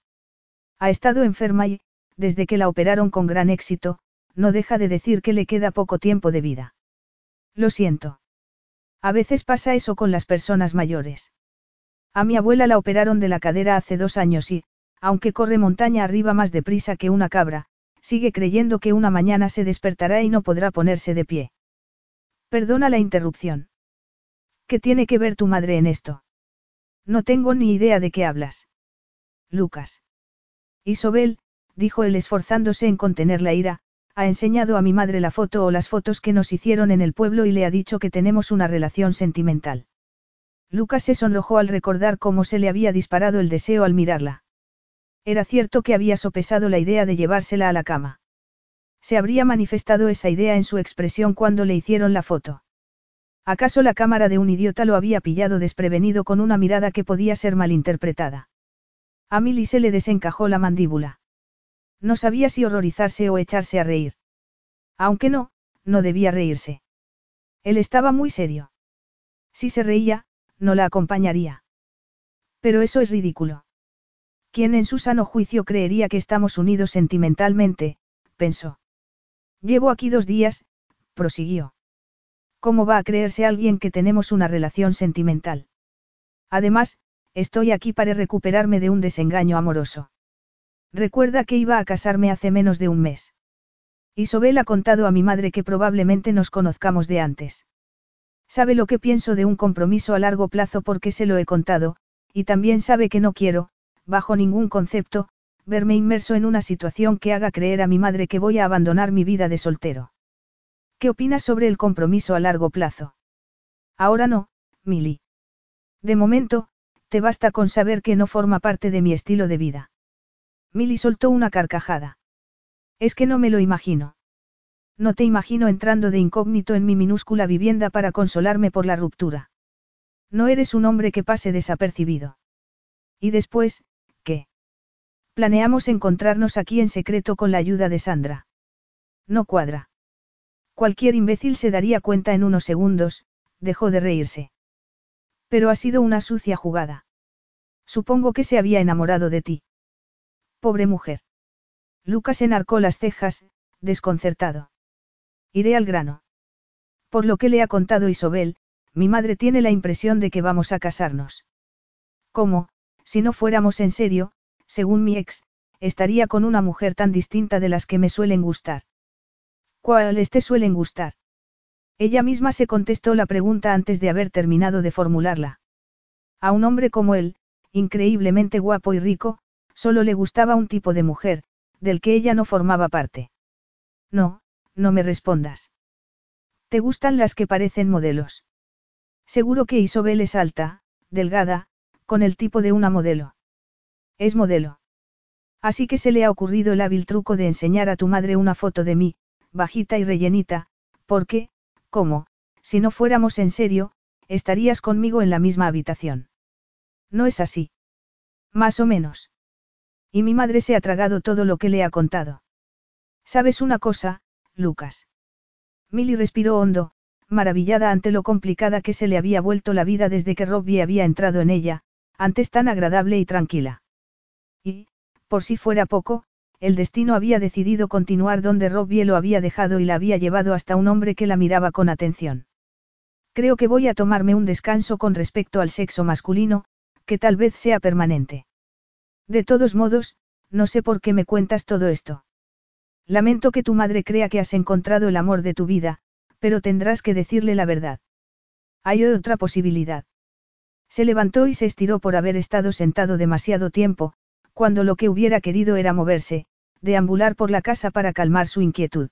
Ha estado enferma y, desde que la operaron con gran éxito, no deja de decir que le queda poco tiempo de vida. Lo siento. A veces pasa eso con las personas mayores. A mi abuela la operaron de la cadera hace dos años y, aunque corre montaña arriba más deprisa que una cabra, sigue creyendo que una mañana se despertará y no podrá ponerse de pie. Perdona la interrupción. ¿Qué tiene que ver tu madre en esto? No tengo ni idea de qué hablas. Lucas. Isobel, dijo él esforzándose en contener la ira, ha enseñado a mi madre la foto o las fotos que nos hicieron en el pueblo y le ha dicho que tenemos una relación sentimental. Lucas se sonrojó al recordar cómo se le había disparado el deseo al mirarla. Era cierto que había sopesado la idea de llevársela a la cama. Se habría manifestado esa idea en su expresión cuando le hicieron la foto. ¿Acaso la cámara de un idiota lo había pillado desprevenido con una mirada que podía ser malinterpretada? A Milly se le desencajó la mandíbula. No sabía si horrorizarse o echarse a reír. Aunque no, no debía reírse. Él estaba muy serio. Si se reía, no la acompañaría. Pero eso es ridículo. ¿Quién en su sano juicio creería que estamos unidos sentimentalmente? pensó. Llevo aquí dos días, prosiguió. ¿Cómo va a creerse alguien que tenemos una relación sentimental? Además, estoy aquí para recuperarme de un desengaño amoroso. Recuerda que iba a casarme hace menos de un mes. Isobel ha contado a mi madre que probablemente nos conozcamos de antes. Sabe lo que pienso de un compromiso a largo plazo porque se lo he contado, y también sabe que no quiero, bajo ningún concepto, verme inmerso en una situación que haga creer a mi madre que voy a abandonar mi vida de soltero. ¿Qué opinas sobre el compromiso a largo plazo? Ahora no, Milly. De momento, te basta con saber que no forma parte de mi estilo de vida. Milly soltó una carcajada. Es que no me lo imagino. No te imagino entrando de incógnito en mi minúscula vivienda para consolarme por la ruptura. No eres un hombre que pase desapercibido. Y después. Planeamos encontrarnos aquí en secreto con la ayuda de Sandra. No cuadra. Cualquier imbécil se daría cuenta en unos segundos, dejó de reírse. Pero ha sido una sucia jugada. Supongo que se había enamorado de ti. Pobre mujer. Lucas enarcó las cejas, desconcertado. Iré al grano. Por lo que le ha contado Isobel, mi madre tiene la impresión de que vamos a casarnos. ¿Cómo, si no fuéramos en serio, según mi ex, estaría con una mujer tan distinta de las que me suelen gustar? ¿Cuáles te suelen gustar? Ella misma se contestó la pregunta antes de haber terminado de formularla. A un hombre como él, increíblemente guapo y rico, solo le gustaba un tipo de mujer, del que ella no formaba parte. No, no me respondas. ¿Te gustan las que parecen modelos? Seguro que Isobel es alta, delgada, con el tipo de una modelo. Es modelo. Así que se le ha ocurrido el hábil truco de enseñar a tu madre una foto de mí, bajita y rellenita, porque, ¿cómo? Si no fuéramos en serio, estarías conmigo en la misma habitación. No es así. Más o menos. Y mi madre se ha tragado todo lo que le ha contado. ¿Sabes una cosa, Lucas? Milly respiró hondo, maravillada ante lo complicada que se le había vuelto la vida desde que Robbie había entrado en ella, antes tan agradable y tranquila. Y, por si fuera poco, el destino había decidido continuar donde Robbie lo había dejado y la había llevado hasta un hombre que la miraba con atención. Creo que voy a tomarme un descanso con respecto al sexo masculino, que tal vez sea permanente. De todos modos, no sé por qué me cuentas todo esto. Lamento que tu madre crea que has encontrado el amor de tu vida, pero tendrás que decirle la verdad. Hay otra posibilidad. Se levantó y se estiró por haber estado sentado demasiado tiempo, cuando lo que hubiera querido era moverse, deambular por la casa para calmar su inquietud.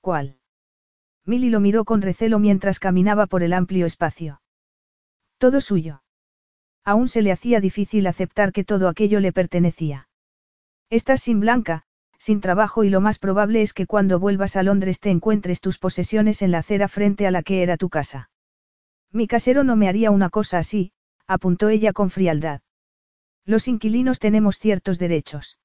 ¿Cuál? Milly lo miró con recelo mientras caminaba por el amplio espacio. Todo suyo. Aún se le hacía difícil aceptar que todo aquello le pertenecía. Estás sin Blanca, sin trabajo y lo más probable es que cuando vuelvas a Londres te encuentres tus posesiones en la acera frente a la que era tu casa. Mi casero no me haría una cosa así, apuntó ella con frialdad. Los inquilinos tenemos ciertos derechos.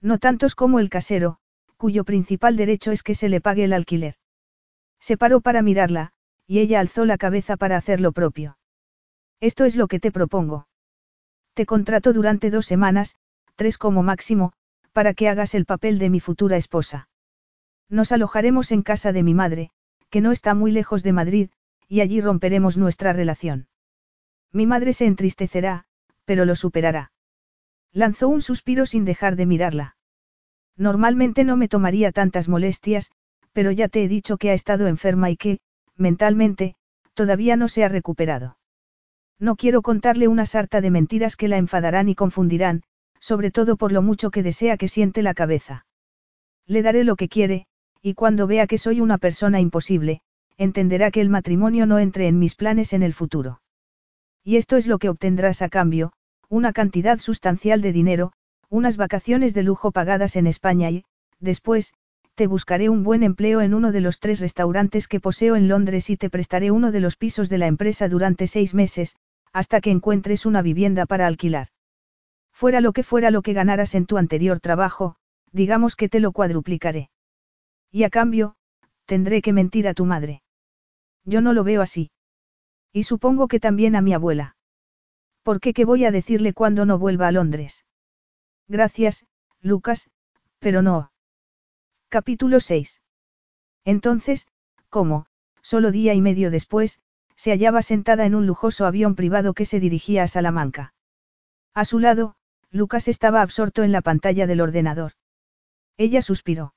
No tantos como el casero, cuyo principal derecho es que se le pague el alquiler. Se paró para mirarla, y ella alzó la cabeza para hacer lo propio. Esto es lo que te propongo. Te contrato durante dos semanas, tres como máximo, para que hagas el papel de mi futura esposa. Nos alojaremos en casa de mi madre, que no está muy lejos de Madrid, y allí romperemos nuestra relación. Mi madre se entristecerá, pero lo superará. Lanzó un suspiro sin dejar de mirarla. Normalmente no me tomaría tantas molestias, pero ya te he dicho que ha estado enferma y que, mentalmente, todavía no se ha recuperado. No quiero contarle una sarta de mentiras que la enfadarán y confundirán, sobre todo por lo mucho que desea que siente la cabeza. Le daré lo que quiere, y cuando vea que soy una persona imposible, entenderá que el matrimonio no entre en mis planes en el futuro. Y esto es lo que obtendrás a cambio, una cantidad sustancial de dinero, unas vacaciones de lujo pagadas en España y, después, te buscaré un buen empleo en uno de los tres restaurantes que poseo en Londres y te prestaré uno de los pisos de la empresa durante seis meses, hasta que encuentres una vivienda para alquilar. Fuera lo que fuera lo que ganaras en tu anterior trabajo, digamos que te lo cuadruplicaré. Y a cambio, tendré que mentir a tu madre. Yo no lo veo así. Y supongo que también a mi abuela. ¿Por qué qué voy a decirle cuando no vuelva a Londres? Gracias, Lucas, pero no. Capítulo 6. Entonces, ¿cómo, solo día y medio después, se hallaba sentada en un lujoso avión privado que se dirigía a Salamanca. A su lado, Lucas estaba absorto en la pantalla del ordenador. Ella suspiró.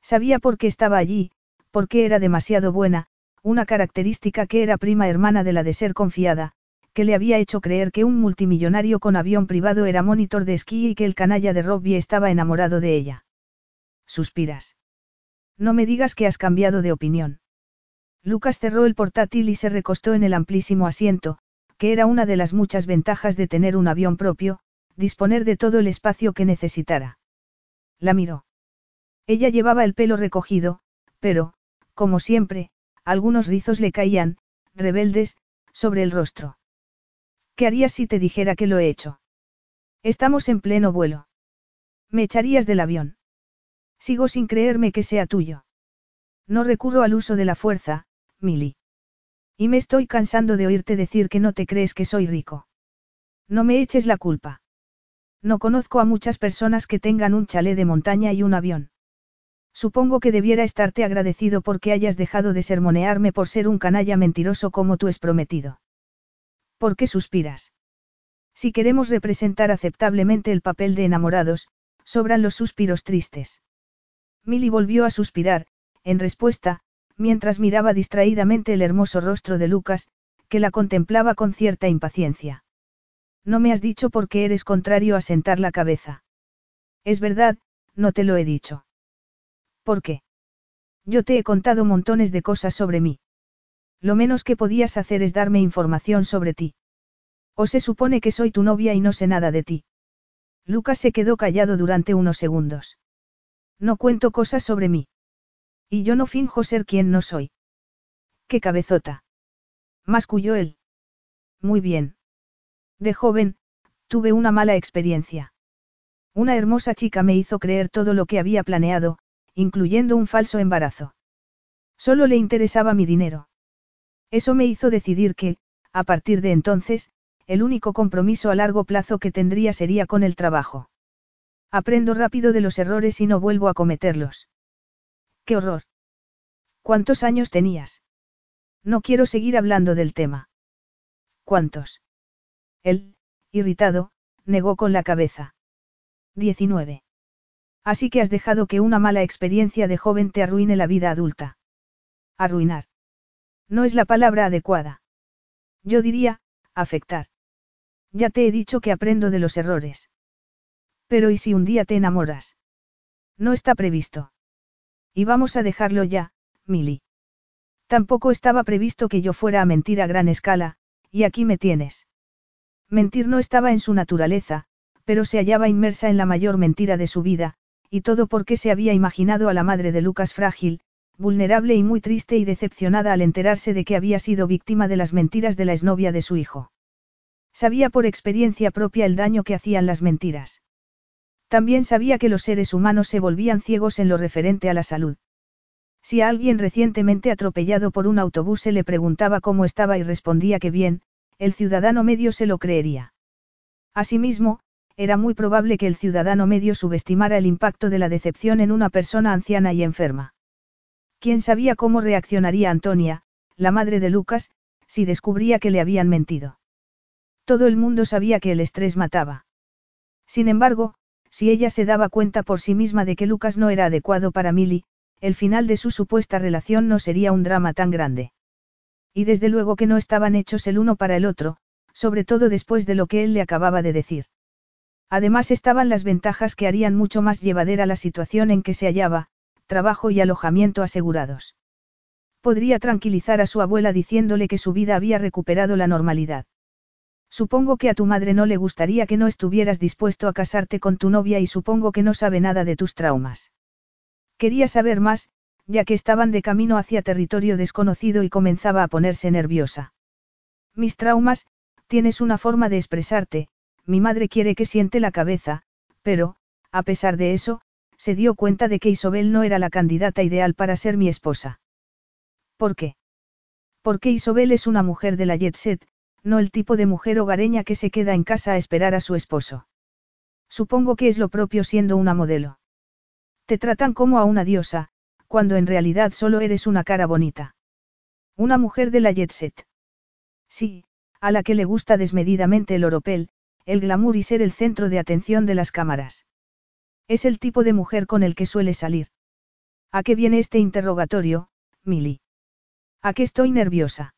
Sabía por qué estaba allí, porque era demasiado buena, una característica que era prima hermana de la de ser confiada, que le había hecho creer que un multimillonario con avión privado era monitor de esquí y que el canalla de Robbie estaba enamorado de ella suspiras. No me digas que has cambiado de opinión. Lucas cerró el portátil y se recostó en el amplísimo asiento, que era una de las muchas ventajas de tener un avión propio, disponer de todo el espacio que necesitara. La miró. Ella llevaba el pelo recogido, pero, como siempre, algunos rizos le caían, rebeldes, sobre el rostro. ¿Qué harías si te dijera que lo he hecho? Estamos en pleno vuelo. Me echarías del avión. Sigo sin creerme que sea tuyo. No recurro al uso de la fuerza, Milly. Y me estoy cansando de oírte decir que no te crees que soy rico. No me eches la culpa. No conozco a muchas personas que tengan un chalet de montaña y un avión. Supongo que debiera estarte agradecido porque hayas dejado de sermonearme por ser un canalla mentiroso como tú es prometido. ¿Por qué suspiras? Si queremos representar aceptablemente el papel de enamorados, sobran los suspiros tristes. Milly volvió a suspirar, en respuesta, mientras miraba distraídamente el hermoso rostro de Lucas, que la contemplaba con cierta impaciencia. No me has dicho por qué eres contrario a sentar la cabeza. Es verdad, no te lo he dicho. ¿Por qué? Yo te he contado montones de cosas sobre mí. Lo menos que podías hacer es darme información sobre ti. O se supone que soy tu novia y no sé nada de ti. Lucas se quedó callado durante unos segundos. No cuento cosas sobre mí. Y yo no finjo ser quien no soy. ¡Qué cabezota! Masculló él. Muy bien. De joven, tuve una mala experiencia. Una hermosa chica me hizo creer todo lo que había planeado, incluyendo un falso embarazo. Solo le interesaba mi dinero. Eso me hizo decidir que, a partir de entonces, el único compromiso a largo plazo que tendría sería con el trabajo. Aprendo rápido de los errores y no vuelvo a cometerlos. ¡Qué horror! ¿Cuántos años tenías? No quiero seguir hablando del tema. ¿Cuántos? Él, irritado, negó con la cabeza. 19. Así que has dejado que una mala experiencia de joven te arruine la vida adulta. Arruinar. No es la palabra adecuada. Yo diría, afectar. Ya te he dicho que aprendo de los errores. Pero ¿y si un día te enamoras? No está previsto. Y vamos a dejarlo ya, Milly. Tampoco estaba previsto que yo fuera a mentir a gran escala, y aquí me tienes. Mentir no estaba en su naturaleza, pero se hallaba inmersa en la mayor mentira de su vida, y todo porque se había imaginado a la madre de Lucas frágil, vulnerable y muy triste y decepcionada al enterarse de que había sido víctima de las mentiras de la exnovia de su hijo. Sabía por experiencia propia el daño que hacían las mentiras. También sabía que los seres humanos se volvían ciegos en lo referente a la salud. Si a alguien recientemente atropellado por un autobús se le preguntaba cómo estaba y respondía que bien, el ciudadano medio se lo creería. Asimismo, era muy probable que el ciudadano medio subestimara el impacto de la decepción en una persona anciana y enferma. ¿Quién sabía cómo reaccionaría Antonia, la madre de Lucas, si descubría que le habían mentido? Todo el mundo sabía que el estrés mataba. Sin embargo, si ella se daba cuenta por sí misma de que Lucas no era adecuado para Milly, el final de su supuesta relación no sería un drama tan grande. Y desde luego que no estaban hechos el uno para el otro, sobre todo después de lo que él le acababa de decir. Además estaban las ventajas que harían mucho más llevadera la situación en que se hallaba, trabajo y alojamiento asegurados. Podría tranquilizar a su abuela diciéndole que su vida había recuperado la normalidad. Supongo que a tu madre no le gustaría que no estuvieras dispuesto a casarte con tu novia y supongo que no sabe nada de tus traumas. Quería saber más, ya que estaban de camino hacia territorio desconocido y comenzaba a ponerse nerviosa. Mis traumas, tienes una forma de expresarte, mi madre quiere que siente la cabeza, pero, a pesar de eso, se dio cuenta de que Isobel no era la candidata ideal para ser mi esposa. ¿Por qué? Porque Isobel es una mujer de la jet set, no el tipo de mujer hogareña que se queda en casa a esperar a su esposo. Supongo que es lo propio siendo una modelo. Te tratan como a una diosa, cuando en realidad solo eres una cara bonita. Una mujer de la jet set. Sí, a la que le gusta desmedidamente el oropel, el glamour y ser el centro de atención de las cámaras. Es el tipo de mujer con el que suele salir. ¿A qué viene este interrogatorio, Milly? ¿A qué estoy nerviosa?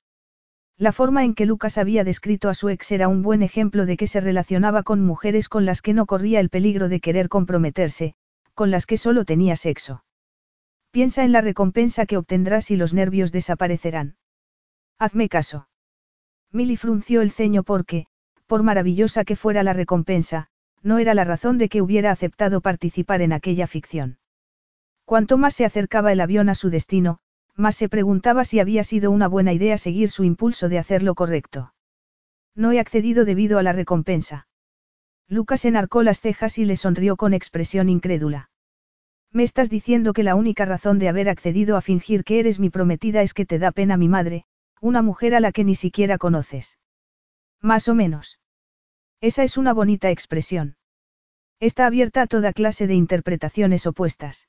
La forma en que Lucas había descrito a su ex era un buen ejemplo de que se relacionaba con mujeres con las que no corría el peligro de querer comprometerse, con las que solo tenía sexo. Piensa en la recompensa que obtendrás y los nervios desaparecerán. Hazme caso. Milly frunció el ceño porque, por maravillosa que fuera la recompensa, no era la razón de que hubiera aceptado participar en aquella ficción. Cuanto más se acercaba el avión a su destino, más se preguntaba si había sido una buena idea seguir su impulso de hacer lo correcto. No he accedido debido a la recompensa. Lucas enarcó las cejas y le sonrió con expresión incrédula. Me estás diciendo que la única razón de haber accedido a fingir que eres mi prometida es que te da pena mi madre, una mujer a la que ni siquiera conoces. Más o menos. Esa es una bonita expresión. Está abierta a toda clase de interpretaciones opuestas.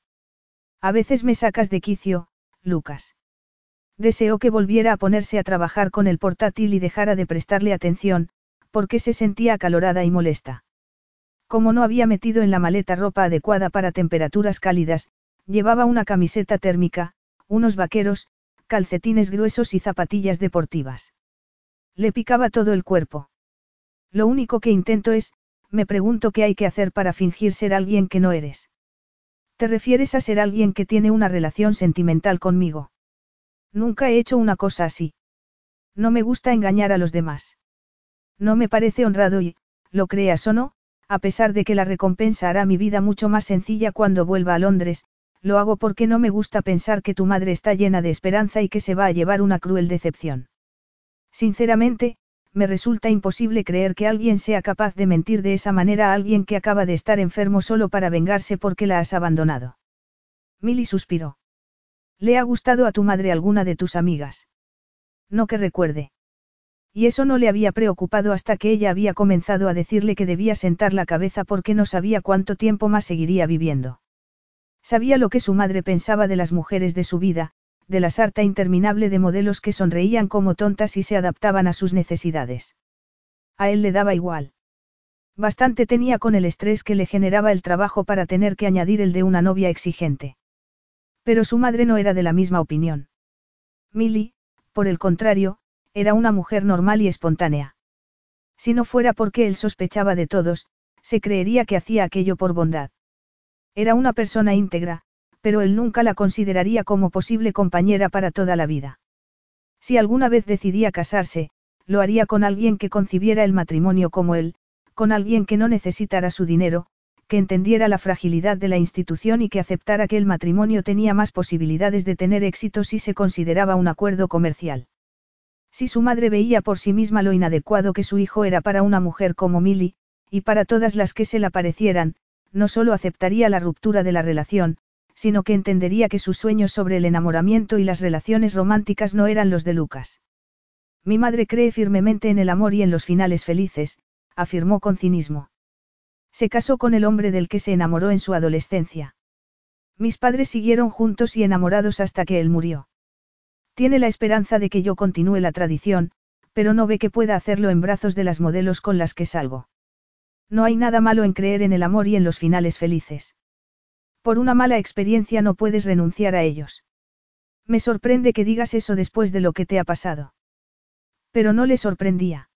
A veces me sacas de quicio, Lucas. Deseó que volviera a ponerse a trabajar con el portátil y dejara de prestarle atención, porque se sentía acalorada y molesta. Como no había metido en la maleta ropa adecuada para temperaturas cálidas, llevaba una camiseta térmica, unos vaqueros, calcetines gruesos y zapatillas deportivas. Le picaba todo el cuerpo. Lo único que intento es, me pregunto qué hay que hacer para fingir ser alguien que no eres. ¿Te refieres a ser alguien que tiene una relación sentimental conmigo? Nunca he hecho una cosa así. No me gusta engañar a los demás. No me parece honrado y, lo creas o no, a pesar de que la recompensa hará mi vida mucho más sencilla cuando vuelva a Londres, lo hago porque no me gusta pensar que tu madre está llena de esperanza y que se va a llevar una cruel decepción. Sinceramente, me resulta imposible creer que alguien sea capaz de mentir de esa manera a alguien que acaba de estar enfermo solo para vengarse porque la has abandonado. Milly suspiró. ¿Le ha gustado a tu madre alguna de tus amigas? No que recuerde. Y eso no le había preocupado hasta que ella había comenzado a decirle que debía sentar la cabeza porque no sabía cuánto tiempo más seguiría viviendo. Sabía lo que su madre pensaba de las mujeres de su vida, de la sarta interminable de modelos que sonreían como tontas y se adaptaban a sus necesidades. A él le daba igual. Bastante tenía con el estrés que le generaba el trabajo para tener que añadir el de una novia exigente. Pero su madre no era de la misma opinión. Milly, por el contrario, era una mujer normal y espontánea. Si no fuera porque él sospechaba de todos, se creería que hacía aquello por bondad. Era una persona íntegra, pero él nunca la consideraría como posible compañera para toda la vida. Si alguna vez decidía casarse, lo haría con alguien que concibiera el matrimonio como él, con alguien que no necesitara su dinero, que entendiera la fragilidad de la institución y que aceptara que el matrimonio tenía más posibilidades de tener éxito si se consideraba un acuerdo comercial. Si su madre veía por sí misma lo inadecuado que su hijo era para una mujer como Milly, y para todas las que se la parecieran, no solo aceptaría la ruptura de la relación, sino que entendería que sus sueños sobre el enamoramiento y las relaciones románticas no eran los de Lucas. Mi madre cree firmemente en el amor y en los finales felices, afirmó con cinismo. Se casó con el hombre del que se enamoró en su adolescencia. Mis padres siguieron juntos y enamorados hasta que él murió. Tiene la esperanza de que yo continúe la tradición, pero no ve que pueda hacerlo en brazos de las modelos con las que salgo. No hay nada malo en creer en el amor y en los finales felices. Por una mala experiencia no puedes renunciar a ellos. Me sorprende que digas eso después de lo que te ha pasado. Pero no le sorprendía.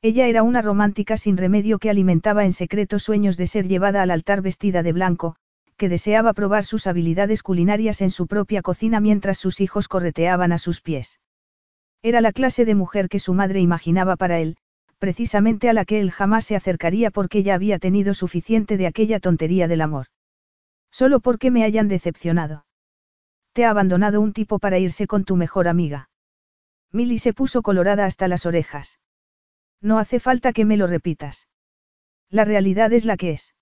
Ella era una romántica sin remedio que alimentaba en secreto sueños de ser llevada al altar vestida de blanco, que deseaba probar sus habilidades culinarias en su propia cocina mientras sus hijos correteaban a sus pies. Era la clase de mujer que su madre imaginaba para él, precisamente a la que él jamás se acercaría porque ya había tenido suficiente de aquella tontería del amor. Solo porque me hayan decepcionado. Te ha abandonado un tipo para irse con tu mejor amiga. Milly se puso colorada hasta las orejas. No hace falta que me lo repitas. La realidad es la que es.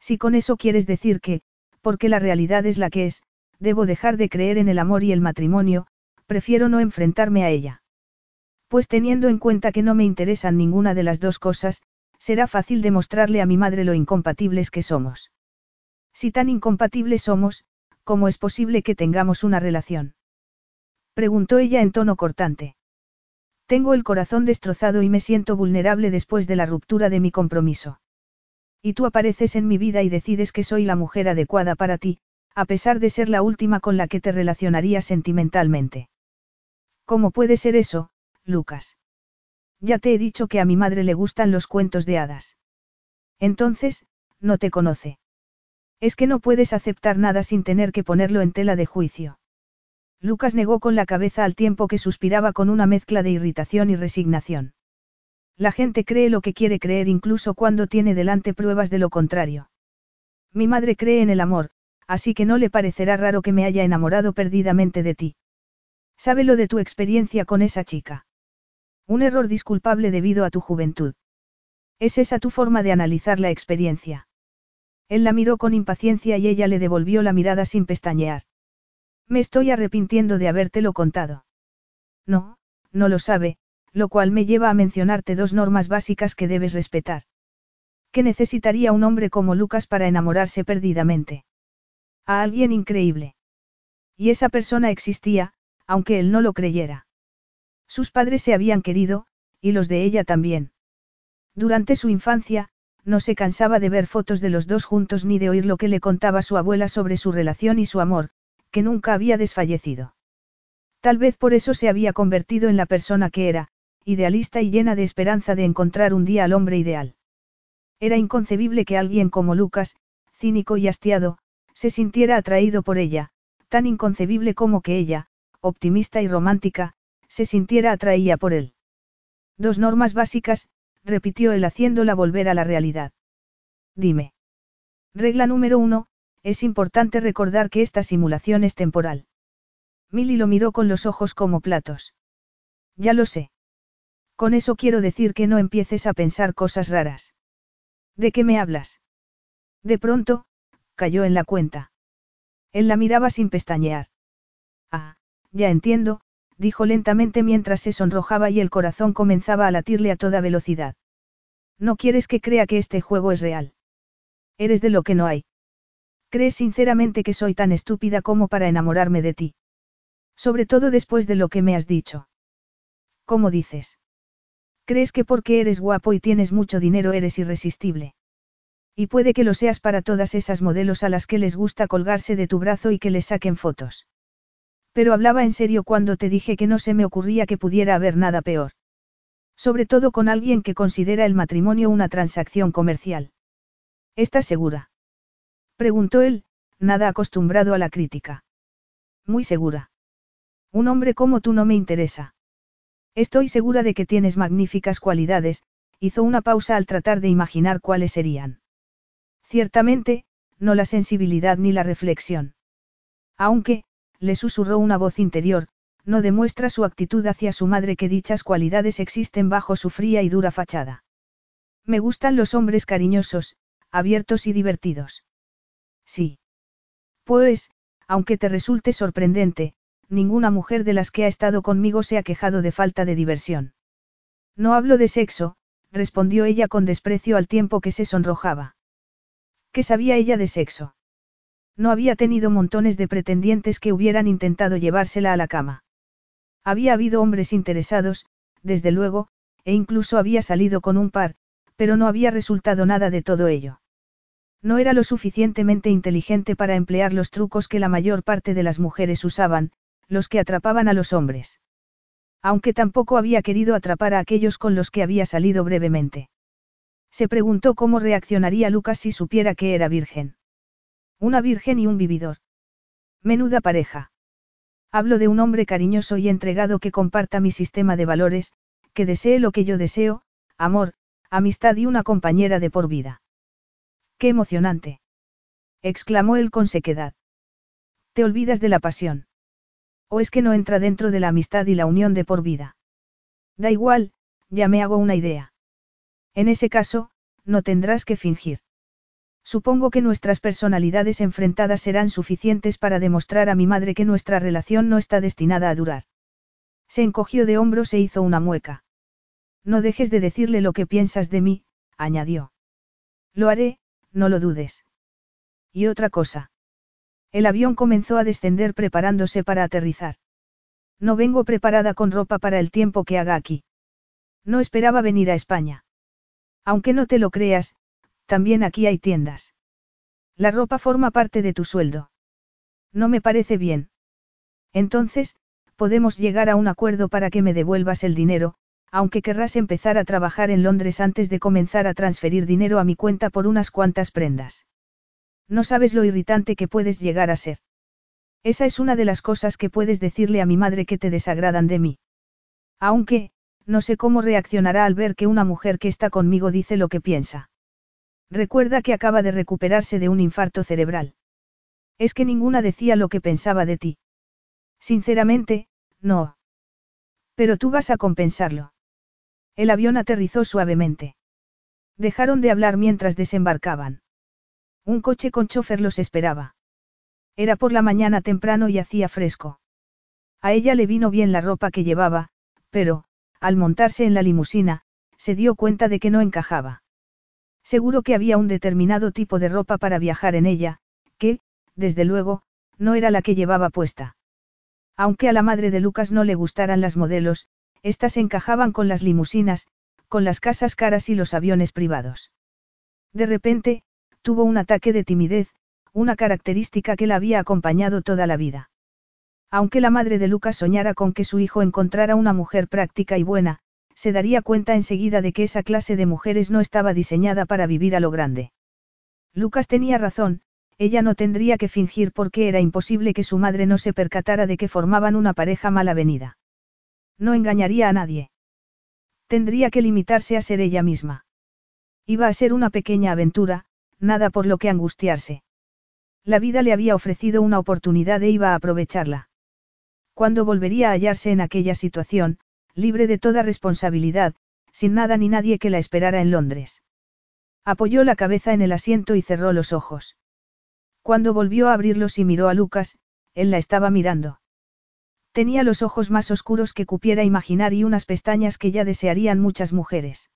Si con eso quieres decir que, porque la realidad es la que es, debo dejar de creer en el amor y el matrimonio, prefiero no enfrentarme a ella. Pues teniendo en cuenta que no me interesan ninguna de las dos cosas, será fácil demostrarle a mi madre lo incompatibles que somos. Si tan incompatibles somos, ¿cómo es posible que tengamos una relación? Preguntó ella en tono cortante. Tengo el corazón destrozado y me siento vulnerable después de la ruptura de mi compromiso. Y tú apareces en mi vida y decides que soy la mujer adecuada para ti, a pesar de ser la última con la que te relacionaría sentimentalmente. ¿Cómo puede ser eso, Lucas? Ya te he dicho que a mi madre le gustan los cuentos de hadas. Entonces, no te conoce. Es que no puedes aceptar nada sin tener que ponerlo en tela de juicio. Lucas negó con la cabeza al tiempo que suspiraba con una mezcla de irritación y resignación. La gente cree lo que quiere creer incluso cuando tiene delante pruebas de lo contrario. Mi madre cree en el amor, así que no le parecerá raro que me haya enamorado perdidamente de ti. ¿Sabe lo de tu experiencia con esa chica? Un error disculpable debido a tu juventud. ¿Es esa tu forma de analizar la experiencia? Él la miró con impaciencia y ella le devolvió la mirada sin pestañear. Me estoy arrepintiendo de habértelo contado. No, no lo sabe, lo cual me lleva a mencionarte dos normas básicas que debes respetar. ¿Qué necesitaría un hombre como Lucas para enamorarse perdidamente? A alguien increíble. Y esa persona existía, aunque él no lo creyera. Sus padres se habían querido, y los de ella también. Durante su infancia, no se cansaba de ver fotos de los dos juntos ni de oír lo que le contaba su abuela sobre su relación y su amor, que nunca había desfallecido. Tal vez por eso se había convertido en la persona que era, idealista y llena de esperanza de encontrar un día al hombre ideal. Era inconcebible que alguien como Lucas, cínico y hastiado, se sintiera atraído por ella, tan inconcebible como que ella, optimista y romántica, se sintiera atraída por él. Dos normas básicas, repitió él haciéndola volver a la realidad. Dime. Regla número uno, es importante recordar que esta simulación es temporal. Milly lo miró con los ojos como platos. Ya lo sé. Con eso quiero decir que no empieces a pensar cosas raras. ¿De qué me hablas? De pronto, cayó en la cuenta. Él la miraba sin pestañear. Ah, ya entiendo, dijo lentamente mientras se sonrojaba y el corazón comenzaba a latirle a toda velocidad. No quieres que crea que este juego es real. Eres de lo que no hay. ¿Crees sinceramente que soy tan estúpida como para enamorarme de ti? Sobre todo después de lo que me has dicho. ¿Cómo dices? ¿Crees que porque eres guapo y tienes mucho dinero eres irresistible? Y puede que lo seas para todas esas modelos a las que les gusta colgarse de tu brazo y que les saquen fotos. Pero hablaba en serio cuando te dije que no se me ocurría que pudiera haber nada peor. Sobre todo con alguien que considera el matrimonio una transacción comercial. ¿Estás segura? Preguntó él, nada acostumbrado a la crítica. Muy segura. Un hombre como tú no me interesa. Estoy segura de que tienes magníficas cualidades, hizo una pausa al tratar de imaginar cuáles serían. Ciertamente, no la sensibilidad ni la reflexión. Aunque, le susurró una voz interior, no demuestra su actitud hacia su madre que dichas cualidades existen bajo su fría y dura fachada. Me gustan los hombres cariñosos, abiertos y divertidos. Sí. Pues, aunque te resulte sorprendente, ninguna mujer de las que ha estado conmigo se ha quejado de falta de diversión. No hablo de sexo, respondió ella con desprecio al tiempo que se sonrojaba. ¿Qué sabía ella de sexo? No había tenido montones de pretendientes que hubieran intentado llevársela a la cama. Había habido hombres interesados, desde luego, e incluso había salido con un par, pero no había resultado nada de todo ello. No era lo suficientemente inteligente para emplear los trucos que la mayor parte de las mujeres usaban, los que atrapaban a los hombres. Aunque tampoco había querido atrapar a aquellos con los que había salido brevemente. Se preguntó cómo reaccionaría Lucas si supiera que era virgen. Una virgen y un vividor. Menuda pareja. Hablo de un hombre cariñoso y entregado que comparta mi sistema de valores, que desee lo que yo deseo, amor, amistad y una compañera de por vida. ¡Qué emocionante! exclamó él con sequedad. Te olvidas de la pasión. ¿O es que no entra dentro de la amistad y la unión de por vida? Da igual, ya me hago una idea. En ese caso, no tendrás que fingir. Supongo que nuestras personalidades enfrentadas serán suficientes para demostrar a mi madre que nuestra relación no está destinada a durar. Se encogió de hombros e hizo una mueca. No dejes de decirle lo que piensas de mí, añadió. Lo haré, no lo dudes. Y otra cosa. El avión comenzó a descender preparándose para aterrizar. No vengo preparada con ropa para el tiempo que haga aquí. No esperaba venir a España. Aunque no te lo creas, también aquí hay tiendas. La ropa forma parte de tu sueldo. No me parece bien. Entonces, podemos llegar a un acuerdo para que me devuelvas el dinero, aunque querrás empezar a trabajar en Londres antes de comenzar a transferir dinero a mi cuenta por unas cuantas prendas. No sabes lo irritante que puedes llegar a ser. Esa es una de las cosas que puedes decirle a mi madre que te desagradan de mí. Aunque, no sé cómo reaccionará al ver que una mujer que está conmigo dice lo que piensa. Recuerda que acaba de recuperarse de un infarto cerebral. Es que ninguna decía lo que pensaba de ti. Sinceramente, no. Pero tú vas a compensarlo. El avión aterrizó suavemente. Dejaron de hablar mientras desembarcaban. Un coche con chofer los esperaba. Era por la mañana temprano y hacía fresco. A ella le vino bien la ropa que llevaba, pero, al montarse en la limusina, se dio cuenta de que no encajaba. Seguro que había un determinado tipo de ropa para viajar en ella, que, desde luego, no era la que llevaba puesta. Aunque a la madre de Lucas no le gustaran las modelos, éstas encajaban con las limusinas, con las casas caras y los aviones privados. De repente, tuvo un ataque de timidez, una característica que la había acompañado toda la vida. Aunque la madre de Lucas soñara con que su hijo encontrara una mujer práctica y buena, se daría cuenta enseguida de que esa clase de mujeres no estaba diseñada para vivir a lo grande. Lucas tenía razón, ella no tendría que fingir porque era imposible que su madre no se percatara de que formaban una pareja mal avenida. No engañaría a nadie. Tendría que limitarse a ser ella misma. Iba a ser una pequeña aventura, nada por lo que angustiarse. La vida le había ofrecido una oportunidad e iba a aprovecharla. Cuando volvería a hallarse en aquella situación, libre de toda responsabilidad, sin nada ni nadie que la esperara en Londres. Apoyó la cabeza en el asiento y cerró los ojos. Cuando volvió a abrirlos y miró a Lucas, él la estaba mirando. Tenía los ojos más oscuros que cupiera imaginar y unas pestañas que ya desearían muchas mujeres.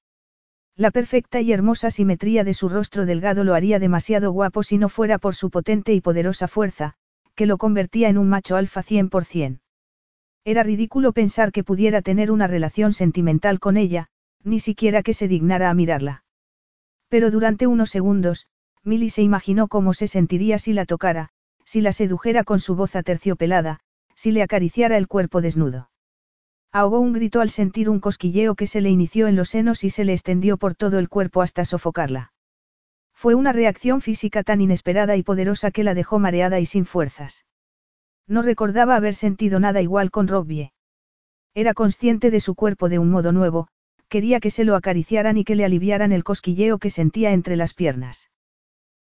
La perfecta y hermosa simetría de su rostro delgado lo haría demasiado guapo si no fuera por su potente y poderosa fuerza, que lo convertía en un macho alfa 100%. Era ridículo pensar que pudiera tener una relación sentimental con ella, ni siquiera que se dignara a mirarla. Pero durante unos segundos, Milly se imaginó cómo se sentiría si la tocara, si la sedujera con su voz aterciopelada, si le acariciara el cuerpo desnudo. Ahogó un grito al sentir un cosquilleo que se le inició en los senos y se le extendió por todo el cuerpo hasta sofocarla. Fue una reacción física tan inesperada y poderosa que la dejó mareada y sin fuerzas. No recordaba haber sentido nada igual con Robbie. Era consciente de su cuerpo de un modo nuevo, quería que se lo acariciaran y que le aliviaran el cosquilleo que sentía entre las piernas.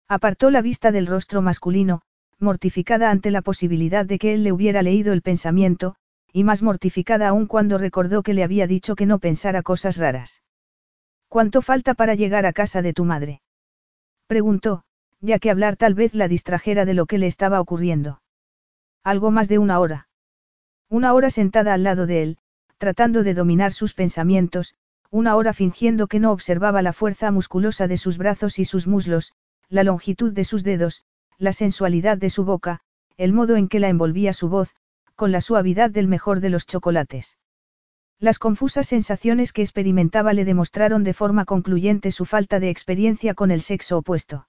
Apartó la vista del rostro masculino, mortificada ante la posibilidad de que él le hubiera leído el pensamiento, y más mortificada aún cuando recordó que le había dicho que no pensara cosas raras. ¿Cuánto falta para llegar a casa de tu madre? Preguntó, ya que hablar tal vez la distrajera de lo que le estaba ocurriendo. Algo más de una hora. Una hora sentada al lado de él, tratando de dominar sus pensamientos, una hora fingiendo que no observaba la fuerza musculosa de sus brazos y sus muslos, la longitud de sus dedos, la sensualidad de su boca, el modo en que la envolvía su voz, con la suavidad del mejor de los chocolates. Las confusas sensaciones que experimentaba le demostraron de forma concluyente su falta de experiencia con el sexo opuesto.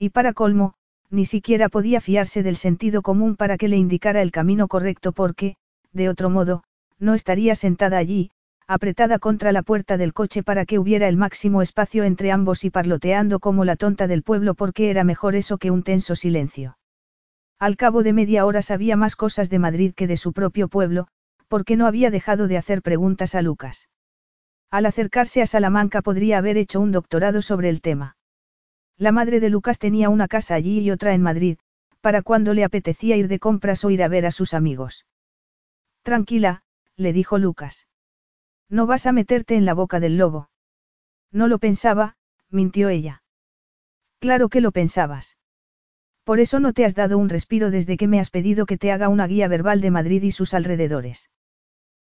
Y para colmo, ni siquiera podía fiarse del sentido común para que le indicara el camino correcto porque, de otro modo, no estaría sentada allí, apretada contra la puerta del coche para que hubiera el máximo espacio entre ambos y parloteando como la tonta del pueblo porque era mejor eso que un tenso silencio. Al cabo de media hora sabía más cosas de Madrid que de su propio pueblo, porque no había dejado de hacer preguntas a Lucas. Al acercarse a Salamanca podría haber hecho un doctorado sobre el tema. La madre de Lucas tenía una casa allí y otra en Madrid, para cuando le apetecía ir de compras o ir a ver a sus amigos. Tranquila, le dijo Lucas. No vas a meterte en la boca del lobo. No lo pensaba, mintió ella. Claro que lo pensabas. Por eso no te has dado un respiro desde que me has pedido que te haga una guía verbal de Madrid y sus alrededores.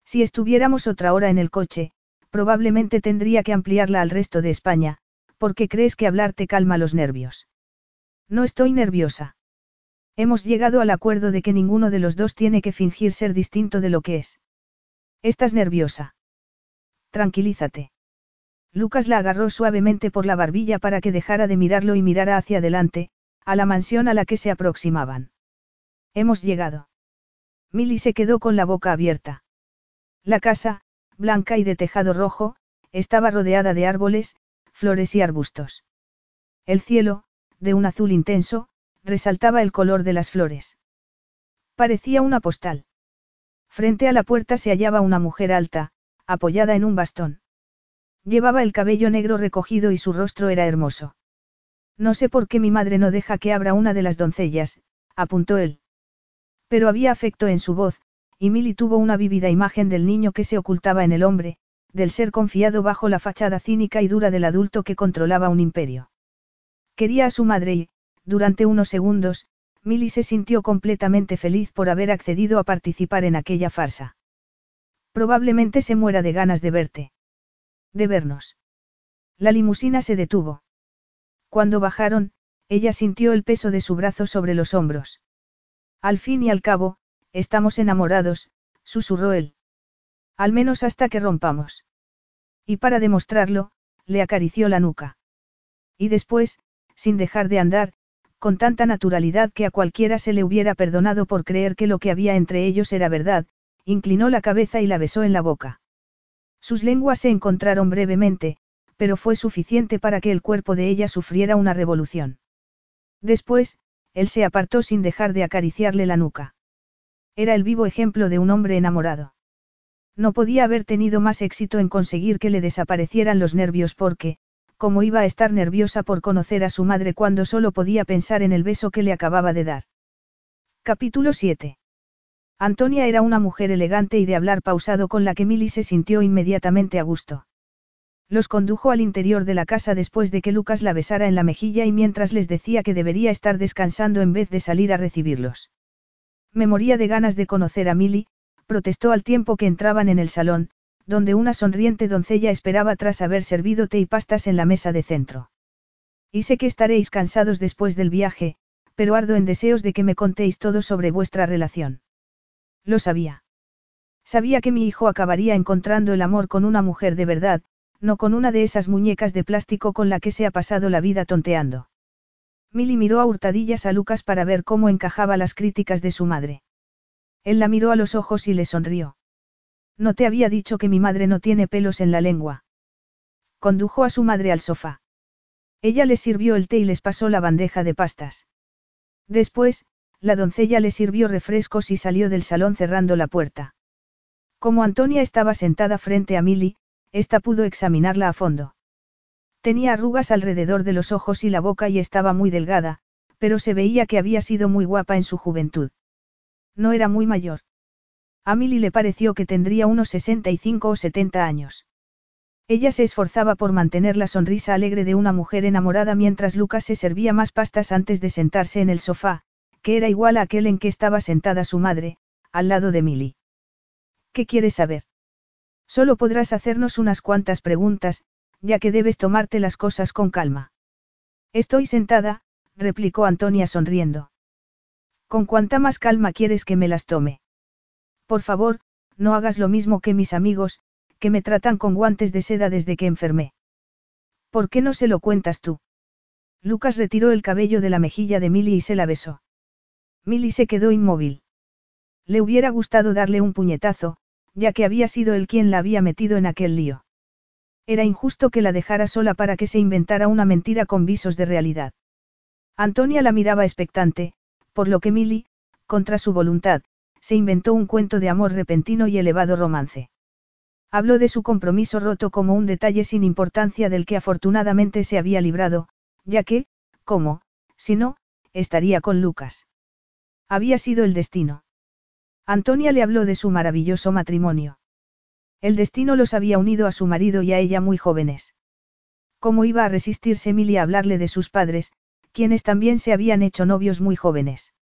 Si estuviéramos otra hora en el coche, probablemente tendría que ampliarla al resto de España, porque crees que hablar te calma los nervios. No estoy nerviosa. Hemos llegado al acuerdo de que ninguno de los dos tiene que fingir ser distinto de lo que es. ¿Estás nerviosa? Tranquilízate. Lucas la agarró suavemente por la barbilla para que dejara de mirarlo y mirara hacia adelante, a la mansión a la que se aproximaban. Hemos llegado. Milly se quedó con la boca abierta. La casa, blanca y de tejado rojo, estaba rodeada de árboles, flores y arbustos. El cielo, de un azul intenso, resaltaba el color de las flores. Parecía una postal. Frente a la puerta se hallaba una mujer alta, apoyada en un bastón. Llevaba el cabello negro recogido y su rostro era hermoso. No sé por qué mi madre no deja que abra una de las doncellas, apuntó él. Pero había afecto en su voz, y Milly tuvo una vívida imagen del niño que se ocultaba en el hombre, del ser confiado bajo la fachada cínica y dura del adulto que controlaba un imperio. Quería a su madre y, durante unos segundos, Milly se sintió completamente feliz por haber accedido a participar en aquella farsa. Probablemente se muera de ganas de verte. De vernos. La limusina se detuvo. Cuando bajaron, ella sintió el peso de su brazo sobre los hombros. Al fin y al cabo, Estamos enamorados, susurró él. Al menos hasta que rompamos. Y para demostrarlo, le acarició la nuca. Y después, sin dejar de andar, con tanta naturalidad que a cualquiera se le hubiera perdonado por creer que lo que había entre ellos era verdad, inclinó la cabeza y la besó en la boca. Sus lenguas se encontraron brevemente, pero fue suficiente para que el cuerpo de ella sufriera una revolución. Después, él se apartó sin dejar de acariciarle la nuca. Era el vivo ejemplo de un hombre enamorado. No podía haber tenido más éxito en conseguir que le desaparecieran los nervios porque, como iba a estar nerviosa por conocer a su madre cuando solo podía pensar en el beso que le acababa de dar. Capítulo 7. Antonia era una mujer elegante y de hablar pausado con la que Milly se sintió inmediatamente a gusto. Los condujo al interior de la casa después de que Lucas la besara en la mejilla y mientras les decía que debería estar descansando en vez de salir a recibirlos. Me moría de ganas de conocer a Milly, protestó al tiempo que entraban en el salón, donde una sonriente doncella esperaba tras haber servido té y pastas en la mesa de centro. Y sé que estaréis cansados después del viaje, pero ardo en deseos de que me contéis todo sobre vuestra relación. Lo sabía. Sabía que mi hijo acabaría encontrando el amor con una mujer de verdad, no con una de esas muñecas de plástico con la que se ha pasado la vida tonteando. Milly miró a hurtadillas a Lucas para ver cómo encajaba las críticas de su madre. Él la miró a los ojos y le sonrió. No te había dicho que mi madre no tiene pelos en la lengua. Condujo a su madre al sofá. Ella le sirvió el té y les pasó la bandeja de pastas. Después, la doncella le sirvió refrescos y salió del salón cerrando la puerta. Como Antonia estaba sentada frente a Milly, ésta pudo examinarla a fondo. Tenía arrugas alrededor de los ojos y la boca y estaba muy delgada, pero se veía que había sido muy guapa en su juventud. No era muy mayor. A Milly le pareció que tendría unos 65 o 70 años. Ella se esforzaba por mantener la sonrisa alegre de una mujer enamorada mientras Lucas se servía más pastas antes de sentarse en el sofá, que era igual a aquel en que estaba sentada su madre, al lado de Milly. ¿Qué quieres saber? Solo podrás hacernos unas cuantas preguntas, ya que debes tomarte las cosas con calma. Estoy sentada, replicó Antonia sonriendo. ¿Con cuánta más calma quieres que me las tome? Por favor, no hagas lo mismo que mis amigos, que me tratan con guantes de seda desde que enfermé. ¿Por qué no se lo cuentas tú? Lucas retiró el cabello de la mejilla de Milly y se la besó. Milly se quedó inmóvil. Le hubiera gustado darle un puñetazo, ya que había sido él quien la había metido en aquel lío. Era injusto que la dejara sola para que se inventara una mentira con visos de realidad. Antonia la miraba expectante, por lo que Milly, contra su voluntad, se inventó un cuento de amor repentino y elevado romance. Habló de su compromiso roto como un detalle sin importancia del que afortunadamente se había librado, ya que, ¿cómo, si no, estaría con Lucas? Había sido el destino. Antonia le habló de su maravilloso matrimonio. El destino los había unido a su marido y a ella muy jóvenes. ¿Cómo iba a resistirse Emily a hablarle de sus padres, quienes también se habían hecho novios muy jóvenes?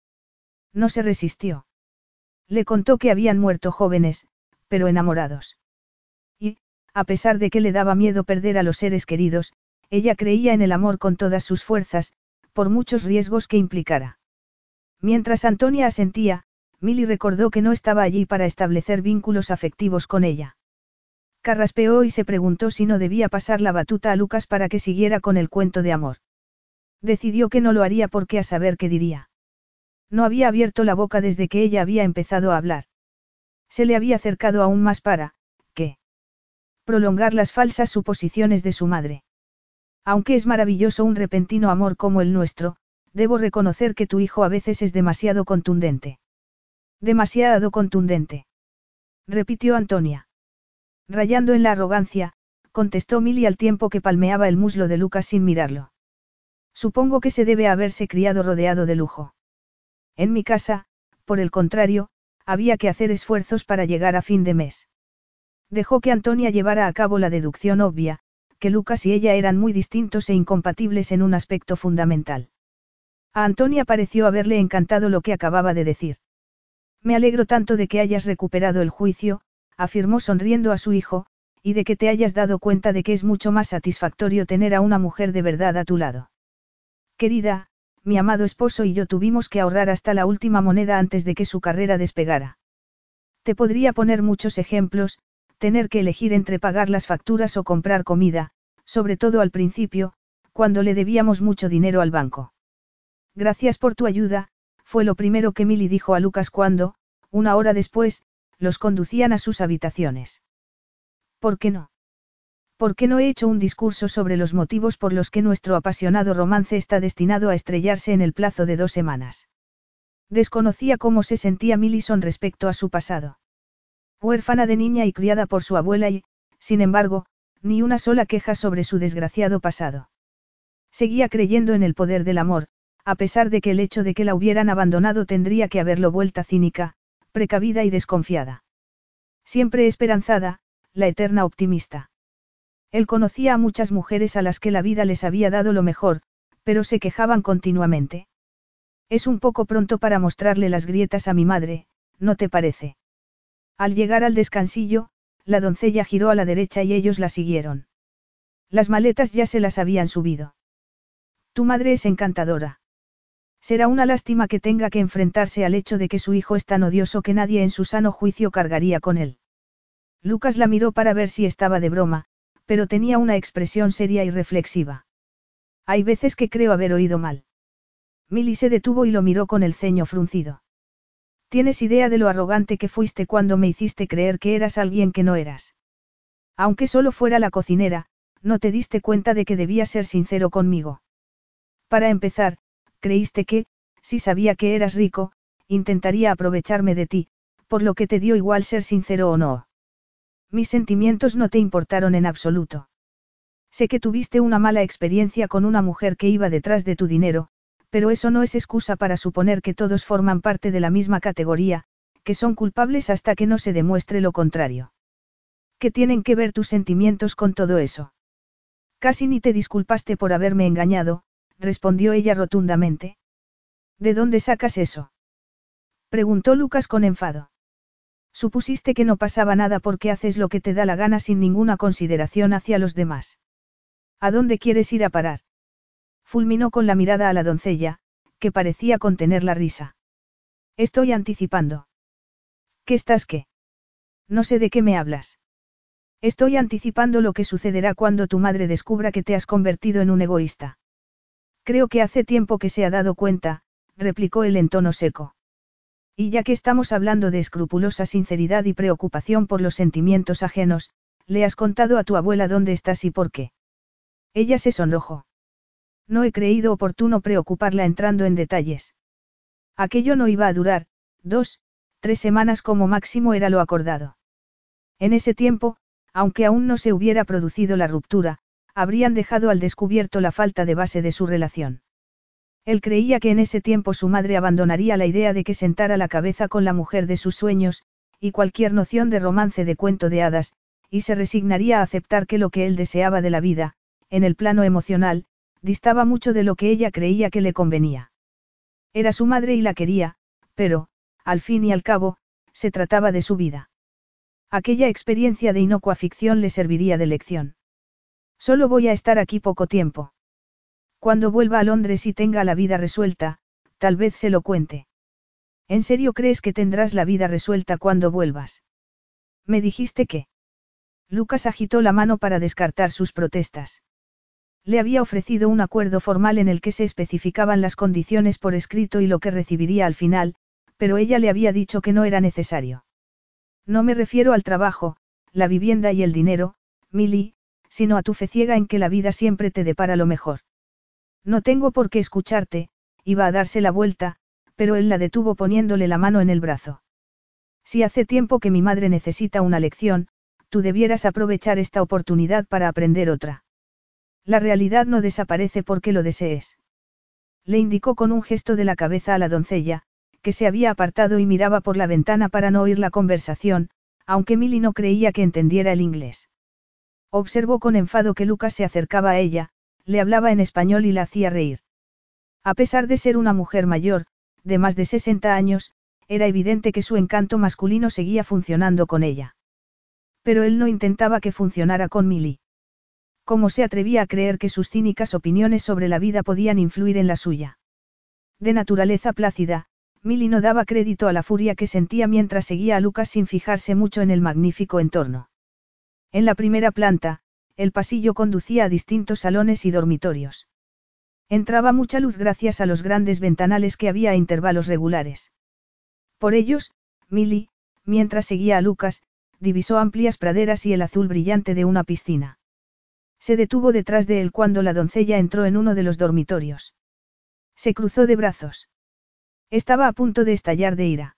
No se resistió. Le contó que habían muerto jóvenes, pero enamorados a pesar de que le daba miedo perder a los seres queridos, ella creía en el amor con todas sus fuerzas, por muchos riesgos que implicara. Mientras Antonia asentía, Milly recordó que no estaba allí para establecer vínculos afectivos con ella. Carraspeó y se preguntó si no debía pasar la batuta a Lucas para que siguiera con el cuento de amor. Decidió que no lo haría porque a saber qué diría. No había abierto la boca desde que ella había empezado a hablar. Se le había acercado aún más para, prolongar las falsas suposiciones de su madre. Aunque es maravilloso un repentino amor como el nuestro, debo reconocer que tu hijo a veces es demasiado contundente. Demasiado contundente. Repitió Antonia. Rayando en la arrogancia, contestó Milly al tiempo que palmeaba el muslo de Lucas sin mirarlo. Supongo que se debe haberse criado rodeado de lujo. En mi casa, por el contrario, había que hacer esfuerzos para llegar a fin de mes. Dejó que Antonia llevara a cabo la deducción obvia, que Lucas y ella eran muy distintos e incompatibles en un aspecto fundamental. A Antonia pareció haberle encantado lo que acababa de decir. Me alegro tanto de que hayas recuperado el juicio, afirmó sonriendo a su hijo, y de que te hayas dado cuenta de que es mucho más satisfactorio tener a una mujer de verdad a tu lado. Querida, mi amado esposo y yo tuvimos que ahorrar hasta la última moneda antes de que su carrera despegara. Te podría poner muchos ejemplos, tener que elegir entre pagar las facturas o comprar comida, sobre todo al principio, cuando le debíamos mucho dinero al banco. Gracias por tu ayuda, fue lo primero que Milly dijo a Lucas cuando, una hora después, los conducían a sus habitaciones. ¿Por qué no? ¿Por qué no he hecho un discurso sobre los motivos por los que nuestro apasionado romance está destinado a estrellarse en el plazo de dos semanas? Desconocía cómo se sentía Millison respecto a su pasado. Huérfana de niña y criada por su abuela y, sin embargo, ni una sola queja sobre su desgraciado pasado. Seguía creyendo en el poder del amor, a pesar de que el hecho de que la hubieran abandonado tendría que haberlo vuelta cínica, precavida y desconfiada. Siempre esperanzada, la eterna optimista. Él conocía a muchas mujeres a las que la vida les había dado lo mejor, pero se quejaban continuamente. Es un poco pronto para mostrarle las grietas a mi madre, ¿no te parece? Al llegar al descansillo, la doncella giró a la derecha y ellos la siguieron. Las maletas ya se las habían subido. Tu madre es encantadora. Será una lástima que tenga que enfrentarse al hecho de que su hijo es tan odioso que nadie en su sano juicio cargaría con él. Lucas la miró para ver si estaba de broma, pero tenía una expresión seria y reflexiva. Hay veces que creo haber oído mal. Milly se detuvo y lo miró con el ceño fruncido. Tienes idea de lo arrogante que fuiste cuando me hiciste creer que eras alguien que no eras. Aunque solo fuera la cocinera, no te diste cuenta de que debía ser sincero conmigo. Para empezar, creíste que, si sabía que eras rico, intentaría aprovecharme de ti, por lo que te dio igual ser sincero o no. Mis sentimientos no te importaron en absoluto. Sé que tuviste una mala experiencia con una mujer que iba detrás de tu dinero, pero eso no es excusa para suponer que todos forman parte de la misma categoría, que son culpables hasta que no se demuestre lo contrario. ¿Qué tienen que ver tus sentimientos con todo eso? Casi ni te disculpaste por haberme engañado, respondió ella rotundamente. ¿De dónde sacas eso? preguntó Lucas con enfado. Supusiste que no pasaba nada porque haces lo que te da la gana sin ninguna consideración hacia los demás. ¿A dónde quieres ir a parar? Fulminó con la mirada a la doncella, que parecía contener la risa. Estoy anticipando. ¿Qué estás qué? No sé de qué me hablas. Estoy anticipando lo que sucederá cuando tu madre descubra que te has convertido en un egoísta. Creo que hace tiempo que se ha dado cuenta, replicó él en tono seco. Y ya que estamos hablando de escrupulosa sinceridad y preocupación por los sentimientos ajenos, ¿le has contado a tu abuela dónde estás y por qué? Ella se sonrojó. No he creído oportuno preocuparla entrando en detalles. Aquello no iba a durar, dos, tres semanas como máximo era lo acordado. En ese tiempo, aunque aún no se hubiera producido la ruptura, habrían dejado al descubierto la falta de base de su relación. Él creía que en ese tiempo su madre abandonaría la idea de que sentara la cabeza con la mujer de sus sueños, y cualquier noción de romance de cuento de hadas, y se resignaría a aceptar que lo que él deseaba de la vida, en el plano emocional, distaba mucho de lo que ella creía que le convenía. Era su madre y la quería, pero, al fin y al cabo, se trataba de su vida. Aquella experiencia de inocua ficción le serviría de lección. Solo voy a estar aquí poco tiempo. Cuando vuelva a Londres y tenga la vida resuelta, tal vez se lo cuente. ¿En serio crees que tendrás la vida resuelta cuando vuelvas? Me dijiste que. Lucas agitó la mano para descartar sus protestas. Le había ofrecido un acuerdo formal en el que se especificaban las condiciones por escrito y lo que recibiría al final, pero ella le había dicho que no era necesario. No me refiero al trabajo, la vivienda y el dinero, Milly, sino a tu fe ciega en que la vida siempre te depara lo mejor. No tengo por qué escucharte, iba a darse la vuelta, pero él la detuvo poniéndole la mano en el brazo. Si hace tiempo que mi madre necesita una lección, tú debieras aprovechar esta oportunidad para aprender otra. La realidad no desaparece porque lo desees. Le indicó con un gesto de la cabeza a la doncella, que se había apartado y miraba por la ventana para no oír la conversación, aunque Milly no creía que entendiera el inglés. Observó con enfado que Lucas se acercaba a ella, le hablaba en español y la hacía reír. A pesar de ser una mujer mayor, de más de 60 años, era evidente que su encanto masculino seguía funcionando con ella. Pero él no intentaba que funcionara con Milly. ¿Cómo se atrevía a creer que sus cínicas opiniones sobre la vida podían influir en la suya? De naturaleza plácida, Milly no daba crédito a la furia que sentía mientras seguía a Lucas sin fijarse mucho en el magnífico entorno. En la primera planta, el pasillo conducía a distintos salones y dormitorios. Entraba mucha luz gracias a los grandes ventanales que había a intervalos regulares. Por ellos, Milly, mientras seguía a Lucas, divisó amplias praderas y el azul brillante de una piscina. Se detuvo detrás de él cuando la doncella entró en uno de los dormitorios. Se cruzó de brazos. Estaba a punto de estallar de ira.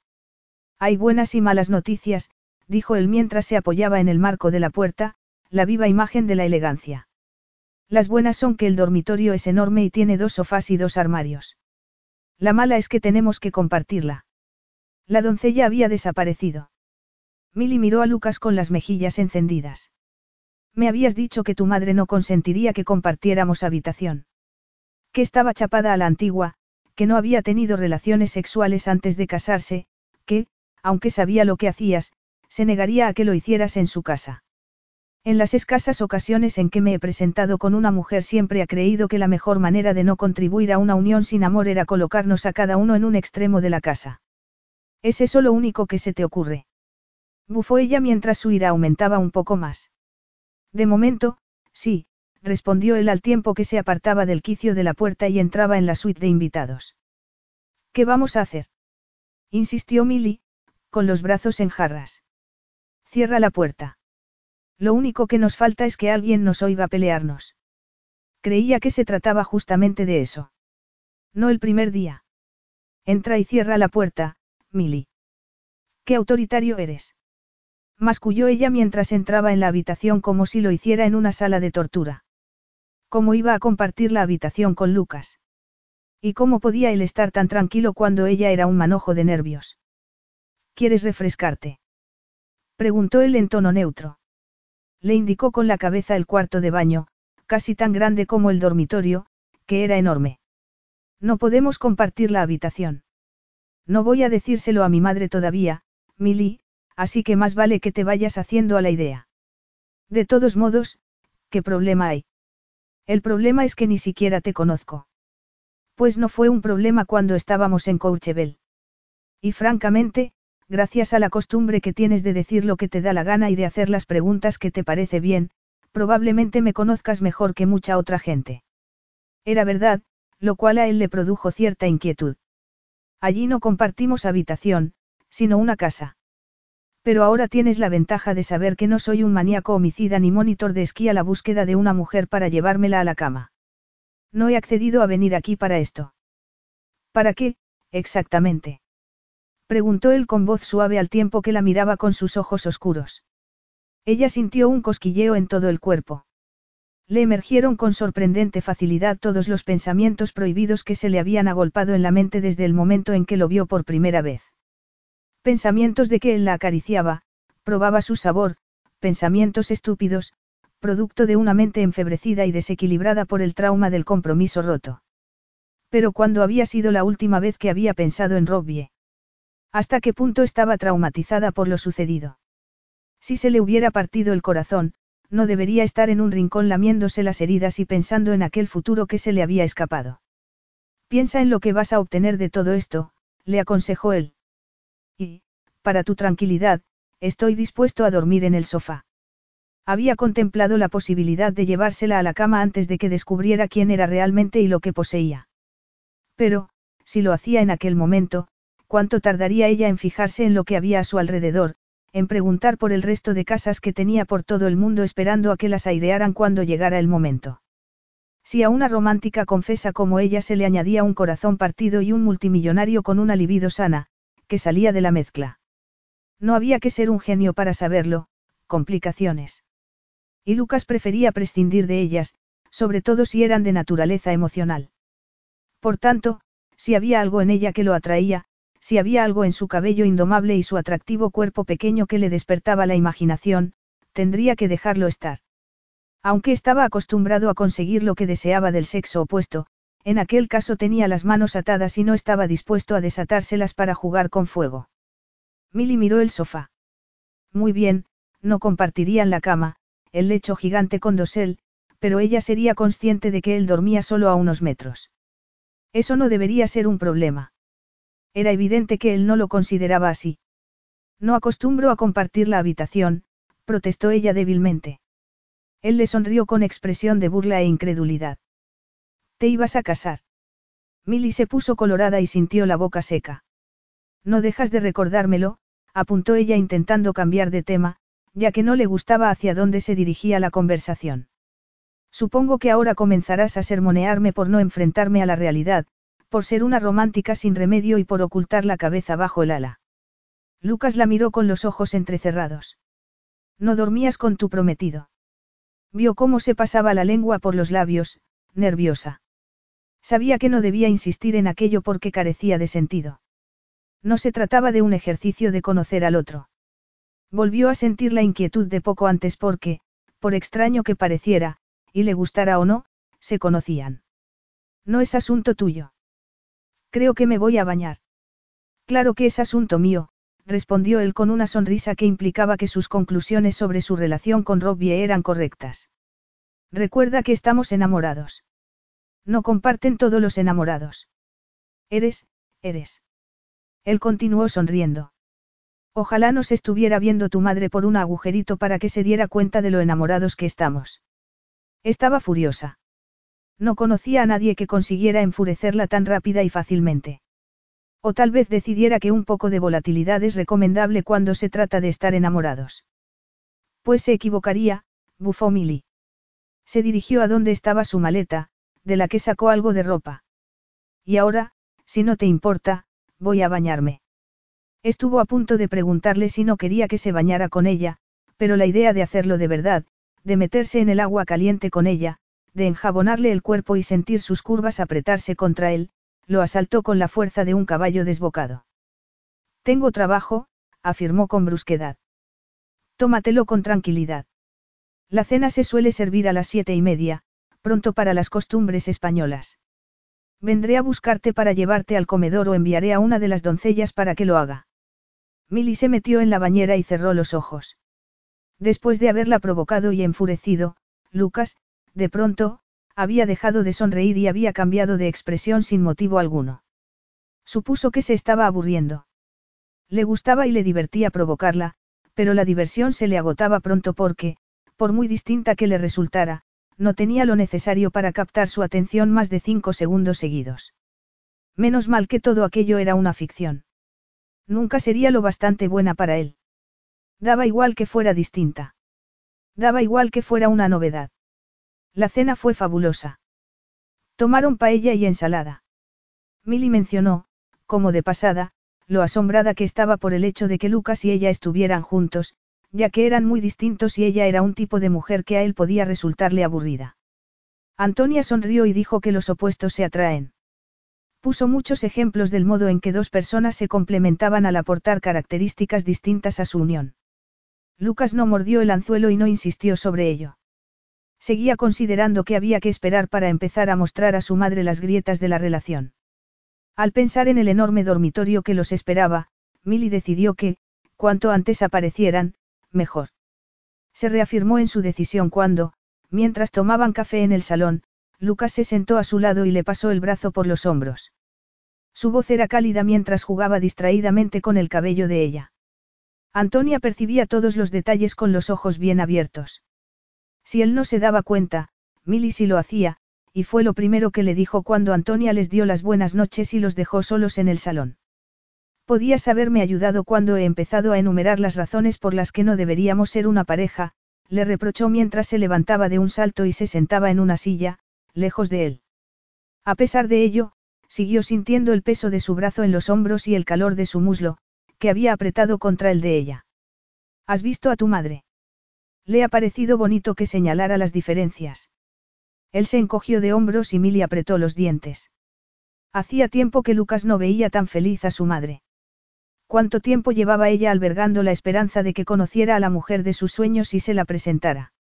Hay buenas y malas noticias, dijo él mientras se apoyaba en el marco de la puerta, la viva imagen de la elegancia. Las buenas son que el dormitorio es enorme y tiene dos sofás y dos armarios. La mala es que tenemos que compartirla. La doncella había desaparecido. Milly miró a Lucas con las mejillas encendidas. Me habías dicho que tu madre no consentiría que compartiéramos habitación. Que estaba chapada a la antigua, que no había tenido relaciones sexuales antes de casarse, que, aunque sabía lo que hacías, se negaría a que lo hicieras en su casa. En las escasas ocasiones en que me he presentado con una mujer siempre ha creído que la mejor manera de no contribuir a una unión sin amor era colocarnos a cada uno en un extremo de la casa. ¿Es eso lo único que se te ocurre? Bufó ella mientras su ira aumentaba un poco más. De momento, sí, respondió él al tiempo que se apartaba del quicio de la puerta y entraba en la suite de invitados. ¿Qué vamos a hacer? insistió Milly, con los brazos en jarras. Cierra la puerta. Lo único que nos falta es que alguien nos oiga pelearnos. Creía que se trataba justamente de eso. No el primer día. Entra y cierra la puerta, Milly. Qué autoritario eres. Masculló ella mientras entraba en la habitación como si lo hiciera en una sala de tortura. ¿Cómo iba a compartir la habitación con Lucas? ¿Y cómo podía él estar tan tranquilo cuando ella era un manojo de nervios? ¿Quieres refrescarte? Preguntó él en tono neutro. Le indicó con la cabeza el cuarto de baño, casi tan grande como el dormitorio, que era enorme. No podemos compartir la habitación. No voy a decírselo a mi madre todavía, Milly, así que más vale que te vayas haciendo a la idea. De todos modos, ¿qué problema hay? El problema es que ni siquiera te conozco. Pues no fue un problema cuando estábamos en Courchevel. Y francamente, gracias a la costumbre que tienes de decir lo que te da la gana y de hacer las preguntas que te parece bien, probablemente me conozcas mejor que mucha otra gente. Era verdad, lo cual a él le produjo cierta inquietud. Allí no compartimos habitación, sino una casa. Pero ahora tienes la ventaja de saber que no soy un maníaco homicida ni monitor de esquí a la búsqueda de una mujer para llevármela a la cama. No he accedido a venir aquí para esto. ¿Para qué, exactamente? Preguntó él con voz suave al tiempo que la miraba con sus ojos oscuros. Ella sintió un cosquilleo en todo el cuerpo. Le emergieron con sorprendente facilidad todos los pensamientos prohibidos que se le habían agolpado en la mente desde el momento en que lo vio por primera vez. Pensamientos de que él la acariciaba, probaba su sabor, pensamientos estúpidos, producto de una mente enfebrecida y desequilibrada por el trauma del compromiso roto. Pero cuando había sido la última vez que había pensado en Robbie? ¿Hasta qué punto estaba traumatizada por lo sucedido? Si se le hubiera partido el corazón, no debería estar en un rincón lamiéndose las heridas y pensando en aquel futuro que se le había escapado. Piensa en lo que vas a obtener de todo esto, le aconsejó él. Y, para tu tranquilidad, estoy dispuesto a dormir en el sofá. Había contemplado la posibilidad de llevársela a la cama antes de que descubriera quién era realmente y lo que poseía. Pero, si lo hacía en aquel momento, ¿cuánto tardaría ella en fijarse en lo que había a su alrededor, en preguntar por el resto de casas que tenía por todo el mundo esperando a que las airearan cuando llegara el momento. Si a una romántica confesa como ella se le añadía un corazón partido y un multimillonario con una libido sana, que salía de la mezcla. No había que ser un genio para saberlo, complicaciones. Y Lucas prefería prescindir de ellas, sobre todo si eran de naturaleza emocional. Por tanto, si había algo en ella que lo atraía, si había algo en su cabello indomable y su atractivo cuerpo pequeño que le despertaba la imaginación, tendría que dejarlo estar. Aunque estaba acostumbrado a conseguir lo que deseaba del sexo opuesto, en aquel caso tenía las manos atadas y no estaba dispuesto a desatárselas para jugar con fuego. Milly miró el sofá. Muy bien, no compartirían la cama, el lecho gigante con dosel, pero ella sería consciente de que él dormía solo a unos metros. Eso no debería ser un problema. Era evidente que él no lo consideraba así. No acostumbro a compartir la habitación, protestó ella débilmente. Él le sonrió con expresión de burla e incredulidad. ¿Te ibas a casar? Milly se puso colorada y sintió la boca seca. No dejas de recordármelo, apuntó ella intentando cambiar de tema, ya que no le gustaba hacia dónde se dirigía la conversación. Supongo que ahora comenzarás a sermonearme por no enfrentarme a la realidad, por ser una romántica sin remedio y por ocultar la cabeza bajo el ala. Lucas la miró con los ojos entrecerrados. No dormías con tu prometido. Vio cómo se pasaba la lengua por los labios, nerviosa. Sabía que no debía insistir en aquello porque carecía de sentido. No se trataba de un ejercicio de conocer al otro. Volvió a sentir la inquietud de poco antes porque, por extraño que pareciera, y le gustara o no, se conocían. No es asunto tuyo. Creo que me voy a bañar. Claro que es asunto mío, respondió él con una sonrisa que implicaba que sus conclusiones sobre su relación con Robbie eran correctas. Recuerda que estamos enamorados. No comparten todos los enamorados. Eres, eres. Él continuó sonriendo. Ojalá nos estuviera viendo tu madre por un agujerito para que se diera cuenta de lo enamorados que estamos. Estaba furiosa. No conocía a nadie que consiguiera enfurecerla tan rápida y fácilmente. O tal vez decidiera que un poco de volatilidad es recomendable cuando se trata de estar enamorados. Pues se equivocaría, bufó Milly. Se dirigió a donde estaba su maleta, de la que sacó algo de ropa. Y ahora, si no te importa, voy a bañarme. Estuvo a punto de preguntarle si no quería que se bañara con ella, pero la idea de hacerlo de verdad, de meterse en el agua caliente con ella, de enjabonarle el cuerpo y sentir sus curvas apretarse contra él, lo asaltó con la fuerza de un caballo desbocado. Tengo trabajo, afirmó con brusquedad. Tómatelo con tranquilidad. La cena se suele servir a las siete y media, pronto para las costumbres españolas. Vendré a buscarte para llevarte al comedor o enviaré a una de las doncellas para que lo haga. Milly se metió en la bañera y cerró los ojos. Después de haberla provocado y enfurecido, Lucas, de pronto, había dejado de sonreír y había cambiado de expresión sin motivo alguno. Supuso que se estaba aburriendo. Le gustaba y le divertía provocarla, pero la diversión se le agotaba pronto porque, por muy distinta que le resultara, no tenía lo necesario para captar su atención más de cinco segundos seguidos. Menos mal que todo aquello era una ficción. Nunca sería lo bastante buena para él. Daba igual que fuera distinta. Daba igual que fuera una novedad. La cena fue fabulosa. Tomaron paella y ensalada. Milly mencionó, como de pasada, lo asombrada que estaba por el hecho de que Lucas y ella estuvieran juntos, ya que eran muy distintos y ella era un tipo de mujer que a él podía resultarle aburrida. Antonia sonrió y dijo que los opuestos se atraen. Puso muchos ejemplos del modo en que dos personas se complementaban al aportar características distintas a su unión. Lucas no mordió el anzuelo y no insistió sobre ello. Seguía considerando que había que esperar para empezar a mostrar a su madre las grietas de la relación. Al pensar en el enorme dormitorio que los esperaba, Milly decidió que, cuanto antes aparecieran, mejor. Se reafirmó en su decisión cuando, mientras tomaban café en el salón, Lucas se sentó a su lado y le pasó el brazo por los hombros. Su voz era cálida mientras jugaba distraídamente con el cabello de ella. Antonia percibía todos los detalles con los ojos bien abiertos. Si él no se daba cuenta, Milly sí lo hacía, y fue lo primero que le dijo cuando Antonia les dio las buenas noches y los dejó solos en el salón. Podías haberme ayudado cuando he empezado a enumerar las razones por las que no deberíamos ser una pareja, le reprochó mientras se levantaba de un salto y se sentaba en una silla, lejos de él. A pesar de ello, siguió sintiendo el peso de su brazo en los hombros y el calor de su muslo, que había apretado contra el de ella. ¿Has visto a tu madre? Le ha parecido bonito que señalara las diferencias. Él se encogió de hombros y Milly apretó los dientes. Hacía tiempo que Lucas no veía tan feliz a su madre. ¿Cuánto tiempo llevaba ella albergando la esperanza de que conociera a la mujer de sus sueños y se la presentara?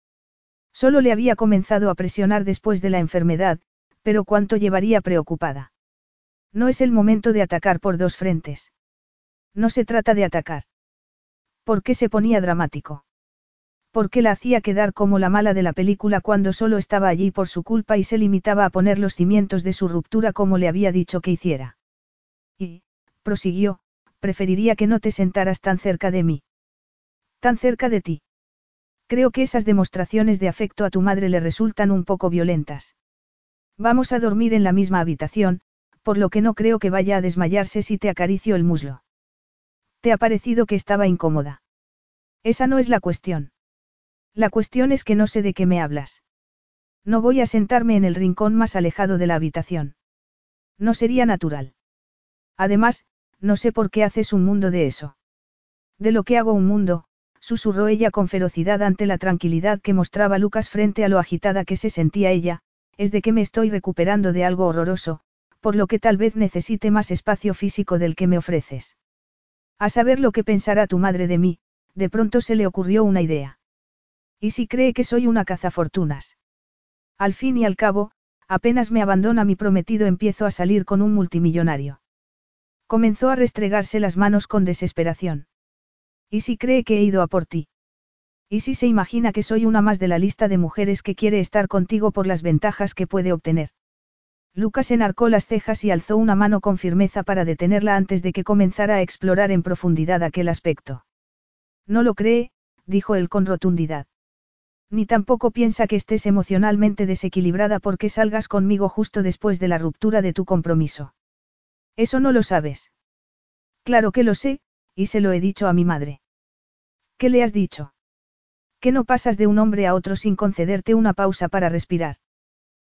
Solo le había comenzado a presionar después de la enfermedad, pero cuánto llevaría preocupada. No es el momento de atacar por dos frentes. No se trata de atacar. ¿Por qué se ponía dramático? ¿Por qué la hacía quedar como la mala de la película cuando solo estaba allí por su culpa y se limitaba a poner los cimientos de su ruptura como le había dicho que hiciera? Y, prosiguió, preferiría que no te sentaras tan cerca de mí. Tan cerca de ti. Creo que esas demostraciones de afecto a tu madre le resultan un poco violentas. Vamos a dormir en la misma habitación, por lo que no creo que vaya a desmayarse si te acaricio el muslo. ¿Te ha parecido que estaba incómoda? Esa no es la cuestión. La cuestión es que no sé de qué me hablas. No voy a sentarme en el rincón más alejado de la habitación. No sería natural. Además, no sé por qué haces un mundo de eso. De lo que hago un mundo, susurró ella con ferocidad ante la tranquilidad que mostraba Lucas frente a lo agitada que se sentía ella, es de que me estoy recuperando de algo horroroso, por lo que tal vez necesite más espacio físico del que me ofreces. A saber lo que pensará tu madre de mí, de pronto se le ocurrió una idea. ¿Y si cree que soy una cazafortunas? Al fin y al cabo, apenas me abandona mi prometido empiezo a salir con un multimillonario. Comenzó a restregarse las manos con desesperación. ¿Y si cree que he ido a por ti? ¿Y si se imagina que soy una más de la lista de mujeres que quiere estar contigo por las ventajas que puede obtener? Lucas enarcó las cejas y alzó una mano con firmeza para detenerla antes de que comenzara a explorar en profundidad aquel aspecto. No lo cree, dijo él con rotundidad. Ni tampoco piensa que estés emocionalmente desequilibrada porque salgas conmigo justo después de la ruptura de tu compromiso. Eso no lo sabes. Claro que lo sé, y se lo he dicho a mi madre. ¿Qué le has dicho? Que no pasas de un hombre a otro sin concederte una pausa para respirar.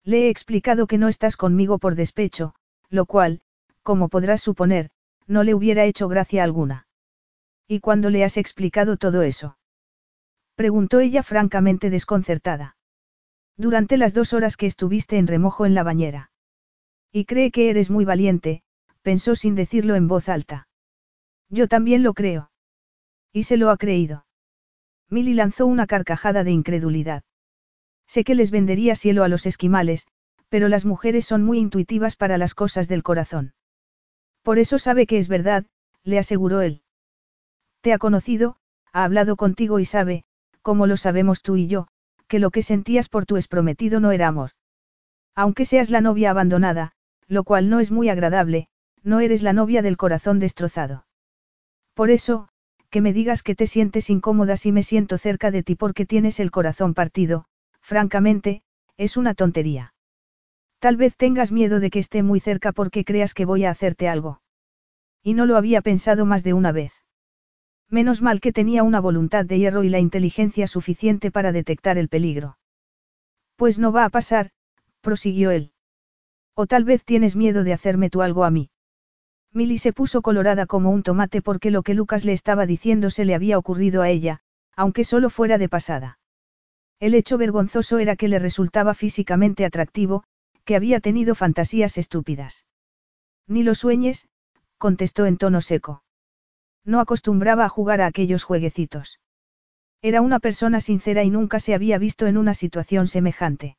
Le he explicado que no estás conmigo por despecho, lo cual, como podrás suponer, no le hubiera hecho gracia alguna. ¿Y cuándo le has explicado todo eso? Preguntó ella francamente desconcertada. Durante las dos horas que estuviste en remojo en la bañera. Y cree que eres muy valiente, pensó sin decirlo en voz alta. Yo también lo creo. Y se lo ha creído. Milly lanzó una carcajada de incredulidad. Sé que les vendería cielo a los esquimales, pero las mujeres son muy intuitivas para las cosas del corazón. Por eso sabe que es verdad, le aseguró él. Te ha conocido, ha hablado contigo y sabe, como lo sabemos tú y yo, que lo que sentías por tu esprometido no era amor. Aunque seas la novia abandonada, lo cual no es muy agradable, no eres la novia del corazón destrozado. Por eso, que me digas que te sientes incómoda si me siento cerca de ti porque tienes el corazón partido, francamente, es una tontería. Tal vez tengas miedo de que esté muy cerca porque creas que voy a hacerte algo. Y no lo había pensado más de una vez. Menos mal que tenía una voluntad de hierro y la inteligencia suficiente para detectar el peligro. Pues no va a pasar, prosiguió él. O tal vez tienes miedo de hacerme tú algo a mí. Milly se puso colorada como un tomate porque lo que Lucas le estaba diciendo se le había ocurrido a ella, aunque solo fuera de pasada. El hecho vergonzoso era que le resultaba físicamente atractivo, que había tenido fantasías estúpidas. Ni lo sueñes, contestó en tono seco. No acostumbraba a jugar a aquellos jueguecitos. Era una persona sincera y nunca se había visto en una situación semejante.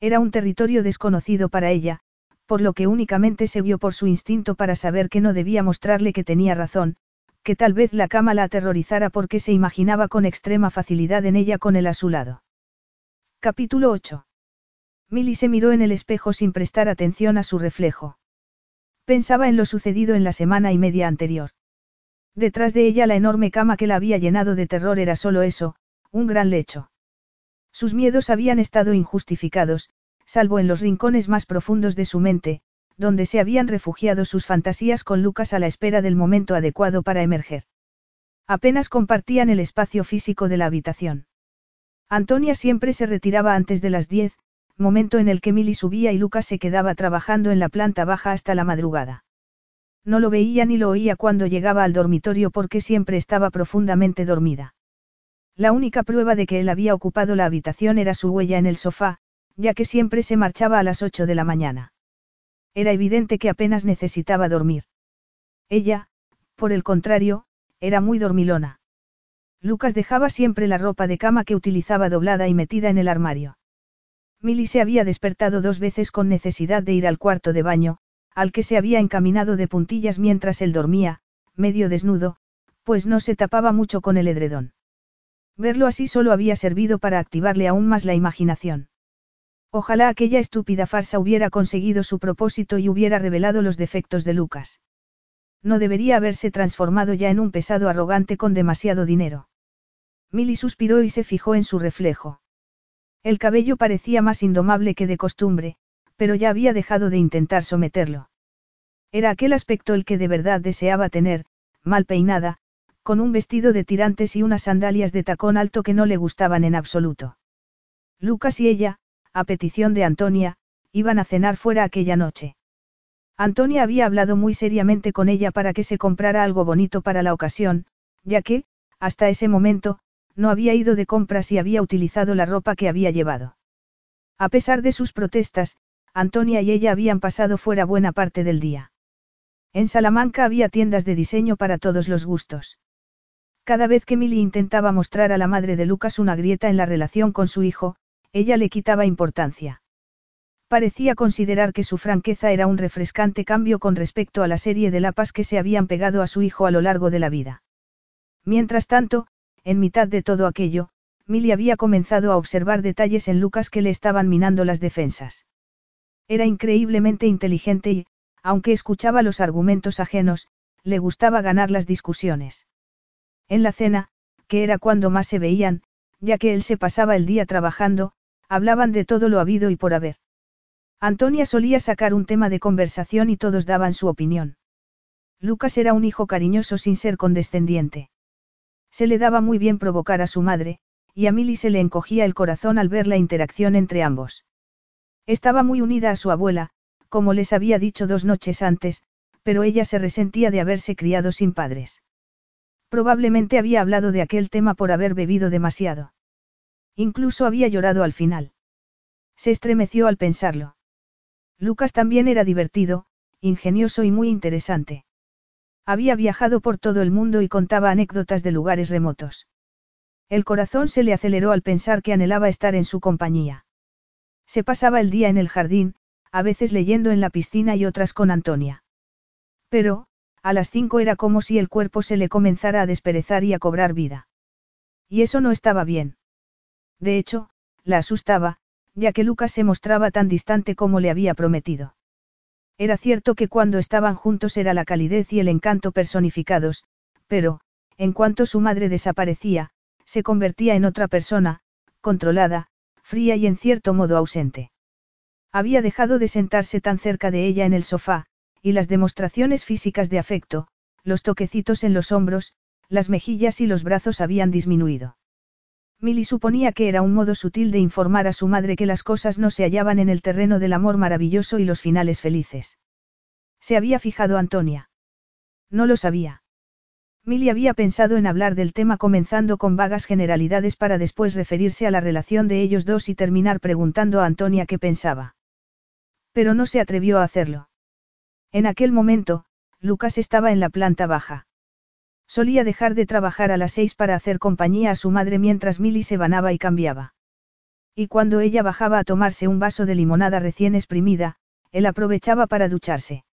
Era un territorio desconocido para ella, por lo que únicamente se guió por su instinto para saber que no debía mostrarle que tenía razón, que tal vez la cama la aterrorizara porque se imaginaba con extrema facilidad en ella con él a su lado. Capítulo 8. Milly se miró en el espejo sin prestar atención a su reflejo. Pensaba en lo sucedido en la semana y media anterior. Detrás de ella la enorme cama que la había llenado de terror era solo eso, un gran lecho. Sus miedos habían estado injustificados, salvo en los rincones más profundos de su mente, donde se habían refugiado sus fantasías con Lucas a la espera del momento adecuado para emerger. Apenas compartían el espacio físico de la habitación. Antonia siempre se retiraba antes de las diez, momento en el que Milly subía y Lucas se quedaba trabajando en la planta baja hasta la madrugada. No lo veía ni lo oía cuando llegaba al dormitorio porque siempre estaba profundamente dormida. La única prueba de que él había ocupado la habitación era su huella en el sofá, ya que siempre se marchaba a las ocho de la mañana. Era evidente que apenas necesitaba dormir. Ella, por el contrario, era muy dormilona. Lucas dejaba siempre la ropa de cama que utilizaba doblada y metida en el armario. Milly se había despertado dos veces con necesidad de ir al cuarto de baño, al que se había encaminado de puntillas mientras él dormía, medio desnudo, pues no se tapaba mucho con el edredón. Verlo así solo había servido para activarle aún más la imaginación. Ojalá aquella estúpida farsa hubiera conseguido su propósito y hubiera revelado los defectos de Lucas. No debería haberse transformado ya en un pesado arrogante con demasiado dinero. Milly suspiró y se fijó en su reflejo. El cabello parecía más indomable que de costumbre, pero ya había dejado de intentar someterlo. Era aquel aspecto el que de verdad deseaba tener, mal peinada, con un vestido de tirantes y unas sandalias de tacón alto que no le gustaban en absoluto. Lucas y ella, a petición de Antonia, iban a cenar fuera aquella noche. Antonia había hablado muy seriamente con ella para que se comprara algo bonito para la ocasión, ya que, hasta ese momento, no había ido de compras y había utilizado la ropa que había llevado. A pesar de sus protestas, Antonia y ella habían pasado fuera buena parte del día. En Salamanca había tiendas de diseño para todos los gustos. Cada vez que Milly intentaba mostrar a la madre de Lucas una grieta en la relación con su hijo, ella le quitaba importancia. Parecía considerar que su franqueza era un refrescante cambio con respecto a la serie de lapas que se habían pegado a su hijo a lo largo de la vida. Mientras tanto, en mitad de todo aquello, Milly había comenzado a observar detalles en Lucas que le estaban minando las defensas. Era increíblemente inteligente y, aunque escuchaba los argumentos ajenos, le gustaba ganar las discusiones. En la cena, que era cuando más se veían, ya que él se pasaba el día trabajando, Hablaban de todo lo habido y por haber. Antonia solía sacar un tema de conversación y todos daban su opinión. Lucas era un hijo cariñoso sin ser condescendiente. Se le daba muy bien provocar a su madre, y a Milly se le encogía el corazón al ver la interacción entre ambos. Estaba muy unida a su abuela, como les había dicho dos noches antes, pero ella se resentía de haberse criado sin padres. Probablemente había hablado de aquel tema por haber bebido demasiado. Incluso había llorado al final. Se estremeció al pensarlo. Lucas también era divertido, ingenioso y muy interesante. Había viajado por todo el mundo y contaba anécdotas de lugares remotos. El corazón se le aceleró al pensar que anhelaba estar en su compañía. Se pasaba el día en el jardín, a veces leyendo en la piscina y otras con Antonia. Pero, a las cinco era como si el cuerpo se le comenzara a desperezar y a cobrar vida. Y eso no estaba bien. De hecho, la asustaba, ya que Lucas se mostraba tan distante como le había prometido. Era cierto que cuando estaban juntos era la calidez y el encanto personificados, pero, en cuanto su madre desaparecía, se convertía en otra persona, controlada, fría y en cierto modo ausente. Había dejado de sentarse tan cerca de ella en el sofá, y las demostraciones físicas de afecto, los toquecitos en los hombros, las mejillas y los brazos habían disminuido. Milly suponía que era un modo sutil de informar a su madre que las cosas no se hallaban en el terreno del amor maravilloso y los finales felices. Se había fijado Antonia. No lo sabía. Milly había pensado en hablar del tema comenzando con vagas generalidades para después referirse a la relación de ellos dos y terminar preguntando a Antonia qué pensaba. Pero no se atrevió a hacerlo. En aquel momento, Lucas estaba en la planta baja. Solía dejar de trabajar a las seis para hacer compañía a su madre mientras Milly se banaba y cambiaba. Y cuando ella bajaba a tomarse un vaso de limonada recién exprimida, él aprovechaba para ducharse.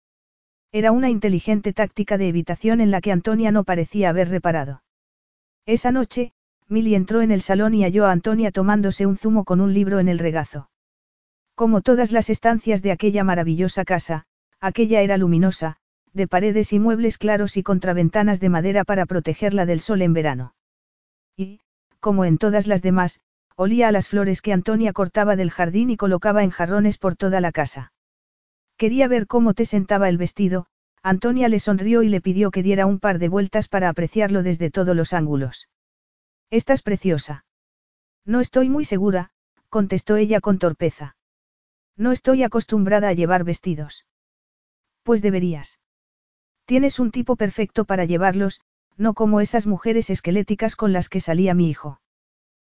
Era una inteligente táctica de evitación en la que Antonia no parecía haber reparado. Esa noche, Milly entró en el salón y halló a Antonia tomándose un zumo con un libro en el regazo. Como todas las estancias de aquella maravillosa casa, aquella era luminosa, de paredes y muebles claros y contraventanas de madera para protegerla del sol en verano. Y, como en todas las demás, olía a las flores que Antonia cortaba del jardín y colocaba en jarrones por toda la casa. Quería ver cómo te sentaba el vestido, Antonia le sonrió y le pidió que diera un par de vueltas para apreciarlo desde todos los ángulos. Estás preciosa. No estoy muy segura, contestó ella con torpeza. No estoy acostumbrada a llevar vestidos. Pues deberías. Tienes un tipo perfecto para llevarlos, no como esas mujeres esqueléticas con las que salía mi hijo.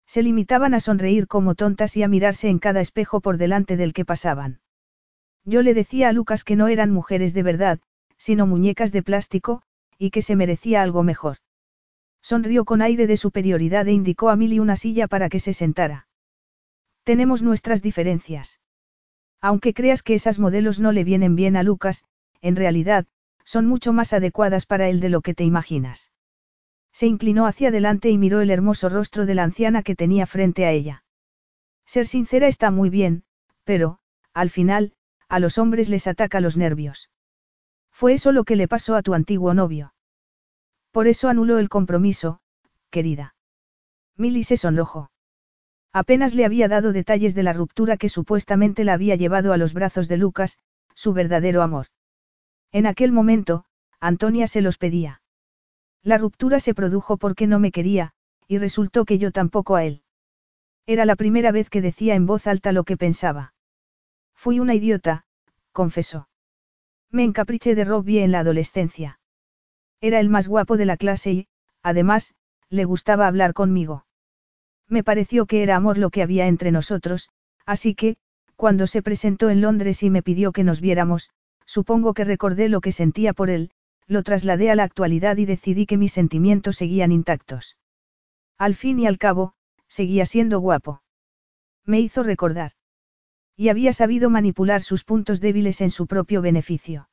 Se limitaban a sonreír como tontas y a mirarse en cada espejo por delante del que pasaban. Yo le decía a Lucas que no eran mujeres de verdad, sino muñecas de plástico, y que se merecía algo mejor. Sonrió con aire de superioridad e indicó a Milly una silla para que se sentara. Tenemos nuestras diferencias. Aunque creas que esas modelos no le vienen bien a Lucas, en realidad, son mucho más adecuadas para él de lo que te imaginas. Se inclinó hacia adelante y miró el hermoso rostro de la anciana que tenía frente a ella. Ser sincera está muy bien, pero, al final, a los hombres les ataca los nervios. Fue eso lo que le pasó a tu antiguo novio. Por eso anuló el compromiso, querida. Milly se sonrojó. Apenas le había dado detalles de la ruptura que supuestamente la había llevado a los brazos de Lucas, su verdadero amor. En aquel momento, Antonia se los pedía. La ruptura se produjo porque no me quería, y resultó que yo tampoco a él. Era la primera vez que decía en voz alta lo que pensaba. Fui una idiota, confesó. Me encapriché de Robbie en la adolescencia. Era el más guapo de la clase y, además, le gustaba hablar conmigo. Me pareció que era amor lo que había entre nosotros, así que, cuando se presentó en Londres y me pidió que nos viéramos, supongo que recordé lo que sentía por él, lo trasladé a la actualidad y decidí que mis sentimientos seguían intactos. Al fin y al cabo, seguía siendo guapo. Me hizo recordar. Y había sabido manipular sus puntos débiles en su propio beneficio.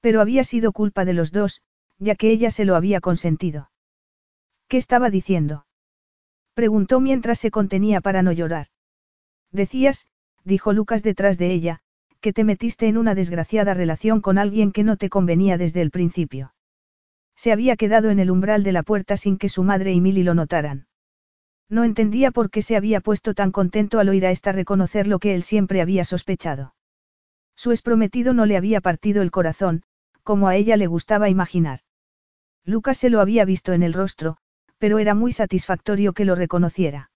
Pero había sido culpa de los dos, ya que ella se lo había consentido. ¿Qué estaba diciendo? Preguntó mientras se contenía para no llorar. Decías, dijo Lucas detrás de ella, que te metiste en una desgraciada relación con alguien que no te convenía desde el principio. Se había quedado en el umbral de la puerta sin que su madre y Milly lo notaran. No entendía por qué se había puesto tan contento al oír a esta reconocer lo que él siempre había sospechado. Su exprometido no le había partido el corazón, como a ella le gustaba imaginar. Lucas se lo había visto en el rostro, pero era muy satisfactorio que lo reconociera.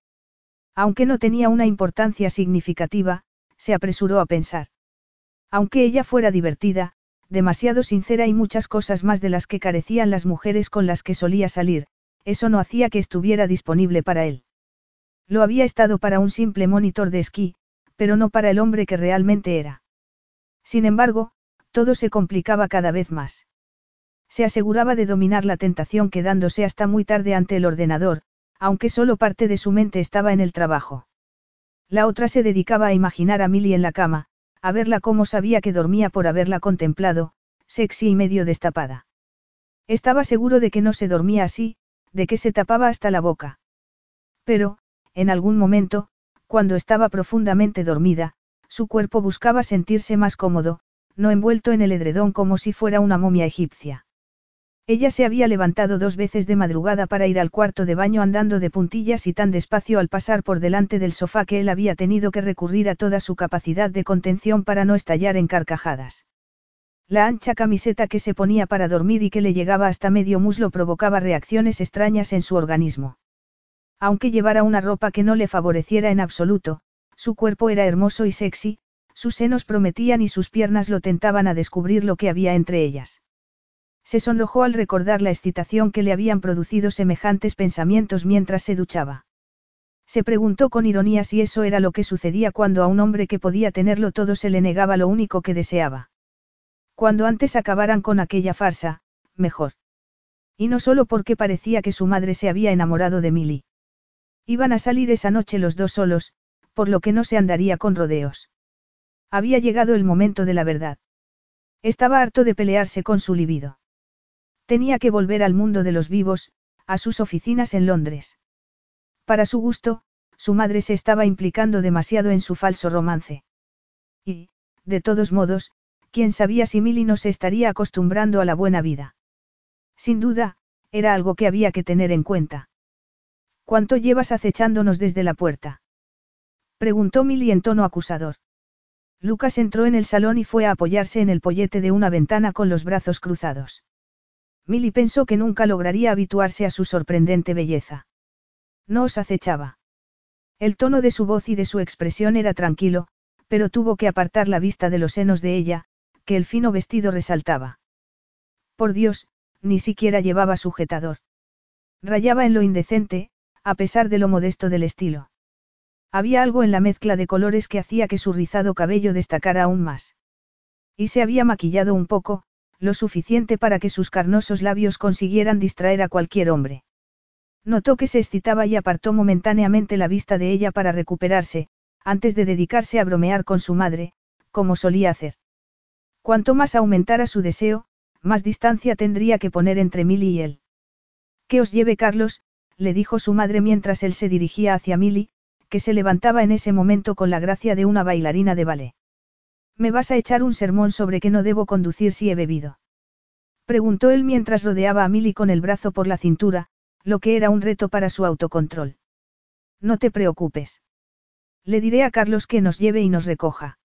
Aunque no tenía una importancia significativa, se apresuró a pensar. Aunque ella fuera divertida, demasiado sincera y muchas cosas más de las que carecían las mujeres con las que solía salir, eso no hacía que estuviera disponible para él. Lo había estado para un simple monitor de esquí, pero no para el hombre que realmente era. Sin embargo, todo se complicaba cada vez más. Se aseguraba de dominar la tentación quedándose hasta muy tarde ante el ordenador, aunque solo parte de su mente estaba en el trabajo. La otra se dedicaba a imaginar a Millie en la cama, a verla como sabía que dormía por haberla contemplado, sexy y medio destapada. Estaba seguro de que no se dormía así, de que se tapaba hasta la boca. Pero, en algún momento, cuando estaba profundamente dormida, su cuerpo buscaba sentirse más cómodo, no envuelto en el edredón como si fuera una momia egipcia. Ella se había levantado dos veces de madrugada para ir al cuarto de baño andando de puntillas y tan despacio al pasar por delante del sofá que él había tenido que recurrir a toda su capacidad de contención para no estallar en carcajadas. La ancha camiseta que se ponía para dormir y que le llegaba hasta medio muslo provocaba reacciones extrañas en su organismo. Aunque llevara una ropa que no le favoreciera en absoluto, su cuerpo era hermoso y sexy, sus senos prometían y sus piernas lo tentaban a descubrir lo que había entre ellas. Se sonrojó al recordar la excitación que le habían producido semejantes pensamientos mientras se duchaba. Se preguntó con ironía si eso era lo que sucedía cuando a un hombre que podía tenerlo todo se le negaba lo único que deseaba. Cuando antes acabaran con aquella farsa, mejor. Y no solo porque parecía que su madre se había enamorado de Milly. Iban a salir esa noche los dos solos, por lo que no se andaría con rodeos. Había llegado el momento de la verdad. Estaba harto de pelearse con su libido. Tenía que volver al mundo de los vivos, a sus oficinas en Londres. Para su gusto, su madre se estaba implicando demasiado en su falso romance. Y, de todos modos, quién sabía si Milly no se estaría acostumbrando a la buena vida. Sin duda, era algo que había que tener en cuenta. ¿Cuánto llevas acechándonos desde la puerta? Preguntó Milly en tono acusador. Lucas entró en el salón y fue a apoyarse en el pollete de una ventana con los brazos cruzados. Milly pensó que nunca lograría habituarse a su sorprendente belleza. No os acechaba. El tono de su voz y de su expresión era tranquilo, pero tuvo que apartar la vista de los senos de ella, que el fino vestido resaltaba. Por Dios, ni siquiera llevaba sujetador. Rayaba en lo indecente, a pesar de lo modesto del estilo. Había algo en la mezcla de colores que hacía que su rizado cabello destacara aún más. Y se había maquillado un poco, lo suficiente para que sus carnosos labios consiguieran distraer a cualquier hombre. Notó que se excitaba y apartó momentáneamente la vista de ella para recuperarse, antes de dedicarse a bromear con su madre, como solía hacer. Cuanto más aumentara su deseo, más distancia tendría que poner entre Milly y él. Que os lleve Carlos, le dijo su madre mientras él se dirigía hacia Milly, que se levantaba en ese momento con la gracia de una bailarina de ballet. ¿Me vas a echar un sermón sobre que no debo conducir si he bebido? Preguntó él mientras rodeaba a Milly con el brazo por la cintura, lo que era un reto para su autocontrol. No te preocupes. Le diré a Carlos que nos lleve y nos recoja.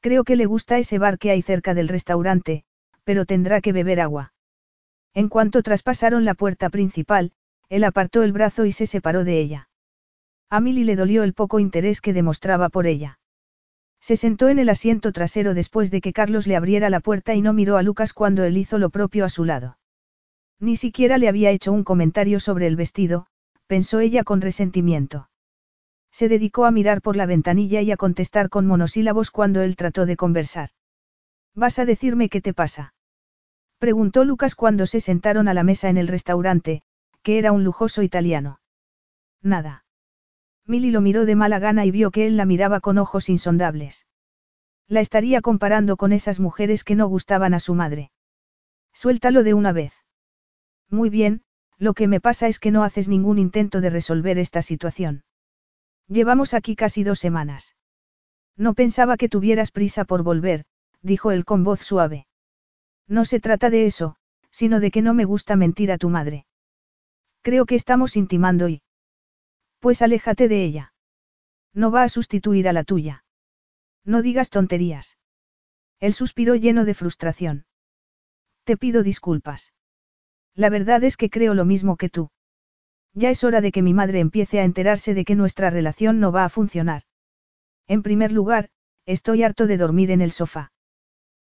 Creo que le gusta ese bar que hay cerca del restaurante, pero tendrá que beber agua. En cuanto traspasaron la puerta principal, él apartó el brazo y se separó de ella. A Milly le dolió el poco interés que demostraba por ella. Se sentó en el asiento trasero después de que Carlos le abriera la puerta y no miró a Lucas cuando él hizo lo propio a su lado. Ni siquiera le había hecho un comentario sobre el vestido, pensó ella con resentimiento. Se dedicó a mirar por la ventanilla y a contestar con monosílabos cuando él trató de conversar. ¿Vas a decirme qué te pasa? Preguntó Lucas cuando se sentaron a la mesa en el restaurante, que era un lujoso italiano. Nada. Milly lo miró de mala gana y vio que él la miraba con ojos insondables. La estaría comparando con esas mujeres que no gustaban a su madre. Suéltalo de una vez. Muy bien, lo que me pasa es que no haces ningún intento de resolver esta situación. Llevamos aquí casi dos semanas. No pensaba que tuvieras prisa por volver, dijo él con voz suave. No se trata de eso, sino de que no me gusta mentir a tu madre. Creo que estamos intimando y... Pues aléjate de ella. No va a sustituir a la tuya. No digas tonterías. Él suspiró lleno de frustración. Te pido disculpas. La verdad es que creo lo mismo que tú. Ya es hora de que mi madre empiece a enterarse de que nuestra relación no va a funcionar. En primer lugar, estoy harto de dormir en el sofá.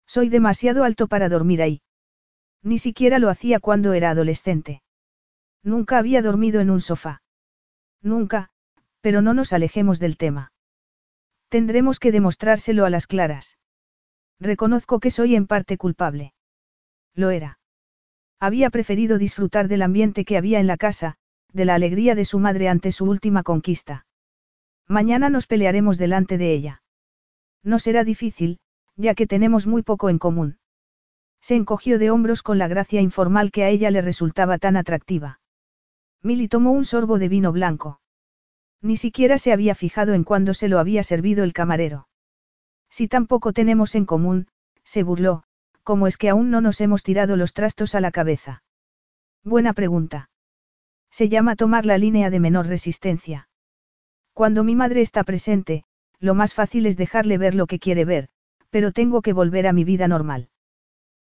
Soy demasiado alto para dormir ahí. Ni siquiera lo hacía cuando era adolescente. Nunca había dormido en un sofá. Nunca, pero no nos alejemos del tema. Tendremos que demostrárselo a las claras. Reconozco que soy en parte culpable. Lo era. Había preferido disfrutar del ambiente que había en la casa, de la alegría de su madre ante su última conquista. Mañana nos pelearemos delante de ella. No será difícil, ya que tenemos muy poco en común. Se encogió de hombros con la gracia informal que a ella le resultaba tan atractiva. Milly tomó un sorbo de vino blanco. Ni siquiera se había fijado en cuándo se lo había servido el camarero. Si tampoco tenemos en común, se burló, ¿cómo es que aún no nos hemos tirado los trastos a la cabeza? Buena pregunta. Se llama tomar la línea de menor resistencia. Cuando mi madre está presente, lo más fácil es dejarle ver lo que quiere ver, pero tengo que volver a mi vida normal.